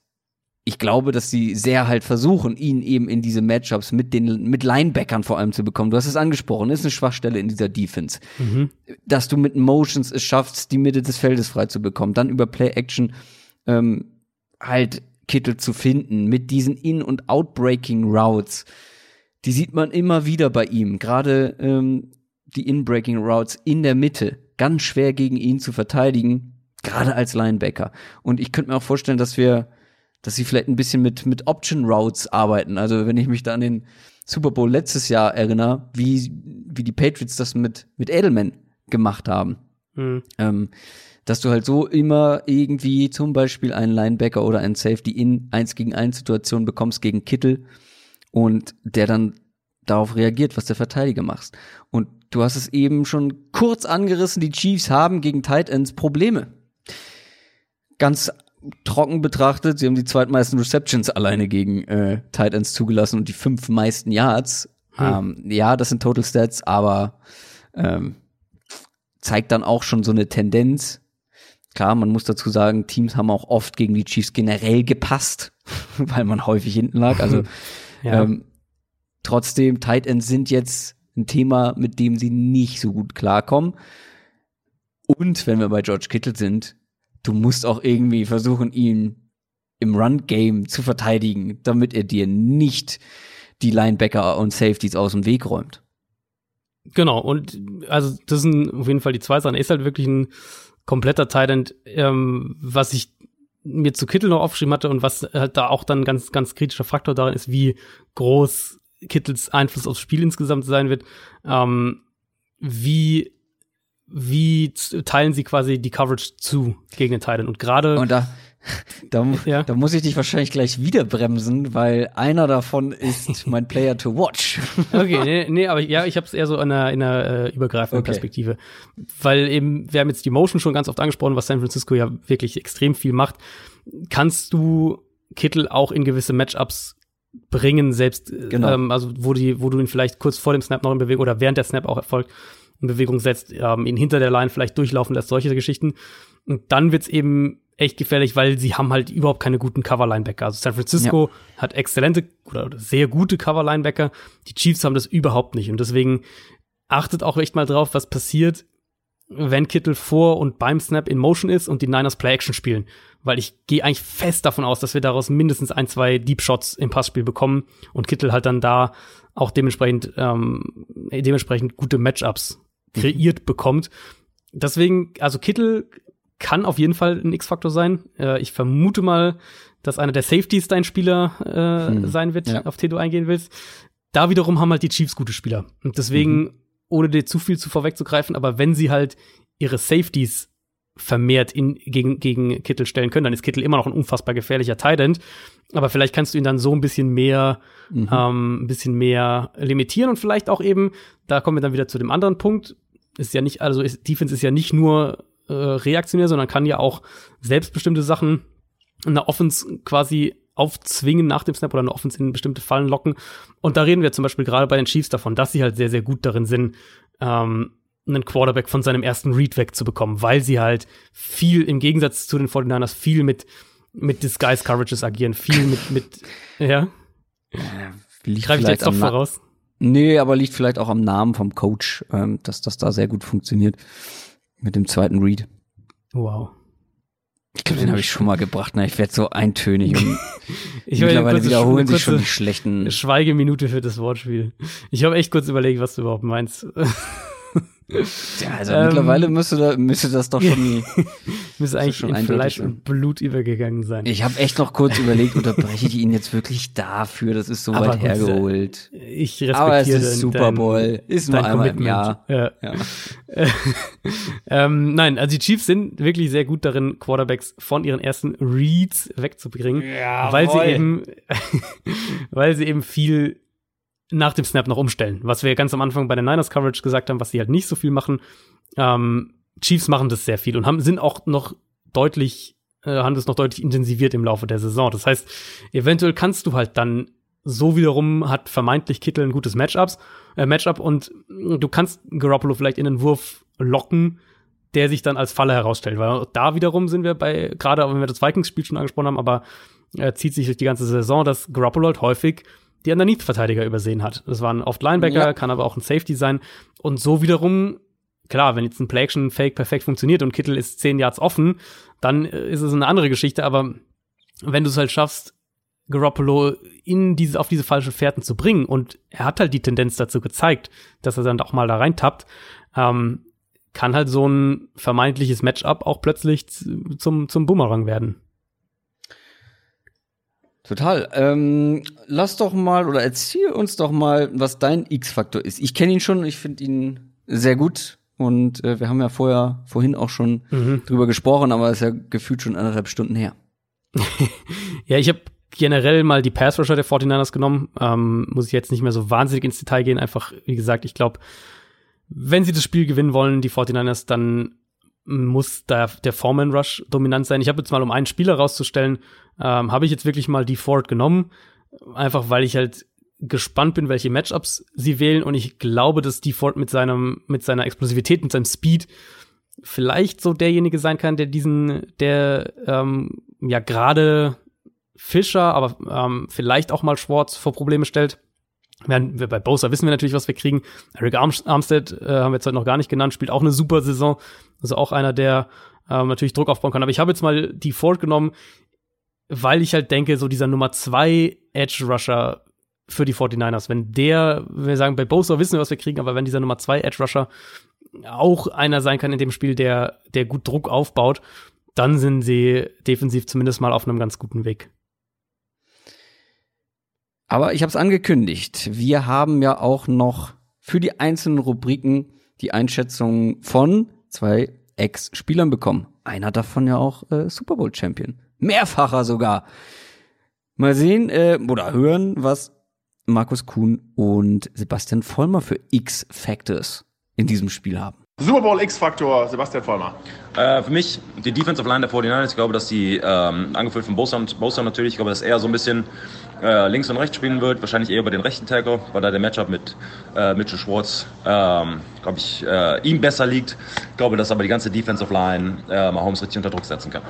ich glaube, dass sie sehr halt versuchen, ihn eben in diese Matchups mit den mit Linebackern vor allem zu bekommen. Du hast es angesprochen, ist eine Schwachstelle in dieser Defense. Mhm. Dass du mit Motions es schaffst, die Mitte des Feldes frei zu bekommen, dann über Play Action ähm, halt Kittel zu finden mit diesen In- und Outbreaking Routes. Die sieht man immer wieder bei ihm, gerade ähm, die In-Breaking Routes in der Mitte, ganz schwer gegen ihn zu verteidigen, gerade als Linebacker. Und ich könnte mir auch vorstellen, dass wir dass sie vielleicht ein bisschen mit, mit Option Routes arbeiten. Also wenn ich mich da an den Super Bowl letztes Jahr erinnere, wie, wie die Patriots das mit, mit Edelman gemacht haben. Mhm. Ähm, dass du halt so immer irgendwie zum Beispiel einen Linebacker oder einen Safety in 1 gegen 1 Situation bekommst gegen Kittel und der dann darauf reagiert, was der Verteidiger macht. Und du hast es eben schon kurz angerissen, die Chiefs haben gegen Tight Ends Probleme. Ganz trocken betrachtet, sie haben die zweitmeisten Receptions alleine gegen äh, Tight Ends zugelassen und die fünf meisten Yards. Hm. Ähm, ja, das sind Total Stats, aber ähm, zeigt dann auch schon so eine Tendenz. Klar, man muss dazu sagen, Teams haben auch oft gegen die Chiefs generell gepasst, weil man häufig hinten lag. Also ja. ähm, trotzdem, Tight Ends sind jetzt ein Thema, mit dem sie nicht so gut klarkommen. Und wenn wir bei George Kittle sind, du musst auch irgendwie versuchen, ihn im Run-Game zu verteidigen, damit er dir nicht die Linebacker und Safeties aus dem Weg räumt. Genau, und also das sind auf jeden Fall die zwei Sachen. Er ist halt wirklich ein kompletter Titan, ähm, was ich mir zu Kittel noch aufgeschrieben hatte und was halt da auch dann ganz, ganz kritischer Faktor darin ist, wie groß Kittels Einfluss aufs Spiel insgesamt sein wird, ähm, wie wie teilen sie quasi die Coverage zu gegen den Titan. Und gerade. Und da, da, ja. da muss ich dich wahrscheinlich gleich wieder bremsen, weil einer davon ist mein Player to watch. Okay, nee, nee aber ja, ich habe es eher so in einer, in einer äh, übergreifenden okay. Perspektive. Weil eben, wir haben jetzt die Motion schon ganz oft angesprochen, was San Francisco ja wirklich extrem viel macht. Kannst du Kittel auch in gewisse Matchups bringen, selbst, genau. ähm, also wo, die, wo du ihn vielleicht kurz vor dem Snap noch in Bewegung oder während der Snap auch erfolgt, in Bewegung setzt, ähm, ihn hinter der Line vielleicht durchlaufen lässt, solche Geschichten. Und dann wird's eben echt gefährlich, weil sie haben halt überhaupt keine guten Cover-Linebacker. Also San Francisco ja. hat exzellente oder sehr gute Cover-Linebacker. Die Chiefs haben das überhaupt nicht. Und deswegen achtet auch echt mal drauf, was passiert, wenn Kittel vor und beim Snap in Motion ist und die Niners Play-Action spielen. Weil ich gehe eigentlich fest davon aus, dass wir daraus mindestens ein, zwei Deep Shots im Passspiel bekommen und Kittel halt dann da auch dementsprechend, ähm, dementsprechend gute Matchups kreiert bekommt. Deswegen, also Kittel kann auf jeden Fall ein X-Faktor sein. Äh, ich vermute mal, dass einer der Safeties dein Spieler äh, hm. sein wird, ja. auf den du eingehen willst. Da wiederum haben halt die Chiefs gute Spieler. Und deswegen, mhm. ohne dir zu viel zu vorwegzugreifen, aber wenn sie halt ihre Safeties vermehrt in, gegen, gegen Kittel stellen können, dann ist Kittel immer noch ein unfassbar gefährlicher Tight Aber vielleicht kannst du ihn dann so ein bisschen mehr, mhm. ähm, ein bisschen mehr limitieren und vielleicht auch eben, da kommen wir dann wieder zu dem anderen Punkt, ist ja nicht, also ist, Defense ist ja nicht nur äh, reaktionär, sondern kann ja auch selbstbestimmte Sachen in der Offense quasi aufzwingen nach dem Snap oder eine Offense in bestimmte Fallen locken. Und da reden wir zum Beispiel gerade bei den Chiefs davon, dass sie halt sehr, sehr gut darin sind, ähm, einen Quarterback von seinem ersten Read wegzubekommen, weil sie halt viel, im Gegensatz zu den 49ers, viel mit, mit Disguise Coverages agieren, viel mit, mit, ja. Äh, liegt Greife ich jetzt doch voraus? Nee, aber liegt vielleicht auch am Namen vom Coach, ähm, dass das da sehr gut funktioniert mit dem zweiten Read. Wow. Ich glaube, den habe ich schon mal gebracht. Na, ich werde so eintönig ich mittlerweile wiederholen sich schon die schlechten. Schweigeminute für das Wortspiel. Ich habe echt kurz überlegt, was du überhaupt meinst. Ja, also ähm, mittlerweile müsste, da, müsste das doch schon. müsste eigentlich schon in Fleisch und Blut übergegangen sein. Ich habe echt noch kurz überlegt, unterbreche ich ihn jetzt wirklich dafür? Das ist so Aber weit hergeholt. Ich respektiere Aber es ist Super Bowl. Ist nur einmal Commitment. im Jahr. Ja. ja. ähm, nein, also die Chiefs sind wirklich sehr gut darin, Quarterbacks von ihren ersten Reads wegzubringen, ja, weil sie eben, weil sie eben viel nach dem Snap noch umstellen. Was wir ganz am Anfang bei der Niners Coverage gesagt haben, was sie halt nicht so viel machen. Ähm, Chiefs machen das sehr viel und haben, sind auch noch deutlich, äh, haben das noch deutlich intensiviert im Laufe der Saison. Das heißt, eventuell kannst du halt dann so wiederum hat vermeintlich Kittel ein gutes Matchups, äh, Matchup und du kannst Garoppolo vielleicht in einen Wurf locken, der sich dann als Falle herausstellt. Weil da wiederum sind wir bei, gerade wenn wir das Vikings-Spiel schon angesprochen haben, aber äh, zieht sich durch die ganze Saison, dass Garoppolo halt häufig die Underneath-Verteidiger übersehen hat. Das waren oft Linebacker, ja. kann aber auch ein Safety sein. Und so wiederum, klar, wenn jetzt ein Play-Action-Fake perfekt funktioniert und Kittel ist zehn Yards offen, dann äh, ist es eine andere Geschichte. Aber wenn du es halt schaffst, Garoppolo in diese, auf diese falschen Fährten zu bringen. Und er hat halt die Tendenz dazu gezeigt, dass er dann auch mal da reintappt. Ähm, kann halt so ein vermeintliches Matchup auch plötzlich zum, zum Bumerang werden. Total. Ähm, lass doch mal oder erzähl uns doch mal, was dein X-Faktor ist. Ich kenne ihn schon, ich finde ihn sehr gut und äh, wir haben ja vorher vorhin auch schon mhm. drüber gesprochen, aber es ist ja gefühlt schon anderthalb Stunden her. ja, ich habe generell mal die Pass Rusher der 49ers genommen. Ähm, muss ich jetzt nicht mehr so wahnsinnig ins Detail gehen. Einfach, wie gesagt, ich glaube, wenn sie das Spiel gewinnen wollen, die 49ers, dann muss da der Foreman Rush dominant sein. Ich habe jetzt mal, um einen Spieler rauszustellen, ähm, habe ich jetzt wirklich mal die Ford genommen. Einfach weil ich halt gespannt bin, welche Matchups sie wählen. Und ich glaube, dass die Ford mit seinem, mit seiner Explosivität, mit seinem Speed vielleicht so derjenige sein kann, der diesen, der ähm, ja gerade Fischer, aber ähm, vielleicht auch mal Schwartz vor Probleme stellt. Wir, bei Bosa wissen wir natürlich, was wir kriegen. Eric Armstead äh, haben wir jetzt heute noch gar nicht genannt, spielt auch eine super Saison. Also auch einer, der ähm, natürlich Druck aufbauen kann. Aber ich habe jetzt mal die Ford genommen, weil ich halt denke, so dieser Nummer zwei Edge Rusher für die 49ers, wenn der, wir sagen, bei Bosa wissen wir, was wir kriegen, aber wenn dieser Nummer zwei Edge Rusher auch einer sein kann in dem Spiel, der, der gut Druck aufbaut, dann sind sie defensiv zumindest mal auf einem ganz guten Weg. Aber ich habe es angekündigt. Wir haben ja auch noch für die einzelnen Rubriken die Einschätzung von zwei Ex-Spielern bekommen. Einer davon ja auch äh, Super Bowl Champion. Mehrfacher sogar. Mal sehen äh, oder hören, was Markus Kuhn und Sebastian Vollmer für X-Factors in diesem Spiel haben. Super Bowl X-Faktor, Sebastian Vollmer. Äh, für mich die Defensive Line der 49ers, ich glaube, dass die, ähm, angefüllt von Bosa, Bosa natürlich, ich glaube, dass er so ein bisschen äh, links und rechts spielen wird, wahrscheinlich eher über den rechten Tackle, weil da der Matchup mit äh, Mitchell Schwartz, ähm, glaube ich, äh, ihm besser liegt. Ich glaube, dass aber die ganze Defensive Line äh, Mahomes richtig unter Druck setzen kann.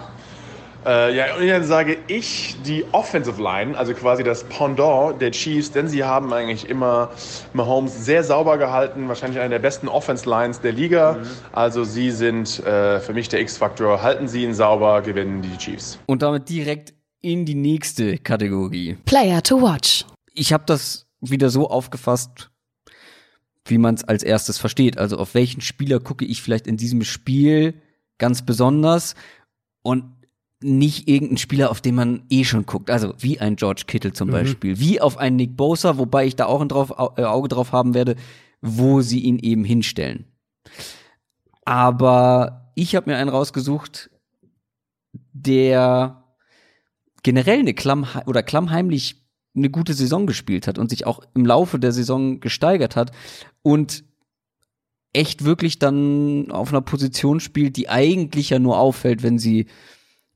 Äh, ja, und dann sage ich die Offensive Line, also quasi das Pendant der Chiefs, denn sie haben eigentlich immer Mahomes sehr sauber gehalten, wahrscheinlich eine der besten Offense Lines der Liga. Mhm. Also sie sind äh, für mich der X-Faktor. Halten sie ihn sauber, gewinnen die Chiefs. Und damit direkt in die nächste Kategorie. Player to watch. Ich habe das wieder so aufgefasst, wie man es als erstes versteht. Also auf welchen Spieler gucke ich vielleicht in diesem Spiel ganz besonders und nicht irgendein Spieler, auf den man eh schon guckt. Also wie ein George Kittle zum mhm. Beispiel, wie auf einen Nick Bosa, wobei ich da auch ein drauf, äh, Auge drauf haben werde, wo sie ihn eben hinstellen. Aber ich habe mir einen rausgesucht, der generell eine Klamm oder klammheimlich eine gute Saison gespielt hat und sich auch im Laufe der Saison gesteigert hat und echt wirklich dann auf einer Position spielt, die eigentlich ja nur auffällt, wenn sie,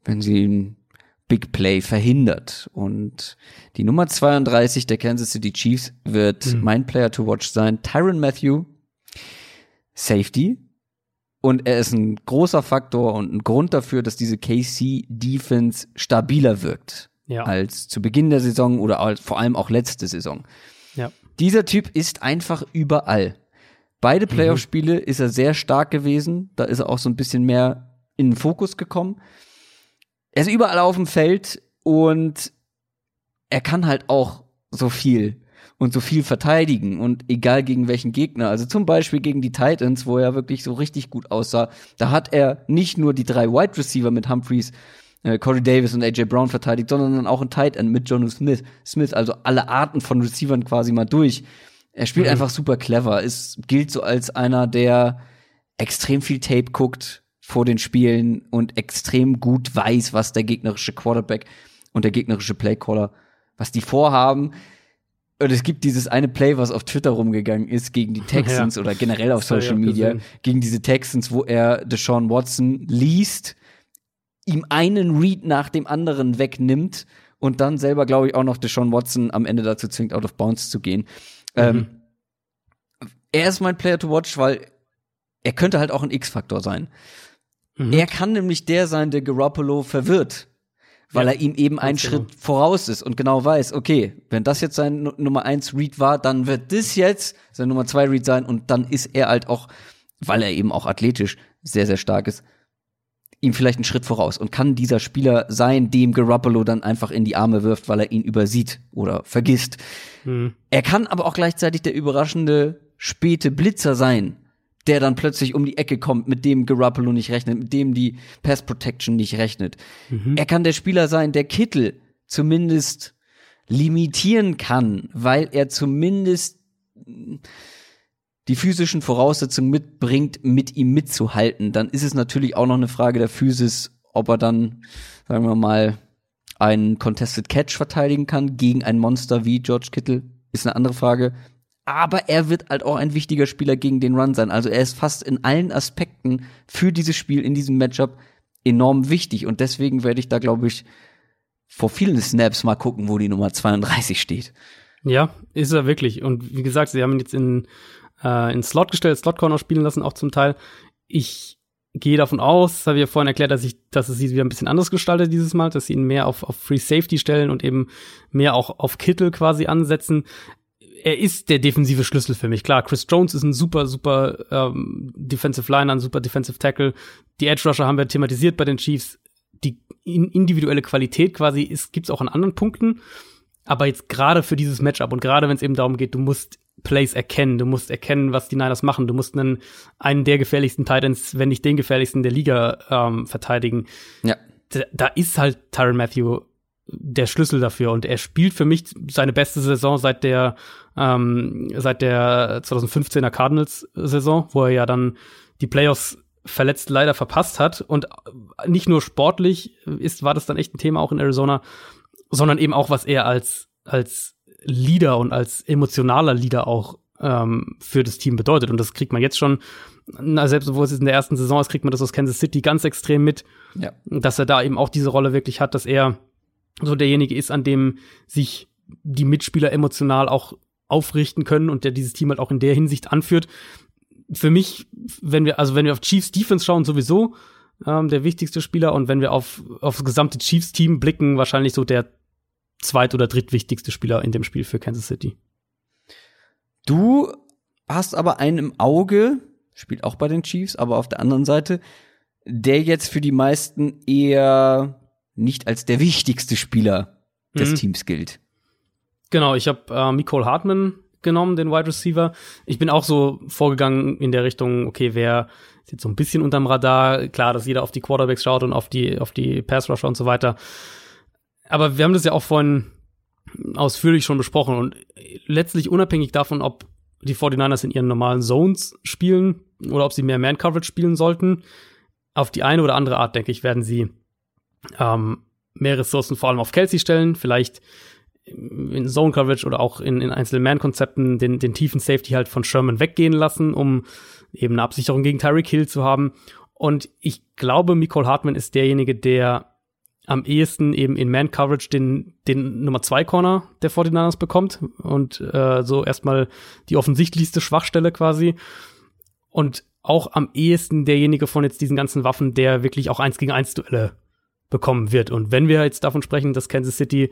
wenn sie ein Big Play verhindert. Und die Nummer 32 der Kansas City Chiefs wird mhm. mein Player to watch sein. Tyron Matthew, Safety, und er ist ein großer Faktor und ein Grund dafür, dass diese KC Defense stabiler wirkt ja. als zu Beginn der Saison oder als, vor allem auch letzte Saison. Ja. Dieser Typ ist einfach überall. Beide mhm. Playoff-Spiele mhm. ist er sehr stark gewesen. Da ist er auch so ein bisschen mehr in den Fokus gekommen. Er ist überall auf dem Feld und er kann halt auch so viel und so viel verteidigen und egal gegen welchen Gegner. Also zum Beispiel gegen die Titans, wo er wirklich so richtig gut aussah. Da hat er nicht nur die drei Wide Receiver mit Humphreys, äh, Corey Davis und AJ Brown verteidigt, sondern dann auch ein Tight End mit Jonu Smith. Smith, also alle Arten von Receivern quasi mal durch. Er spielt mhm. einfach super clever. Es gilt so als einer, der extrem viel Tape guckt vor den Spielen und extrem gut weiß, was der gegnerische Quarterback und der gegnerische Playcaller, was die vorhaben Und es gibt dieses eine Play, was auf Twitter rumgegangen ist gegen die Texans Ja. oder generell auf Social Media, gesehen. gegen diese Texans, wo er Deshaun Watson liest, ihm einen Read nach dem anderen wegnimmt und dann selber, glaube ich, auch noch Deshaun Watson am Ende dazu zwingt, out of bounds zu gehen. Ähm, er ist mein Player to watch, weil er könnte halt auch ein X-Faktor sein. Mhm. Er kann nämlich der sein, der Garoppolo verwirrt, weil Ja, er ihm eben einen genau. Schritt voraus ist und genau weiß, okay, wenn das jetzt sein Nu- Nummer eins Read war, dann wird das jetzt sein Nummer zwei Read sein und dann ist er halt auch, weil er eben auch athletisch sehr, sehr stark ist, ihm vielleicht einen Schritt voraus und kann dieser Spieler sein, dem Garoppolo dann einfach in die Arme wirft, weil er ihn übersieht oder vergisst. Mhm. Er kann aber auch gleichzeitig der überraschende späte Blitzer sein, der dann plötzlich um die Ecke kommt, mit dem Garoppolo nicht rechnet, mit dem die Pass Protection nicht rechnet. Er kann der Spieler sein, der Kittel zumindest limitieren kann, weil er zumindest die physischen Voraussetzungen mitbringt, mit ihm mitzuhalten. Dann ist es natürlich auch noch eine Frage der Physis, ob er dann, sagen wir mal, einen Contested Catch verteidigen kann gegen ein Monster wie George Kittle, ist eine andere Frage. Aber er wird halt auch ein wichtiger Spieler gegen den Run sein. Also er ist fast in allen Aspekten für dieses Spiel, in diesem Matchup enorm wichtig. Und deswegen werde ich da, glaube ich, vor vielen Snaps mal gucken, wo die Nummer 32 steht. Ja, ist er wirklich. Und wie gesagt, sie haben ihn jetzt in, äh, in Slot gestellt, Slot Corner spielen lassen, auch zum Teil. Ich gehe davon aus, habe ich ja vorhin erklärt, dass ich, dass es sie wieder ein bisschen anders gestaltet dieses Mal, dass sie ihn mehr auf, auf Free Safety stellen und eben mehr auch auf Kittel quasi ansetzen. Er ist der defensive Schlüssel für mich. Klar, Chris Jones ist ein super, super ähm, Defensive Liner, ein super Defensive Tackle. Die Edge Rusher haben wir thematisiert bei den Chiefs. Die in individuelle Qualität quasi ist, gibt's auch an anderen Punkten. Aber jetzt gerade für dieses Matchup und gerade wenn es eben darum geht, du musst Plays erkennen, du musst erkennen, was die Niners machen, du musst einen, einen der gefährlichsten Titans, wenn nicht den gefährlichsten der Liga ähm, verteidigen. Ja. Da, da ist halt Tyron Matthew der Schlüssel dafür. Und er spielt für mich seine beste Saison seit der ähm, seit der 2015er Cardinals Saison, wo er ja dann die Playoffs verletzt leider verpasst hat. Und nicht nur sportlich ist war das dann echt ein Thema auch in Arizona, sondern eben auch was er als als Leader und als emotionaler Leader auch ähm, für das Team bedeutet. Und das kriegt man jetzt schon na, selbst wo es jetzt in der ersten Saison ist, kriegt man das aus Kansas City ganz extrem mit, Ja. dass er da eben auch diese Rolle wirklich hat, dass er so derjenige ist, an dem sich die Mitspieler emotional auch aufrichten können und der dieses Team halt auch in der Hinsicht anführt. Für mich, wenn wir, also wenn wir auf Chiefs Defense schauen, sowieso ähm, der wichtigste Spieler und wenn wir auf, auf das gesamte Chiefs-Team blicken, wahrscheinlich so der zweit- oder drittwichtigste Spieler in dem Spiel für Kansas City. Du hast aber einen im Auge, spielt auch bei den Chiefs, aber auf der anderen Seite, der jetzt für die meisten eher nicht als der wichtigste Spieler des Mhm. Teams gilt. Genau, ich habe äh, Nicole Hartman genommen, den Wide Receiver. Ich bin auch so vorgegangen in der Richtung, okay, wer ist jetzt so ein bisschen unterm Radar. Klar, dass jeder auf die Quarterbacks schaut und auf die, auf die Pass Rusher und so weiter. Aber wir haben das ja auch vorhin ausführlich schon besprochen und letztlich unabhängig davon, ob die 49ers in ihren normalen Zones spielen oder ob sie mehr Man-Coverage spielen sollten, auf die eine oder andere Art, denke ich, werden sie ähm, mehr Ressourcen vor allem auf Kelsey stellen, vielleicht in Zone Coverage oder auch in, in einzelnen Man-Konzepten den, den tiefen Safety halt von Sherman weggehen lassen, um eben eine Absicherung gegen Tyreek Hill zu haben. Und ich glaube, Nicole Hartman ist derjenige, der am ehesten eben in Man-Coverage den, den Nummer zwei Corner der 49ers bekommt und äh, so erstmal die offensichtlichste Schwachstelle quasi. Und auch am ehesten derjenige von jetzt diesen ganzen Waffen, der wirklich auch eins gegen eins Duelle bekommen wird. Und wenn wir jetzt davon sprechen, dass Kansas City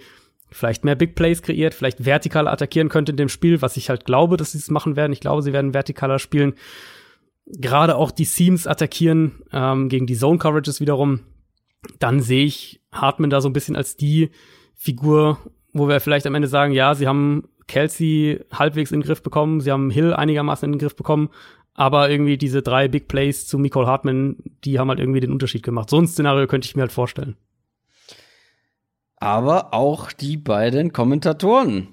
vielleicht mehr Big Plays kreiert, vielleicht vertikal attackieren könnte in dem Spiel, was ich halt glaube, dass sie es machen werden. Ich glaube, sie werden vertikaler spielen. Gerade auch die Seams attackieren ähm, gegen die Zone Coverages wiederum. Dann sehe ich Hartman da so ein bisschen als die Figur, wo wir vielleicht am Ende sagen, ja, sie haben Kelsey halbwegs in den Griff bekommen, sie haben Hill einigermaßen in den Griff bekommen, aber irgendwie diese drei Big Plays zu Nicole Hartman, die haben halt irgendwie den Unterschied gemacht. So ein Szenario könnte ich mir halt vorstellen. Aber auch die beiden Kommentatoren,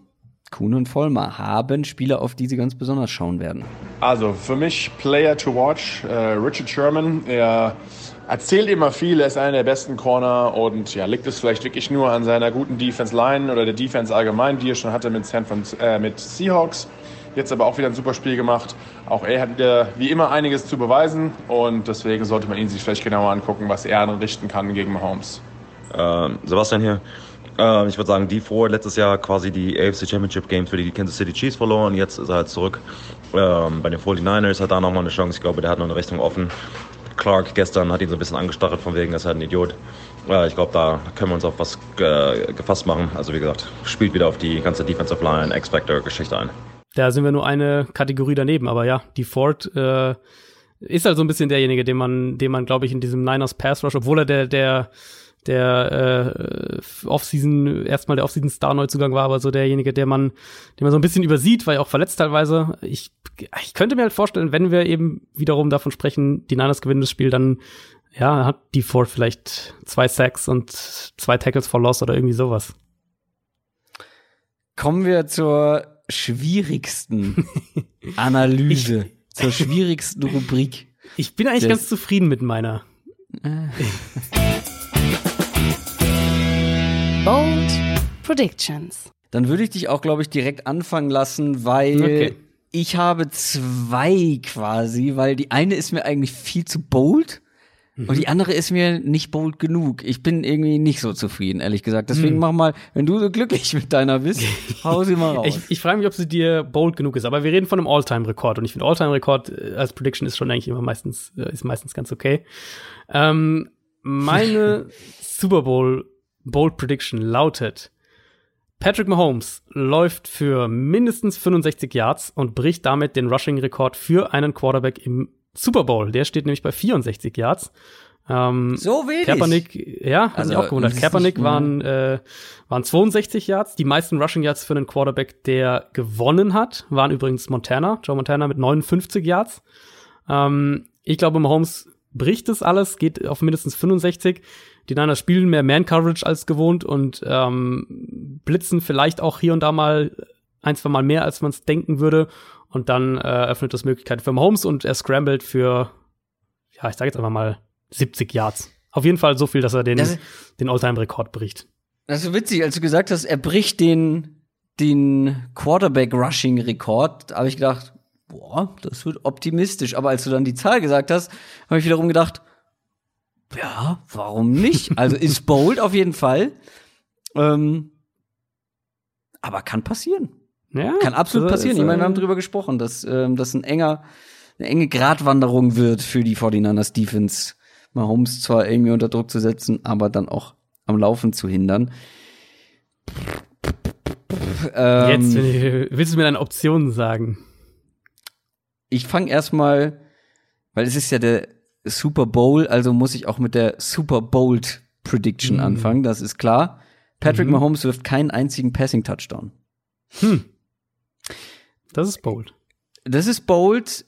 Kuhn und Vollmer, haben Spieler, auf die sie ganz besonders schauen werden. Also für mich Player to watch, äh, Richard Sherman. Er erzählt immer viel, er ist einer der besten Corner und ja, liegt es vielleicht wirklich nur an seiner guten Defense Line oder der Defense allgemein, die er schon hatte mit, San Francisco, äh, mit Seahawks. Jetzt aber auch wieder ein super Spiel gemacht. Auch er hat wie immer einiges zu beweisen und deswegen sollte man ihn sich vielleicht genauer angucken, was er richten kann gegen Mahomes. Äh, Sebastian hier. Äh, ich würde sagen, die vor letztes Jahr quasi die AFC Championship Game für die Kansas City Chiefs verloren. Jetzt ist er halt zurück ähm, bei den 49ers, hat da nochmal eine Chance. Ich glaube, der hat noch eine Richtung offen. Clark gestern hat ihn so ein bisschen angestachelt, von wegen, er ist halt ein Idiot. Äh, ich glaube, da können wir uns auf was äh, gefasst machen. Also, wie gesagt, spielt wieder auf die ganze Defensive Line, X-Factor-Geschichte ein. Da sind wir nur eine Kategorie daneben, aber ja, die Ford äh, ist halt so ein bisschen derjenige, den man, den man, glaube ich, in diesem Niners Pass Rush, obwohl er der, der der äh, Offseason, erstmal der Offseason-Star-Neuzugang war, aber so derjenige, der man, den man so ein bisschen übersieht, weil er auch verletzt teilweise. Ich, ich könnte mir halt vorstellen, wenn wir eben wiederum davon sprechen, die Niners gewinnen das Spiel, dann ja, hat die Ford vielleicht zwei Sacks und zwei Tackles for Loss oder irgendwie sowas. Kommen wir zur schwierigsten Analyse, ich, zur schwierigsten Rubrik. Ich bin eigentlich ganz zufrieden mit meiner. Bold Predictions. Dann würde ich dich auch, glaube ich, direkt anfangen lassen, weil okay. ich habe zwei quasi, weil die eine ist mir eigentlich viel zu bold. Und die andere ist mir nicht bold genug. Ich bin irgendwie nicht so zufrieden, ehrlich gesagt. Deswegen hm. mach mal, wenn du so glücklich mit deiner bist, hau sie mal raus. Ich, ich frage mich, ob sie dir bold genug ist. Aber wir reden von einem All-Time-Rekord. Und ich finde, All-Time-Rekord äh, als Prediction ist schon eigentlich immer meistens, äh, ist meistens ganz okay. Ähm, meine Super Bowl Bold Prediction lautet, Patrick Mahomes läuft für mindestens 65 Yards und bricht damit den Rushing-Rekord für einen Quarterback im Super Bowl. Der steht nämlich bei 64 Yards. Ähm, so wenig. Kaepernick, ja, also, hat mich auch gewundert. Kaepernick waren, äh, waren 62 Yards. Die meisten Rushing Yards für einen Quarterback, der gewonnen hat, waren übrigens Montana. Joe Montana mit 59 Yards. Ähm, ich glaube, Mahomes bricht das alles, geht auf mindestens 65. Die Niners spielen mehr Man-Coverage als gewohnt und ähm, blitzen vielleicht auch hier und da mal ein, zwei Mal mehr, als man es denken würde. Und dann äh, öffnet das Möglichkeiten für Mahomes und er scrambled für, ja, ich sage jetzt einfach mal 70 Yards. Auf jeden Fall so viel, dass er den, das, den All-Time-Rekord bricht. Das ist witzig, als du gesagt hast, er bricht den, den Quarterback-Rushing-Rekord, habe ich gedacht, boah, das wird optimistisch. Aber als du dann die Zahl gesagt hast, habe ich wiederum gedacht, ja, warum nicht? Also ist bold auf jeden Fall. Ähm, aber kann passieren. Ja, kann absolut passieren. Ist, ich meine, wir haben drüber gesprochen, dass ähm, das ein enger, eine enge Gratwanderung wird für die 49ers Defense. Mahomes zwar irgendwie unter Druck zu setzen, aber dann auch am Laufen zu hindern. Ähm, Jetzt willst du mir deine Optionen sagen? Ich fange erstmal, weil es ist ja der Super Bowl, also muss ich auch mit der Super Bold Prediction mhm. anfangen, das ist klar. Patrick mhm. Mahomes wirft keinen einzigen Passing Touchdown. Hm. Das ist bold. Das ist bold,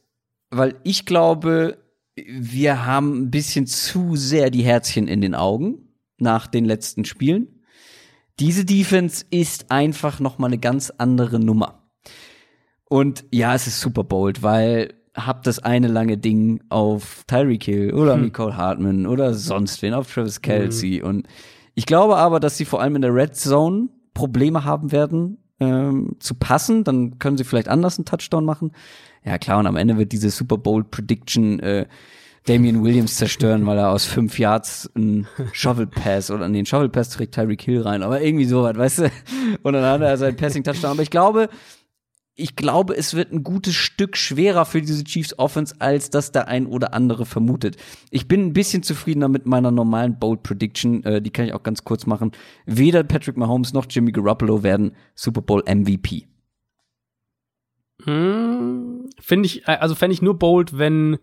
weil ich glaube, wir haben ein bisschen zu sehr die Herzchen in den Augen nach den letzten Spielen. Diese Defense ist einfach noch mal eine ganz andere Nummer. Und ja, es ist super bold, weil hab das eine lange Ding auf Tyreek Hill oder hm. Nicole Hartman oder sonst wen, auf Travis Kelsey. Mhm. Und ich glaube aber, dass sie vor allem in der Red Zone Probleme haben werden, ähm, zu passen. Dann können sie vielleicht anders einen Touchdown machen. Ja, klar, und am Ende wird diese Super Bowl Prediction äh, Damian Williams zerstören, weil er aus fünf Yards einen Shovel Pass oder nee, einen Shovel Pass trägt Tyreek Hill rein, aber irgendwie sowas, weißt du? Und dann hat er seinen Passing Touchdown. Aber ich glaube, ich glaube, es wird ein gutes Stück schwerer für diese Chiefs Offense, als das der ein oder andere vermutet. Ich bin ein bisschen zufriedener mit meiner normalen Bold Prediction, äh, die kann ich auch ganz kurz machen. Weder Patrick Mahomes noch Jimmy Garoppolo werden Super Bowl MVP. Hm, finde ich, äh, also fände ich nur bold, wenn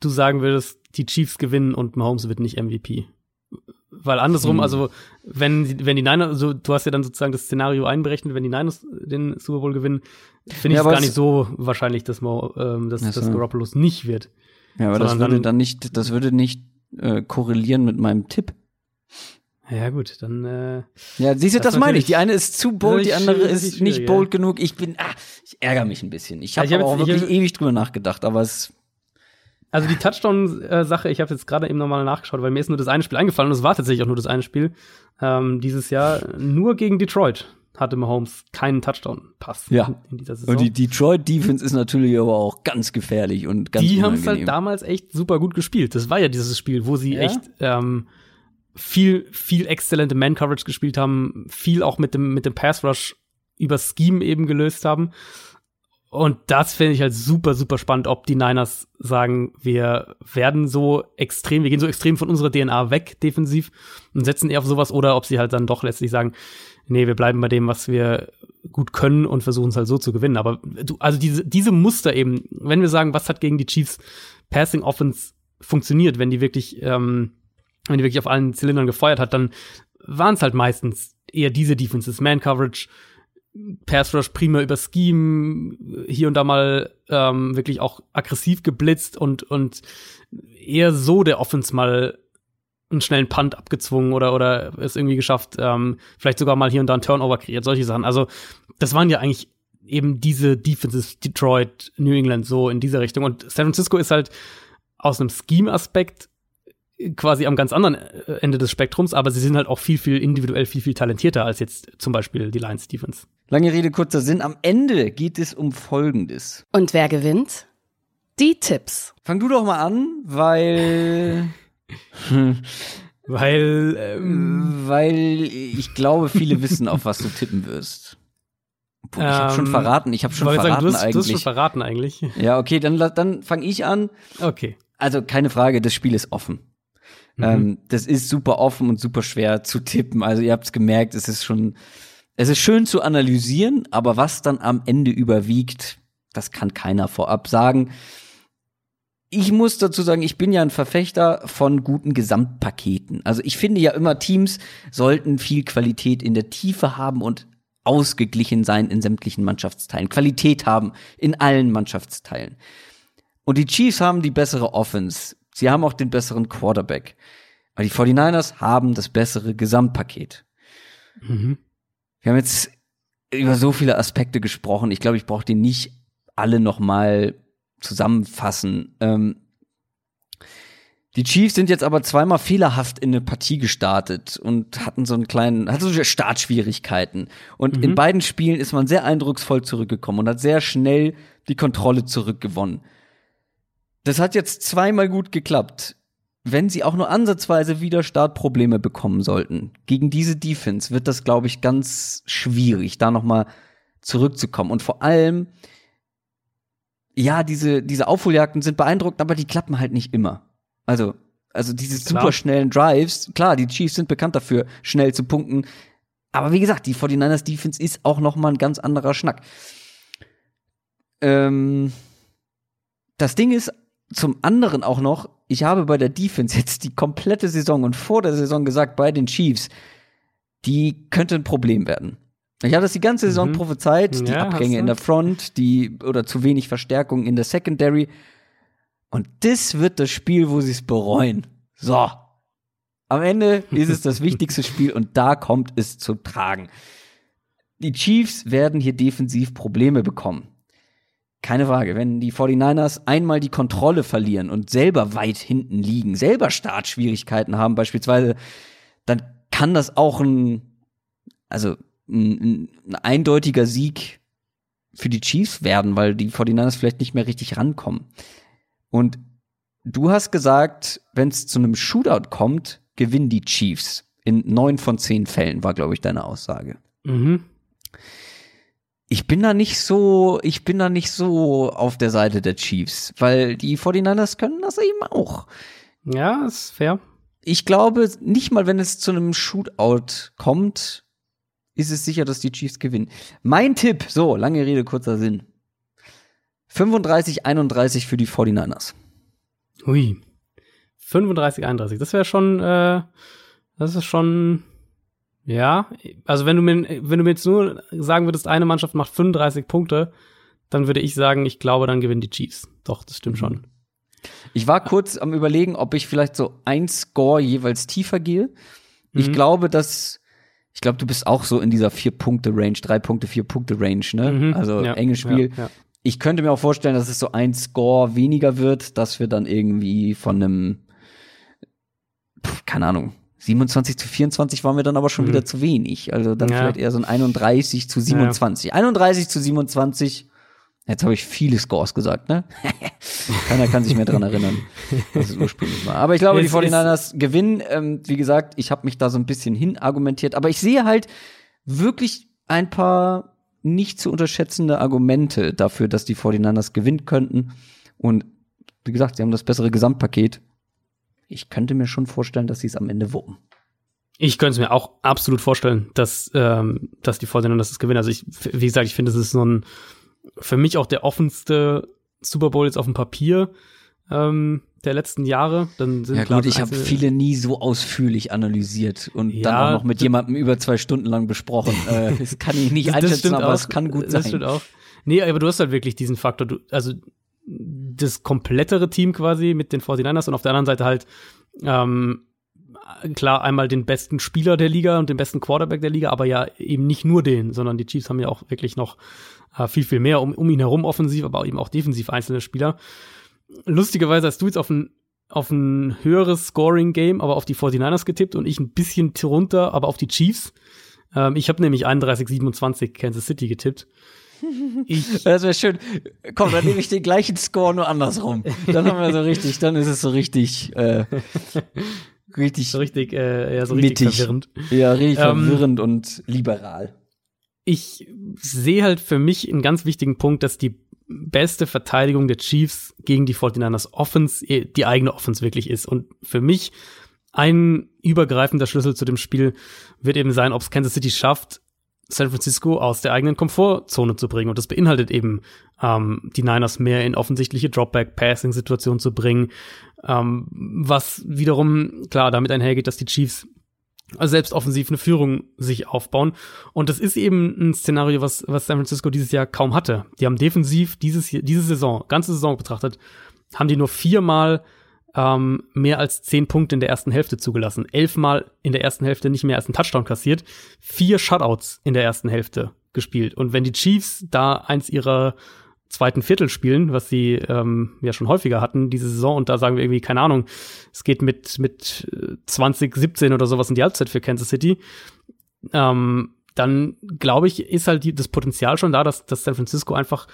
du sagen würdest, die Chiefs gewinnen und Mahomes wird nicht MVP. Weil andersrum, hm. also wenn, wenn die Niners, also du hast ja dann sozusagen das Szenario einberechnet, wenn die Niners den Super Bowl gewinnen, finde ich es gar nicht so wahrscheinlich, dass, Mo, ähm, dass, ja, dass Garoppolo nicht wird. Ja, aber das würde dann, dann nicht, das würde nicht äh, korrelieren mit meinem Tipp. Ja, gut, dann. Äh, Ja, siehst du, Das meine ich. Die eine ist zu bold, die andere ist nicht bold genug. Ich bin, ah, ich ärgere mich ein bisschen. Ich habe ich hab auch jetzt- ich wirklich hab- ewig drüber nachgedacht, aber es, Also die Touchdown-Sache, ich habe jetzt gerade eben nochmal nachgeschaut, weil mir ist nur das eine Spiel eingefallen und es war tatsächlich auch nur das eine Spiel. Ähm, dieses Jahr nur gegen Detroit hatte Mahomes keinen Touchdown-Pass Ja. in dieser Saison. und die Detroit Defense ist natürlich aber auch ganz gefährlich und ganz die haben es halt damals echt super gut gespielt. Das war ja dieses Spiel, wo sie Ja? echt ähm, viel, viel exzellente Man-Coverage gespielt haben, viel auch mit dem, mit dem Pass-Rush über Scheme eben gelöst haben. Und das finde ich halt super, super spannend, ob die Niners sagen, wir werden so extrem, wir gehen so extrem von unserer DNA weg, defensiv, und setzen eher auf sowas, oder ob sie halt dann doch letztlich sagen, nee, wir bleiben bei dem, was wir gut können und versuchen es halt so zu gewinnen. Aber du, also diese, diese Muster eben, wenn wir sagen, was hat gegen die Chiefs Passing Offense funktioniert, wenn die wirklich, ähm, wenn die wirklich auf allen Zylindern gefeuert hat, dann waren es halt meistens eher diese Defenses, Man Coverage, Pass Rush prima über Scheme, hier und da mal ähm, wirklich auch aggressiv geblitzt und und eher so der Offense mal einen schnellen Punt abgezwungen oder oder es irgendwie geschafft, ähm, vielleicht sogar mal hier und da einen Turnover kreiert, solche Sachen. Also das waren ja eigentlich eben diese Defenses, Detroit, New England, so in dieser Richtung. Und San Francisco ist halt aus einem Scheme-Aspekt quasi am ganz anderen äh, Ende des Spektrums, aber sie sind halt auch viel, viel individuell, viel, viel talentierter als jetzt zum Beispiel die Lions Defense. Lange Rede, kurzer Sinn. Am Ende geht es um Folgendes. Und wer gewinnt? Die Tipps. Fang du doch mal an, weil, Weil, ähm, weil ich glaube, viele wissen, auf was du tippen wirst. Obwohl, ich habe schon Ähm, verraten, ich habe schon verraten sagen, du hast, du hast schon eigentlich. verraten eigentlich. ja, okay, dann, dann fange ich an. Okay. Also keine Frage, das Spiel ist offen. Mhm. Ähm, das ist super offen und super schwer zu tippen. Also ihr habt es gemerkt, es ist schon, es ist schön zu analysieren, aber was dann am Ende überwiegt, das kann keiner vorab sagen. Ich muss dazu sagen, ich bin ja ein Verfechter von guten Gesamtpaketen. Also ich finde ja immer, Teams sollten viel Qualität in der Tiefe haben und ausgeglichen sein in sämtlichen Mannschaftsteilen. Qualität haben in allen Mannschaftsteilen. Und die Chiefs haben die bessere Offense. Sie haben auch den besseren Quarterback. Aber die 49ers haben das bessere Gesamtpaket. Mhm. Wir haben jetzt über so viele Aspekte gesprochen. Ich glaube, ich brauche die nicht alle noch mal zusammenfassen. Ähm, die Chiefs sind jetzt aber zweimal fehlerhaft in eine Partie gestartet und hatten so einen kleinen, hatten so Startschwierigkeiten. Und in beiden Spielen ist man sehr eindrucksvoll zurückgekommen und hat sehr schnell die Kontrolle zurückgewonnen. Das hat jetzt zweimal gut geklappt. Wenn sie auch nur ansatzweise wieder Startprobleme bekommen sollten, gegen diese Defense wird das, glaube ich, ganz schwierig, da noch mal zurückzukommen. Und vor allem, ja, diese, diese Aufholjagden sind beeindruckend, aber die klappen halt nicht immer. Also, also diese superschnellen Drives, klar, die Chiefs sind bekannt dafür, schnell zu punkten. Aber wie gesagt, die 49ers Defense ist auch noch mal ein ganz anderer Schnack. Ähm, das Ding ist zum anderen auch noch, ich habe bei der Defense jetzt die komplette Saison und vor der Saison gesagt, bei den Chiefs, die könnte ein Problem werden. Ich habe das die ganze Saison Mhm. prophezeit, die Ja, Abgänge in der Front, die oder zu wenig Verstärkung in der Secondary. Und das wird das Spiel, wo sie es bereuen. So. Am Ende ist es das wichtigste Spiel und da kommt es zu tragen. Die Chiefs werden hier defensiv Probleme bekommen. Keine Frage, wenn die 49ers einmal die Kontrolle verlieren und selber weit hinten liegen, selber Startschwierigkeiten haben beispielsweise, dann kann das auch ein, also ein, ein eindeutiger Sieg für die Chiefs werden, weil die 49ers vielleicht nicht mehr richtig rankommen. Und du hast gesagt, wenn es zu einem Shootout kommt, gewinnen die Chiefs. In neun von zehn Fällen war, glaube ich, deine Aussage. Mhm. Ich bin da nicht so, ich bin da nicht so auf der Seite der Chiefs, weil die 49ers können das eben auch. Ja, ist fair. Ich glaube, nicht mal wenn es zu einem Shootout kommt, ist es sicher, dass die Chiefs gewinnen. Mein Tipp, so, lange Rede, kurzer Sinn. 35-31 für die 49ers. Hui. 35, 31. Das wäre schon, äh, das ist schon, ja. Also wenn du mir, wenn du mir jetzt nur sagen würdest, eine Mannschaft macht 35 Punkte, dann würde ich sagen, ich glaube, dann gewinnen die Chiefs. Doch, das stimmt schon. Ich war kurz am überlegen, ob ich vielleicht so ein Score jeweils tiefer gehe. Ich Mhm. glaube, dass, ich glaube, du bist auch so in dieser Vier-Punkte-Range, drei Punkte, vier Punkte-Range, ne? Mhm. Also Ja, enges Spiel. ja, ja. Ich könnte mir auch vorstellen, dass es so ein Score weniger wird, dass wir dann irgendwie von einem, keine Ahnung, 27 zu 24 waren wir dann aber schon wieder zu wenig. Also dann Mhm. Ja. vielleicht eher so ein 31 zu 27. 31 zu 27. Jetzt habe ich viele Scores gesagt, ne? Keiner kann sich mehr dran erinnern, was es ursprünglich war. Aber ich glaube, die Es 49ers gewinnen. Ähm, wie gesagt, ich habe mich da so ein bisschen hin argumentiert. Aber ich sehe halt wirklich ein paar nicht zu unterschätzende Argumente dafür, dass die 49ers gewinnen könnten. Und wie gesagt, sie haben das bessere Gesamtpaket. Ich könnte mir schon vorstellen, dass sie es am Ende wuppen. Ich könnte es mir auch absolut vorstellen, dass, ähm, dass die Vorteile, dass es gewinnen. Also ich, wie gesagt, ich finde, es ist so ein, für mich auch der offenste Super Bowl jetzt auf dem Papier ähm, der letzten Jahre. Dann sind Ja gut, ich habe viele nie so ausführlich analysiert und dann Ja, auch noch mit das- jemandem über zwei Stunden lang besprochen. äh, das kann ich nicht einschätzen, aber es kann gut das sein. stimmt auch. Nee, aber du hast halt wirklich diesen Faktor, du, also das komplettere Team quasi mit den 49ers und auf der anderen Seite halt ähm, klar einmal den besten Spieler der Liga und den besten Quarterback der Liga, aber ja eben nicht nur den, sondern die Chiefs haben ja auch wirklich noch äh, viel, viel mehr um, um ihn herum offensiv, aber eben auch defensiv einzelne Spieler. Lustigerweise hast du jetzt auf ein, auf ein höheres Scoring-Game, aber auf die 49ers getippt und ich ein bisschen runter, aber auf die Chiefs. Ähm, ich habe nämlich 31-27 Kansas City getippt. Ich, Das wäre schön. Komm, dann nehme ich den gleichen Score nur andersrum. Dann haben wir so richtig, dann ist es so richtig, äh, richtig, so richtig, äh, ja, so richtig Mittig. verwirrend. ja, richtig Ähm, verwirrend und liberal. Ich sehe halt für mich einen ganz wichtigen Punkt, dass die beste Verteidigung der Chiefs gegen die 49ers Offense eh, die eigene Offense wirklich ist. Und für mich ein übergreifender Schlüssel zu dem Spiel wird eben sein, ob es Kansas City schafft, San Francisco aus der eigenen Komfortzone zu bringen. Und das beinhaltet eben, ähm, die Niners mehr in offensichtliche Dropback-Passing-Situationen zu bringen, ähm, was wiederum klar damit einhergeht, dass die Chiefs selbst offensiv eine Führung sich aufbauen. Und das ist eben ein Szenario, was, was San Francisco dieses Jahr kaum hatte. Die haben defensiv dieses, diese Saison, ganze Saison betrachtet, haben die nur viermal ähm, mehr als zehn Punkte in der ersten Hälfte zugelassen. Elfmal in der ersten Hälfte nicht mehr als einen Touchdown kassiert. Vier Shutouts in der ersten Hälfte gespielt. Und wenn die Chiefs da eins ihrer zweiten Viertel spielen, was sie ähm, ja schon häufiger hatten diese Saison und da sagen wir irgendwie, keine Ahnung, es geht mit, mit äh, 2017 oder sowas in die Halbzeit für Kansas City, ähm, dann glaube ich, ist halt die, das Potenzial schon da, dass, dass San Francisco einfach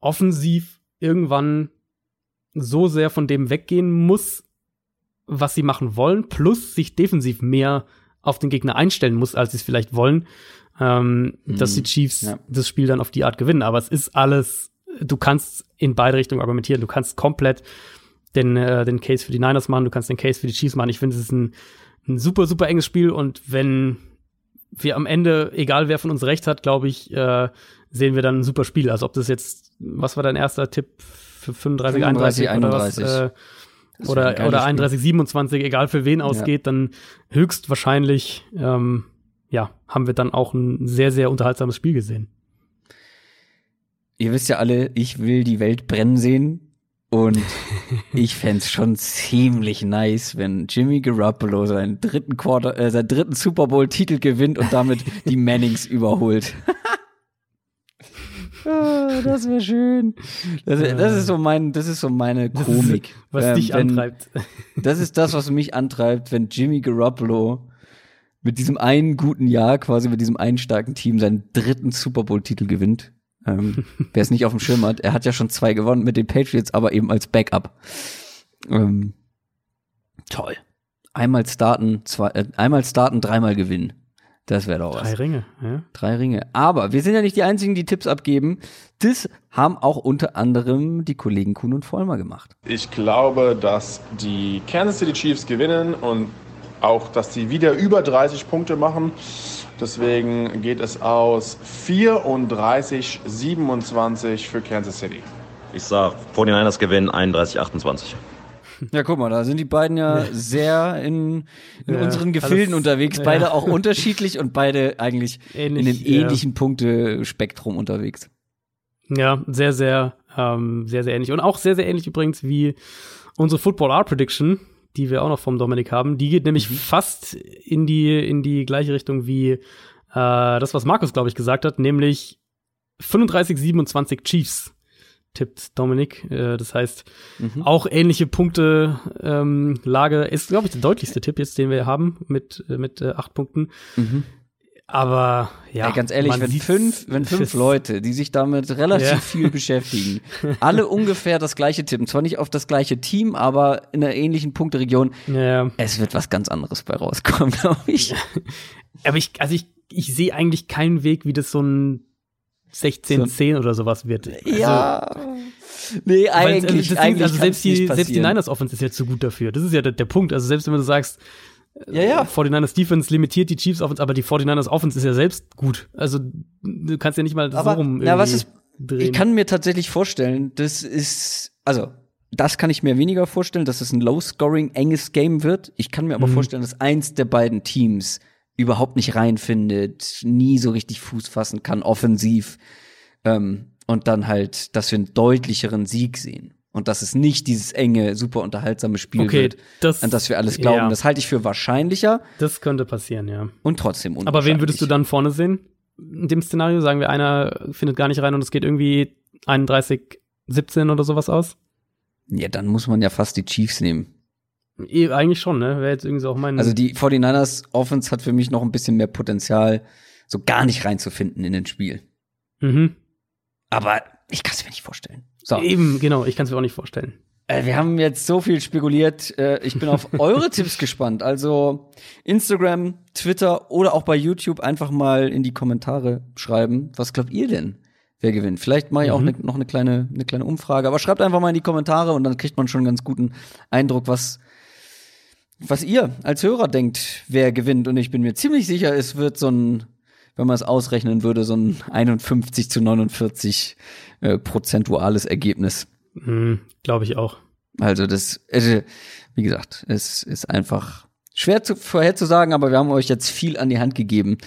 offensiv irgendwann so sehr von dem weggehen muss, was sie machen wollen, plus sich defensiv mehr auf den Gegner einstellen muss, als sie es vielleicht wollen, ähm, dass die Chiefs ja. das Spiel dann auf die Art gewinnen. Aber es ist alles, du kannst in beide Richtungen argumentieren. Du kannst komplett den, äh, den Case für die Niners machen, du kannst den Case für die Chiefs machen. Ich finde, es ist ein, ein super, super enges Spiel und wenn wir am Ende, egal wer von uns recht hat, glaube ich, äh, sehen wir dann ein super Spiel. Also ob das jetzt, was war dein erster Tipp 35, 31, 31, oder was? Äh, oder, oder Spiel. 31, 27, egal für wen ausgeht, dann höchstwahrscheinlich, ähm, ja, haben wir dann auch ein sehr, sehr unterhaltsames Spiel gesehen. Ihr wisst ja alle, ich will die Welt brennen sehen. Und ich fänd's schon ziemlich nice, wenn Jimmy Garoppolo seinen dritten Quarter, äh, seinen dritten Super Bowl Titel gewinnt und damit die Mannings überholt. Ah, das wäre schön. Das, das ist so mein, das ist so meine Komik. Was Ähm, dich wenn- antreibt. Das ist das, was mich antreibt, wenn Jimmy Garoppolo mit diesem einen guten Jahr, quasi mit diesem einen starken Team, seinen dritten Super Bowl-Titel gewinnt. Ähm, Wer es nicht auf dem Schirm hat, er hat ja schon zwei gewonnen mit den Patriots, aber eben als Backup. Ähm, toll. Einmal starten, zwei, äh, einmal starten, dreimal gewinnen. Das wäre doch was. Drei Ringe, ja. Drei Ringe. Aber wir sind ja nicht die einzigen, die Tipps abgeben. Das haben auch unter anderem die Kollegen Kuhn und Vollmer gemacht. Ich glaube, dass die Kansas City Chiefs gewinnen und auch, dass sie wieder über 30 Punkte machen. Deswegen geht es aus 34, 27 für Kansas City. Ich sag, 49ers gewinnen 31, 28. Ja, guck mal, da sind die beiden ja sehr in, in Ja, unseren Gefilden alles- unterwegs. ja. Beide auch unterschiedlich und beide eigentlich Ähnlich, in dem ja. ähnlichen Punktespektrum unterwegs. Ja, sehr, sehr, ähm, sehr, sehr ähnlich. Und auch sehr, sehr ähnlich übrigens wie unsere Football Art Prediction, die wir auch noch vom Dominik haben. Die geht nämlich fast in die, in die gleiche Richtung wie äh, das, was Markus, glaube ich, gesagt hat, nämlich 35, 27 Chiefs tippt Dominik. Äh, das heißt, auch ähnliche Punkte ähm, Lage ist, glaube ich, der deutlichste Tipp jetzt, den wir haben mit, äh, mit äh, acht Punkten. Aber ja, Ey, ganz ehrlich, wenn fünf, wenn fünf Leute, die sich damit relativ Ja. viel beschäftigen, alle ungefähr das gleiche tippen, zwar nicht auf das gleiche Team, aber in einer ähnlichen Punkteregion, Ja, es wird was ganz anderes bei rauskommen, glaube ich. aber ich, also ich, ich sehe eigentlich keinen Weg, wie das so ein 16-10 oder sowas wird. Also, ja. Nee, Weil, also, eigentlich, das Ding, eigentlich also selbst die, selbst die. Niners Offense ist ja zu gut dafür. Das ist ja der, der Punkt. Also selbst wenn du sagst, Ja, ja. 49ers Defense limitiert die Chiefs Offense, aber die 49ers Offense ist ja selbst gut. Also du kannst ja nicht mal Aber, so rum na, was ist- drehen. Ich kann mir tatsächlich vorstellen, das ist, also, das kann ich mir weniger vorstellen, dass es ein low-scoring, enges Game wird. Ich kann mir aber Mhm. vorstellen, dass eins der beiden Teams überhaupt nicht reinfindet, nie so richtig Fuß fassen kann, offensiv. Ähm, und dann halt, dass wir einen deutlicheren Sieg sehen. Und dass es nicht dieses enge, super unterhaltsame Spiel Okay, wird, das- an das wir alles glauben. ja. Das halte ich für wahrscheinlicher das könnte passieren, ja. und trotzdem Aber wen würdest du dann vorne sehen? In dem Szenario sagen wir, einer findet gar nicht rein und es geht irgendwie 31, 17 oder sowas aus? Ja, dann muss man ja fast die Chiefs nehmen. Eh, eigentlich schon, ne? Wäre jetzt irgendwie so auch mein. Also die 49ers Offense hat für mich noch ein bisschen mehr Potenzial, so gar nicht reinzufinden in den Spiel. mhm. Aber ich kann es mir nicht vorstellen. So, Eben, genau, ich kann es mir auch nicht vorstellen. äh, wir haben jetzt so viel spekuliert. Äh, ich bin auf eure Tipps gespannt. Also Instagram, Twitter oder auch bei YouTube einfach mal in die Kommentare schreiben. Was glaubt ihr denn? Wer gewinnt? Vielleicht mache ich auch Mhm. ne, noch eine kleine, eine kleine Umfrage. Aber schreibt einfach mal in die Kommentare und dann kriegt man schon einen ganz guten Eindruck, was, was ihr als Hörer denkt, wer gewinnt. Und ich bin mir ziemlich sicher, es wird so ein, wenn man es ausrechnen würde, so ein 51 zu 49 äh, prozentuales Ergebnis. Mhm, Glaube ich auch. Also das, äh, wie gesagt, es ist einfach schwer zu, vorherzusagen, aber wir haben euch jetzt viel an die Hand gegeben.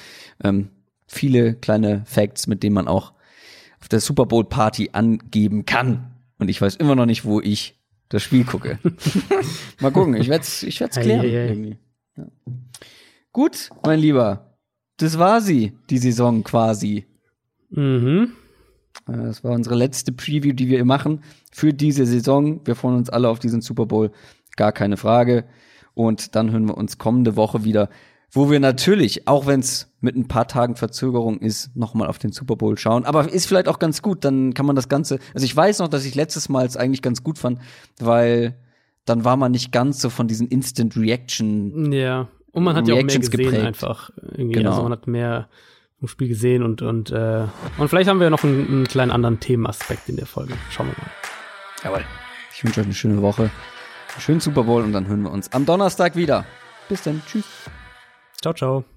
Ähm, viele kleine Facts, mit denen man auch auf der Super Bowl Party angeben kann. Und ich weiß immer noch nicht, wo ich das Spiel gucke. Mal gucken, ich werde es ich werd's klären. ei, ei. irgendwie. Ja. Gut, mein Lieber, das war sie, die Saison quasi. Mhm. Äh, Das war unsere letzte Preview, die wir machen für diese Saison. Wir freuen uns alle auf diesen Super Bowl, gar keine Frage. Und dann hören wir uns kommende Woche wieder, wo wir natürlich, auch wenn es mit ein paar Tagen Verzögerung ist, nochmal auf den Super Bowl schauen. Aber ist vielleicht auch ganz gut, dann kann man das Ganze. Also ich weiß noch, dass ich letztes Mal es eigentlich ganz gut fand, weil dann war man nicht ganz so von diesen Instant Reaction. Ja. Und man hat ja auch mehr gesehen geprägt. einfach. Irgendwie. Genau. Also man hat mehr vom Spiel gesehen und, und, äh, und vielleicht haben wir noch einen, einen kleinen anderen Themenaspekt in der Folge. Schauen wir mal. Jawohl. Ich wünsche euch eine schöne Woche, einen schönen Super Bowl und dann hören wir uns am Donnerstag wieder. Bis dann. Tschüss. Ciao, ciao.